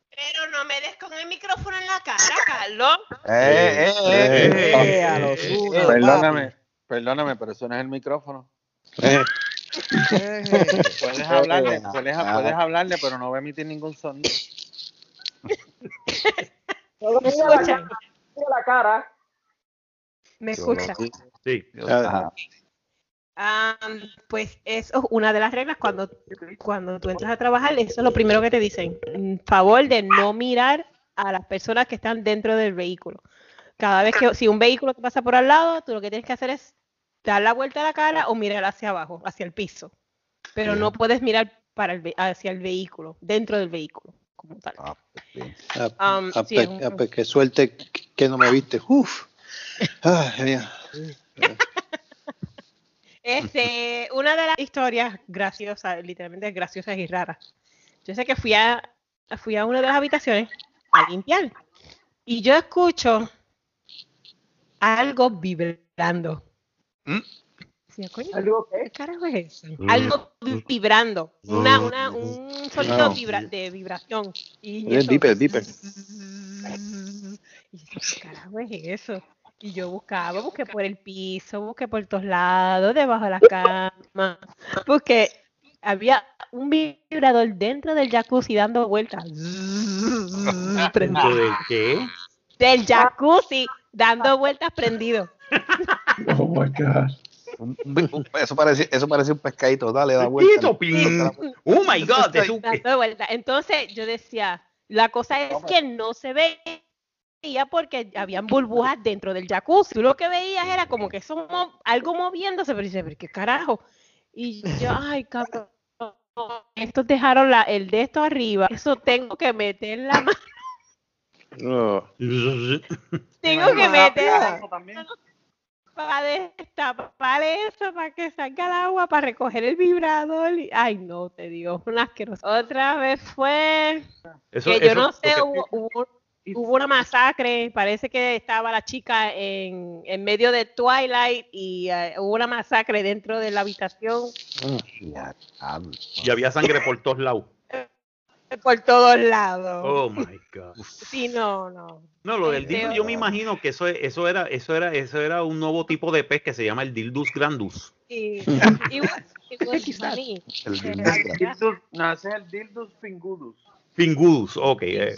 Pero no me des con el micrófono en la cara, Carlos. Eh, eh, eh, Eh, eh, a los eh, unos, eh, perdóname, perdóname, pero eso no es el micrófono. eh, Puedes hablarle, puedes, puedes hablarle, pero no va a emitir ningún sonido. Solo mira la cara, mira la cara. ¿Me escucha? Sí. Am, pues eso es una de las reglas cuando, cuando tú entras a trabajar, eso es lo primero que te dicen. En favor de no mirar a las personas que están dentro del vehículo. Cada vez que, si un vehículo te pasa por al lado, tú lo que tienes que hacer es dar la vuelta a la cara o mirar hacia abajo, hacia el piso. Pero no puedes mirar para el hacia el vehículo, dentro del vehículo, como tal. ah, Um, ah, sí, pues- es un- ah, pues qué suerte que no me viste. Uf. Ay. *laughs* Este, una de las historias graciosas, literalmente graciosas y raras. Yo sé que fui a, fui a una de las habitaciones a limpiar y yo escucho algo vibrando. Sí, coño, ¿Qué carajo es eso? Algo vibrando, una, una, un sonido No. vibra- de vibración. Y beeper, el beeper. y yo, ¿qué carajo es eso? Y yo buscaba, busqué por el piso, busqué por todos lados, debajo de la cama, busqué, había un vibrador dentro del jacuzzi dando vueltas. *laughs* ¿Dentro de qué? Del jacuzzi dando vueltas prendido. *laughs* Oh my God. Un- un- un- Eso parece, eso parece un pescadito. Dale, da vuelta. Oh my god. Entonces yo decía, la cosa es que no se veía porque habían burbujas dentro del jacuzzi. Tú lo que veías era como que eso algo moviéndose, pero dice, pero qué carajo. Y yo, ay, cabrón. Estos dejaron la, el de esto arriba. Eso tengo que meter la mano. No. Tengo que meter Eso también. Para destapar eso, para que salga el agua, para recoger el vibrador. y- Ay, no, te digo, un asqueroso. Otra vez fue Eso- que yo eso- no sé, hubo, hubo- hubo una masacre, parece que estaba la chica en, en medio de Twilight y eh, hubo una masacre dentro de la habitación Y había sangre por todos lados. Por todos lados. Oh my god. *laughs* Sí, no, no. No, lo del dildo yo me imagino que eso, eso era, eso era, eso era un nuevo tipo de pez que se llama el dildus grandus. It was funny. El dildus había- Dildus, no, ese es el Dildus Fingudus. Fingudus, ok. eh.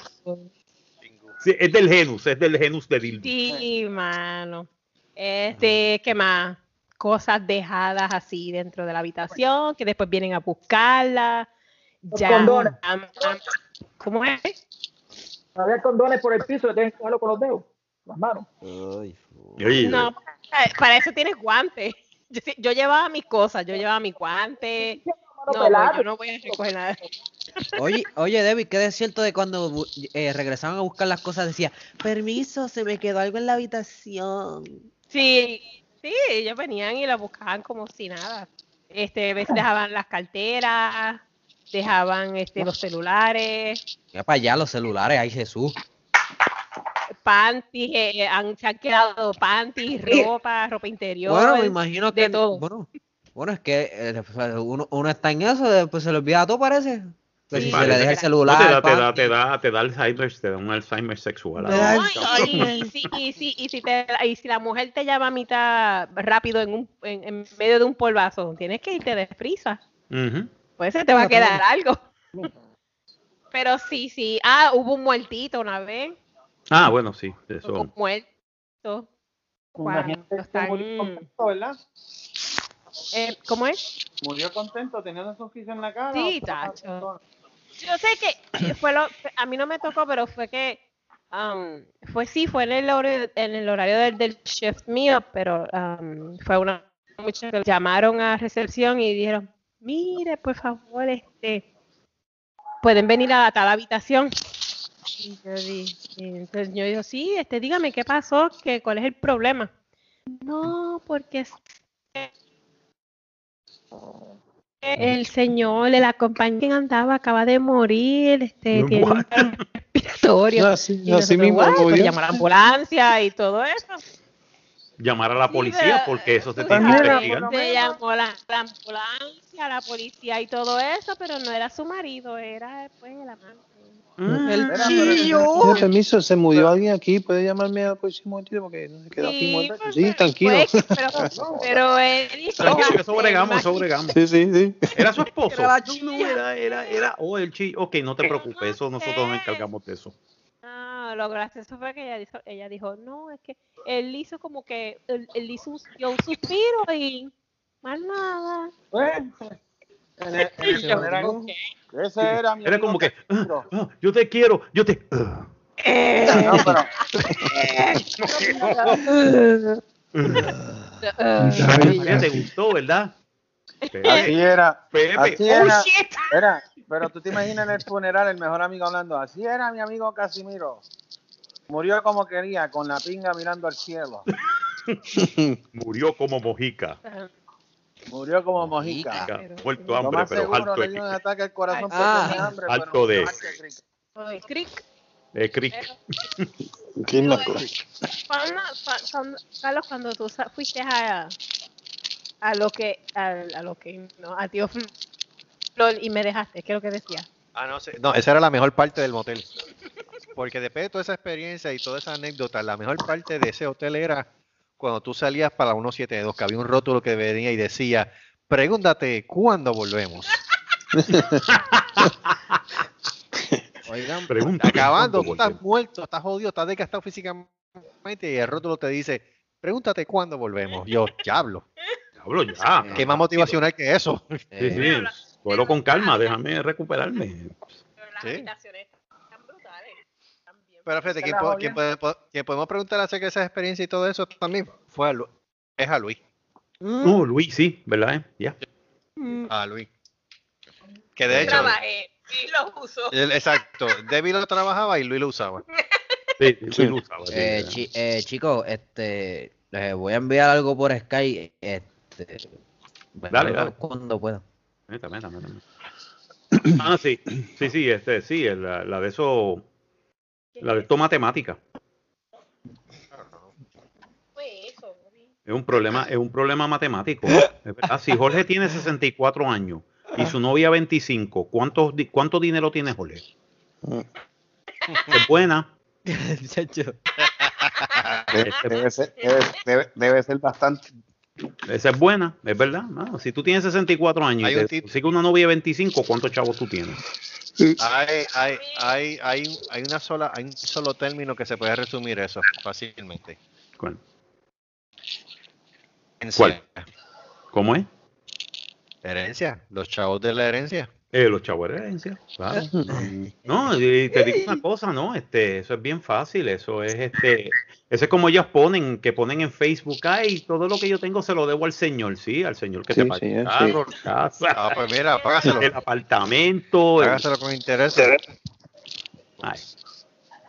Sí, es del genus, es del genus de dildus. Sí, mano. Este, ¿qué más? Cosas dejadas así dentro de la habitación, que después vienen a buscarla. Ya, condones. ¿Cómo es? Había condones por el piso que tienes que cogerlo con los dedos, las manos. Oye, No, para, para eso tienes guantes. Yo, llevaba mis cosas, yo llevaba mis guantes. No, yo no voy a recoger nada. Oye, oye, Debbie, ¿qué es cierto de cuando eh, regresaban a buscar las cosas? Decía, permiso, se me quedó algo en la habitación. Sí, sí, ellos venían y la buscaban como si nada. Este, a veces *laughs* dejaban las carteras, dejaban este, los celulares, Ya para allá los celulares, ay Jesús. panties, eh, han, se han quedado panties, ropa, ropa interior. Bueno, me imagino que. todo. Bueno, bueno, es que eh, uno, uno está en eso, después se le olvida todo, parece. Que si se Parece le deja el celular. no, te, da, te, da, te, da, te da Alzheimer, te da un Alzheimer sexual. No, y, y si, y, si, y, si te- y si la mujer te llama a mitad rápido en, un, en, en medio de un polvazo, tienes que irte de frisa. Ujú. Pues se te va a quedar algo. Pero sí, sí. Ah, hubo un muertito una vez. Ah, bueno, sí, eso. Un muerto. Imagínate Cuando que murió están- contento, ¿verdad? Eh, ¿Cómo es? Murió contento teniendo su oficio en la cara. Sí, tacho. Yo sé que fue lo, a mí no me tocó, pero fue que um, fue sí, fue en el horario, en el horario del, del chef mío, pero um, fue una muchacha que llamaron a recepción y dijeron, mire, por favor, este, pueden venir a tal habitación. Y yo dije, entonces yo digo, sí, este, dígame qué pasó, que cuál es el problema. No, porque el señor, el acompañante que andaba, acaba de morir, este, tiene un respiratorio. *laughs* No, así- Y así nosotros, mismo, "What?". algo Pues llamar a la ambulancia y todo eso. Llamar a la policía porque eso se tiene que investigar. Se llamó la, la ambulancia, la policía y todo eso, pero no era su marido, era pues el amante. El Espera, chillo. Tiene permiso, se murió alguien aquí, puede llamarme al próximo momentito porque no se queda aquí Sí, muerto. pues, Sí, tranquilo. Pues, *laughs* pero, pero él dijo, Tranquilo, que "Ah, eso bregamos, el eso bregamos. Sí, sí, sí. Era su esposo. Era la No, era, era, era. Oh, el chi. Ok, no te preocupes, eso nosotros nos encargamos de eso. No, lo gracioso fue que ella dijo, ella dijo, no, es que él hizo como que, él, él hizo un, dio un suspiro y más nada. Pues, en el- en el Yo, ok. Ese era mi Era como que, Casimiro. ah, yo te quiero, yo te. ah. No, pero- Ya te gustó, ¿verdad? Así era. Pepe. Así Oh, era. shit. Era, pero tú te imaginas en el funeral el mejor amigo hablando. Así era mi amigo Casimiro. Murió como quería, con la pinga mirando al cielo. *laughs* Murió como mojica. Murió como mojica. Mojica, Muerto Lo hambre, más pero alto le dio un de, ataque al corazón porque Ah. hambre. Alto pero de- cric. De cric. *laughs* Carlos, cuando tú fuiste a, a lo que, a, a lo que, no, a tío Y me dejaste, ¿qué es lo que decía? Ah, no sé. No, esa era la mejor parte del motel. Porque después de toda esa experiencia y toda esa anécdota, la mejor parte de ese hotel era cuando tú salías para 172, que había un rótulo que venía y decía, pregúntate, ¿cuándo volvemos? *laughs* Oigan, Pregunta. Acabando, tú estás muerto, estás jodido, estás desgastado físicamente y el rótulo te dice, pregúntate, ¿cuándo volvemos? Yo, diablo. Diablo, ya. ¿Qué más motivacional que eso? Sí, sí. Vuelo con calma, déjame recuperarme. Sí. Pero fíjate, Esa quien, la po- jodida. quien puede- po- quien podemos preguntar acerca de esa experiencia y todo eso también fue a Lu- es a Luis. No, Luis, sí, ¿verdad? eh? Ya. A Luis. Que de hecho, Trabajé y lo uso. él- exacto, Debbie lo trabajaba y Luis lo usaba. Sí, Luis lo usaba, sí, Eh, chi- eh, chicos, este, les voy a enviar algo por Skype. Este, Dale, dale. Cuando pueda. Meta, meta, meta, meta. Ah, sí, sí, sí, este, sí, el- la, la de eso, la de esto matemática. Es un problema, es un problema matemático. *coughs* verdad. Si Jorge tiene 64 años y su novia 25, ¿cuánto, cuánto dinero tiene Jorge? Es buena. *laughs* Debe, debe ser, debe, debe- debe ser bastante. Esa es buena, es verdad. No, si tú tienes 64 años Hay y te consigues una novia de 25, ¿cuántos chavos tú tienes? Hay, hay, hay, hay, hay una sola, hay un solo término que se puede resumir eso fácilmente. ¿Cuál? Herencia. ¿Cuál? ¿Cómo es? Herencia, los chavos de la herencia. Eh, los chavos de herencia, claro. *laughs* No, y te digo una cosa, ¿no? Este, eso es bien fácil, eso es este, eso es como ellos ponen, que ponen en Facebook, ay, todo lo que yo tengo se lo debo al señor, sí, al señor que Sí, te paga sí, el carro, la casa, Ah, pues mira, págaselo. el apartamento, el- Págaselo con interés. ay,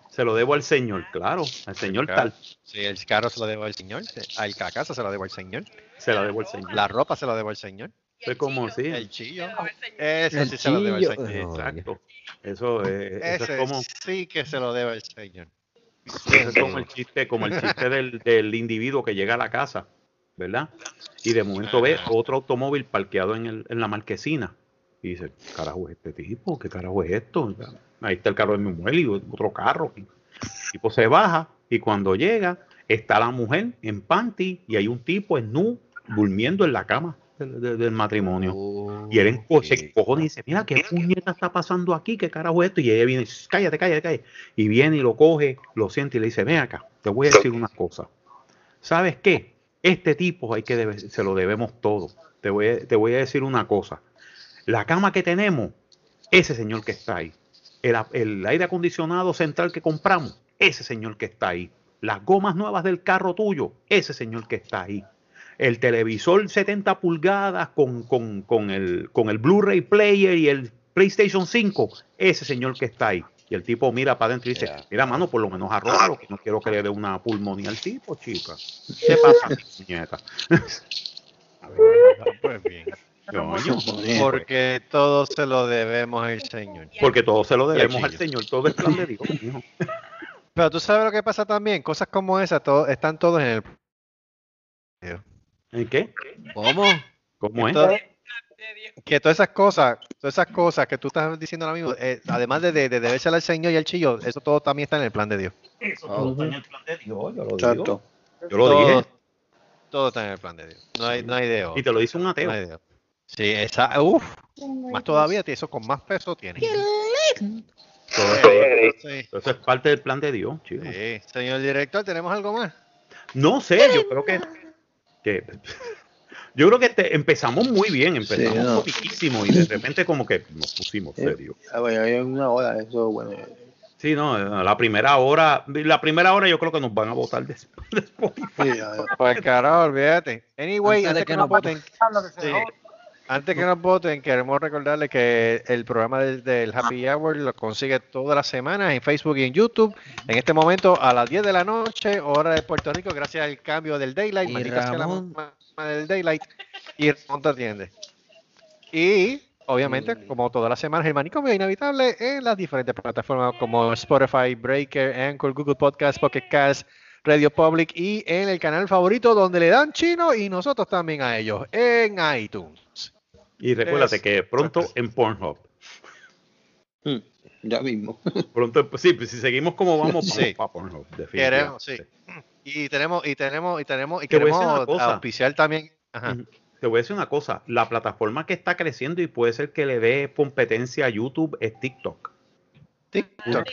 se lo debo al señor, claro, al señor Claro. tal, Sí, el carro se lo debo al señor, al la casa se lo debo al señor, se la debo al señor. la ropa se lo debo al señor, es como sí, el chillo, eso El sí se lo debo al señor. exacto. Eso, eh, eso es como, sí que se lo debe al señor. eso es como el chiste, como el chiste del, del individuo que llega a la casa, ¿verdad? Y de momento ve otro automóvil parqueado en, el, en la marquesina, Y dice, ¿qué carajo es este tipo? ¿Qué carajo es esto? Ahí está el carro de mi mujer y otro carro. El tipo se baja y cuando llega está la mujer en panty y hay un tipo en nu durmiendo en la cama del, del- del matrimonio. y él enco- se encojona y dice, mira, ¿qué puñeta está pasando aquí? ¿Qué carajo es esto? Y ella viene, cállate, cállate, cállate. Y viene y lo coge, lo siente y le dice, ven acá, te voy a decir una cosa. ¿Sabes qué? Este tipo hay que debe- se lo debemos todo. Te voy, a, te voy a decir una cosa. La cama que tenemos, ese señor que está ahí. El, el aire acondicionado central que compramos, ese señor que está ahí. Las gomas nuevas del carro tuyo, ese señor que está ahí. El televisor 70 pulgadas con, con- con el, con el Blu-ray player y el PlayStation 5, ese señor que está ahí. Y el tipo mira para adentro y dice, mira, mano, por lo menos arrójalo, que no quiero que le dé una pulmonía al tipo, chica. ¿Qué pasa, mi nieta? *laughs* Pues bien. Coño. Porque todo se lo debemos al Señor. Porque todo se lo debemos al. Señor, todo es plan de Dios. Pero tú sabes lo que pasa también, cosas como esas todo, están todos en el... ¿En qué? ¿Cómo? ¿Cómo es? Que todas esas cosas, todas esas cosas que tú estás diciendo ahora mismo, eh, además de, de, de debérsela al Señor y al chillo, eso todo también está en el plan de Dios. Eso todo está en el plan de Dios, yo lo Exacto. digo. Yo lo Todo- dije. Todo está en el plan de Dios. No hay, no hay de. Y te lo dice un ateo. No hay de. Sí, esa, uf, más todavía, eso con más peso tiene. Todo Sí, eso, eso es parte del plan de Dios, chico. Sí. Señor director, ¿tenemos algo más? No sé, yo creo que, que- yo creo que te- empezamos muy bien, empezamos Sí, no. poquitísimo y de repente como que nos pusimos serios. Ah, bueno, hay una hora, eso, bueno. Sí, no, la primera hora, la primera hora yo creo que nos van a votar de, de Spotify. Pues carajo, olvídate. Anyway, Antes antes, de que, que nos voten, sí. Antes que nos voten, queremos recordarles que el programa del, del Happy Hour lo consigue todas las semanas en Facebook y en YouTube. En este momento a las 10 de la noche, hora de Puerto Rico, gracias al cambio del Daylight. Y la Ramón. mamá del Daylight. Y Ramón te atiende. Y obviamente, como todas las semanas, el manicomio es inevitable en las diferentes plataformas como Spotify, Breaker, Anchor, Google Podcast, Pocket Cast, Radio Public y en el canal favorito donde le dan chino y nosotros también a ellos, en iTunes. Y recuérdate Es- que *laughs* pronto en Pornhub. Ya mismo. Pronto, sí, pues si seguimos como vamos, vamos Sí. para Pornhub, Queremos, sí. Y tenemos, y tenemos, y tenemos, y Te queremos auspiciar también. Ajá. Te voy a decir una cosa, la plataforma que está creciendo y puede ser que le dé competencia a YouTube es TikTok. TikTok.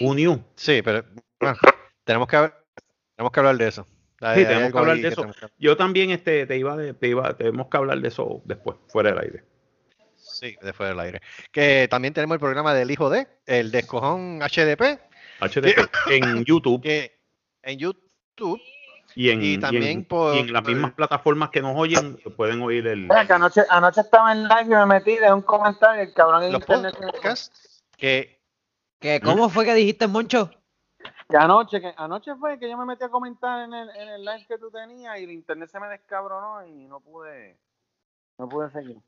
Unió. Sí, pero bueno, tenemos que tenemos que hablar de eso. Hay- Sí, hay tenemos que hablar de eso. que- Yo también este, te iba de, te iba, tenemos que hablar de eso después, fuera del aire. Sí, después del aire. Que también tenemos el programa del hijo de, el descojón HDP, HDP *coughs* en YouTube que en YouTube y en, y y en- también por- y en las mismas plataformas que nos oyen pueden oír el Mira, que anoche, anoche estaba en live y me metí de un comentario el cabrón en internet. podcasts que ¿Qué, ¿Cómo fue que dijiste, Moncho? Que anoche, que anoche fue que yo me metí a comentar en el, en el live que tú tenías y el internet se me descabronó y no pude, no pude seguir.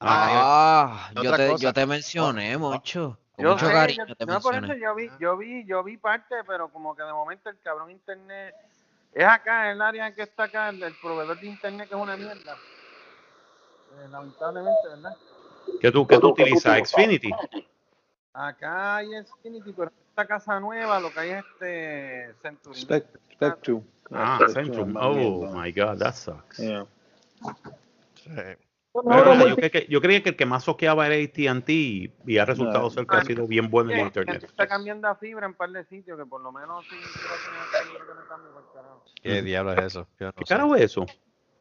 Ah, yo te, yo te mencioné. Con Yo mucho sé, cariño yo- te no, por eso yo vi, yo vi, yo vi parte, pero como que de momento el cabrón internet es acá, en el área en que está acá, el, el proveedor de internet que es una mierda. Eh, lamentablemente, ¿verdad? que tú que tú utilizas Xfinity. Acá hay Xfinity, pero esta casa nueva lo que hay es este Century. Spect- Spectrum. Ah, Centrum. más Oh my god, that sucks. Yeah. Pero, ¿verdad? yo, creía que, yo creía que el que más soqueaba era AT&T y, y ha resultado ser que ha sido bien bueno en Sí, internet. está cambiando a fibra en un par de sitios que por lo menos sí carajo. ¿Qué diablo es eso? Yo no ¿Qué carajo es eso?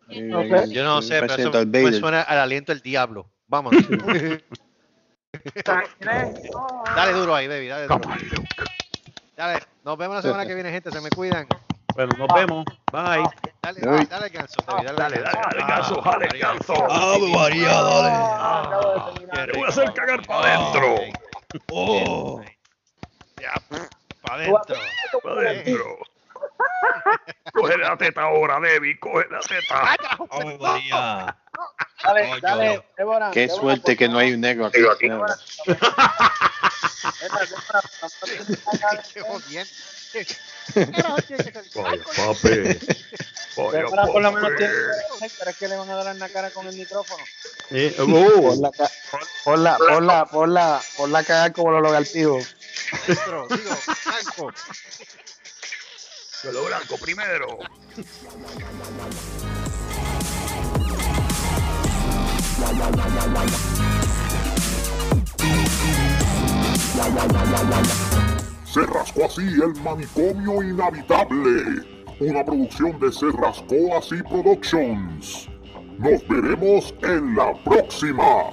No sé. Yo no sé, pero eso me suena al aliento del diablo. Vamos. *laughs* dale duro ahí, baby. Dale, duro. dale. Nos vemos la semana que viene, gente. Se me cuidan. Bueno, nos vemos. Bye. Dale, dale, dale, ganso. Baby, dale, Dale, dale, dale, ganso, Ah, dale, María. ganso. Ave María, dale. Ah, Te voy a hacer cagar para adentro. Oh. Ya, para adentro. Para adentro. Coge la teta ahora, Debbie. Coge la teta. Ave María. Dale, dale, Débora. Qué Débora, suerte por que no hay un negro aquí. Débora, papi. *laughs* Vaya, Débora por lo menos papi. tiene pero es que le van a dar en la cara con el micrófono. Eh, uh, ponla, ca- ponla, ponla, ponla, ponla a cagar como los digo, lo blanco primero. Se rascó así el manicomio inhabitable. Una producción de Se rascó así Productions. Nos veremos en la próxima.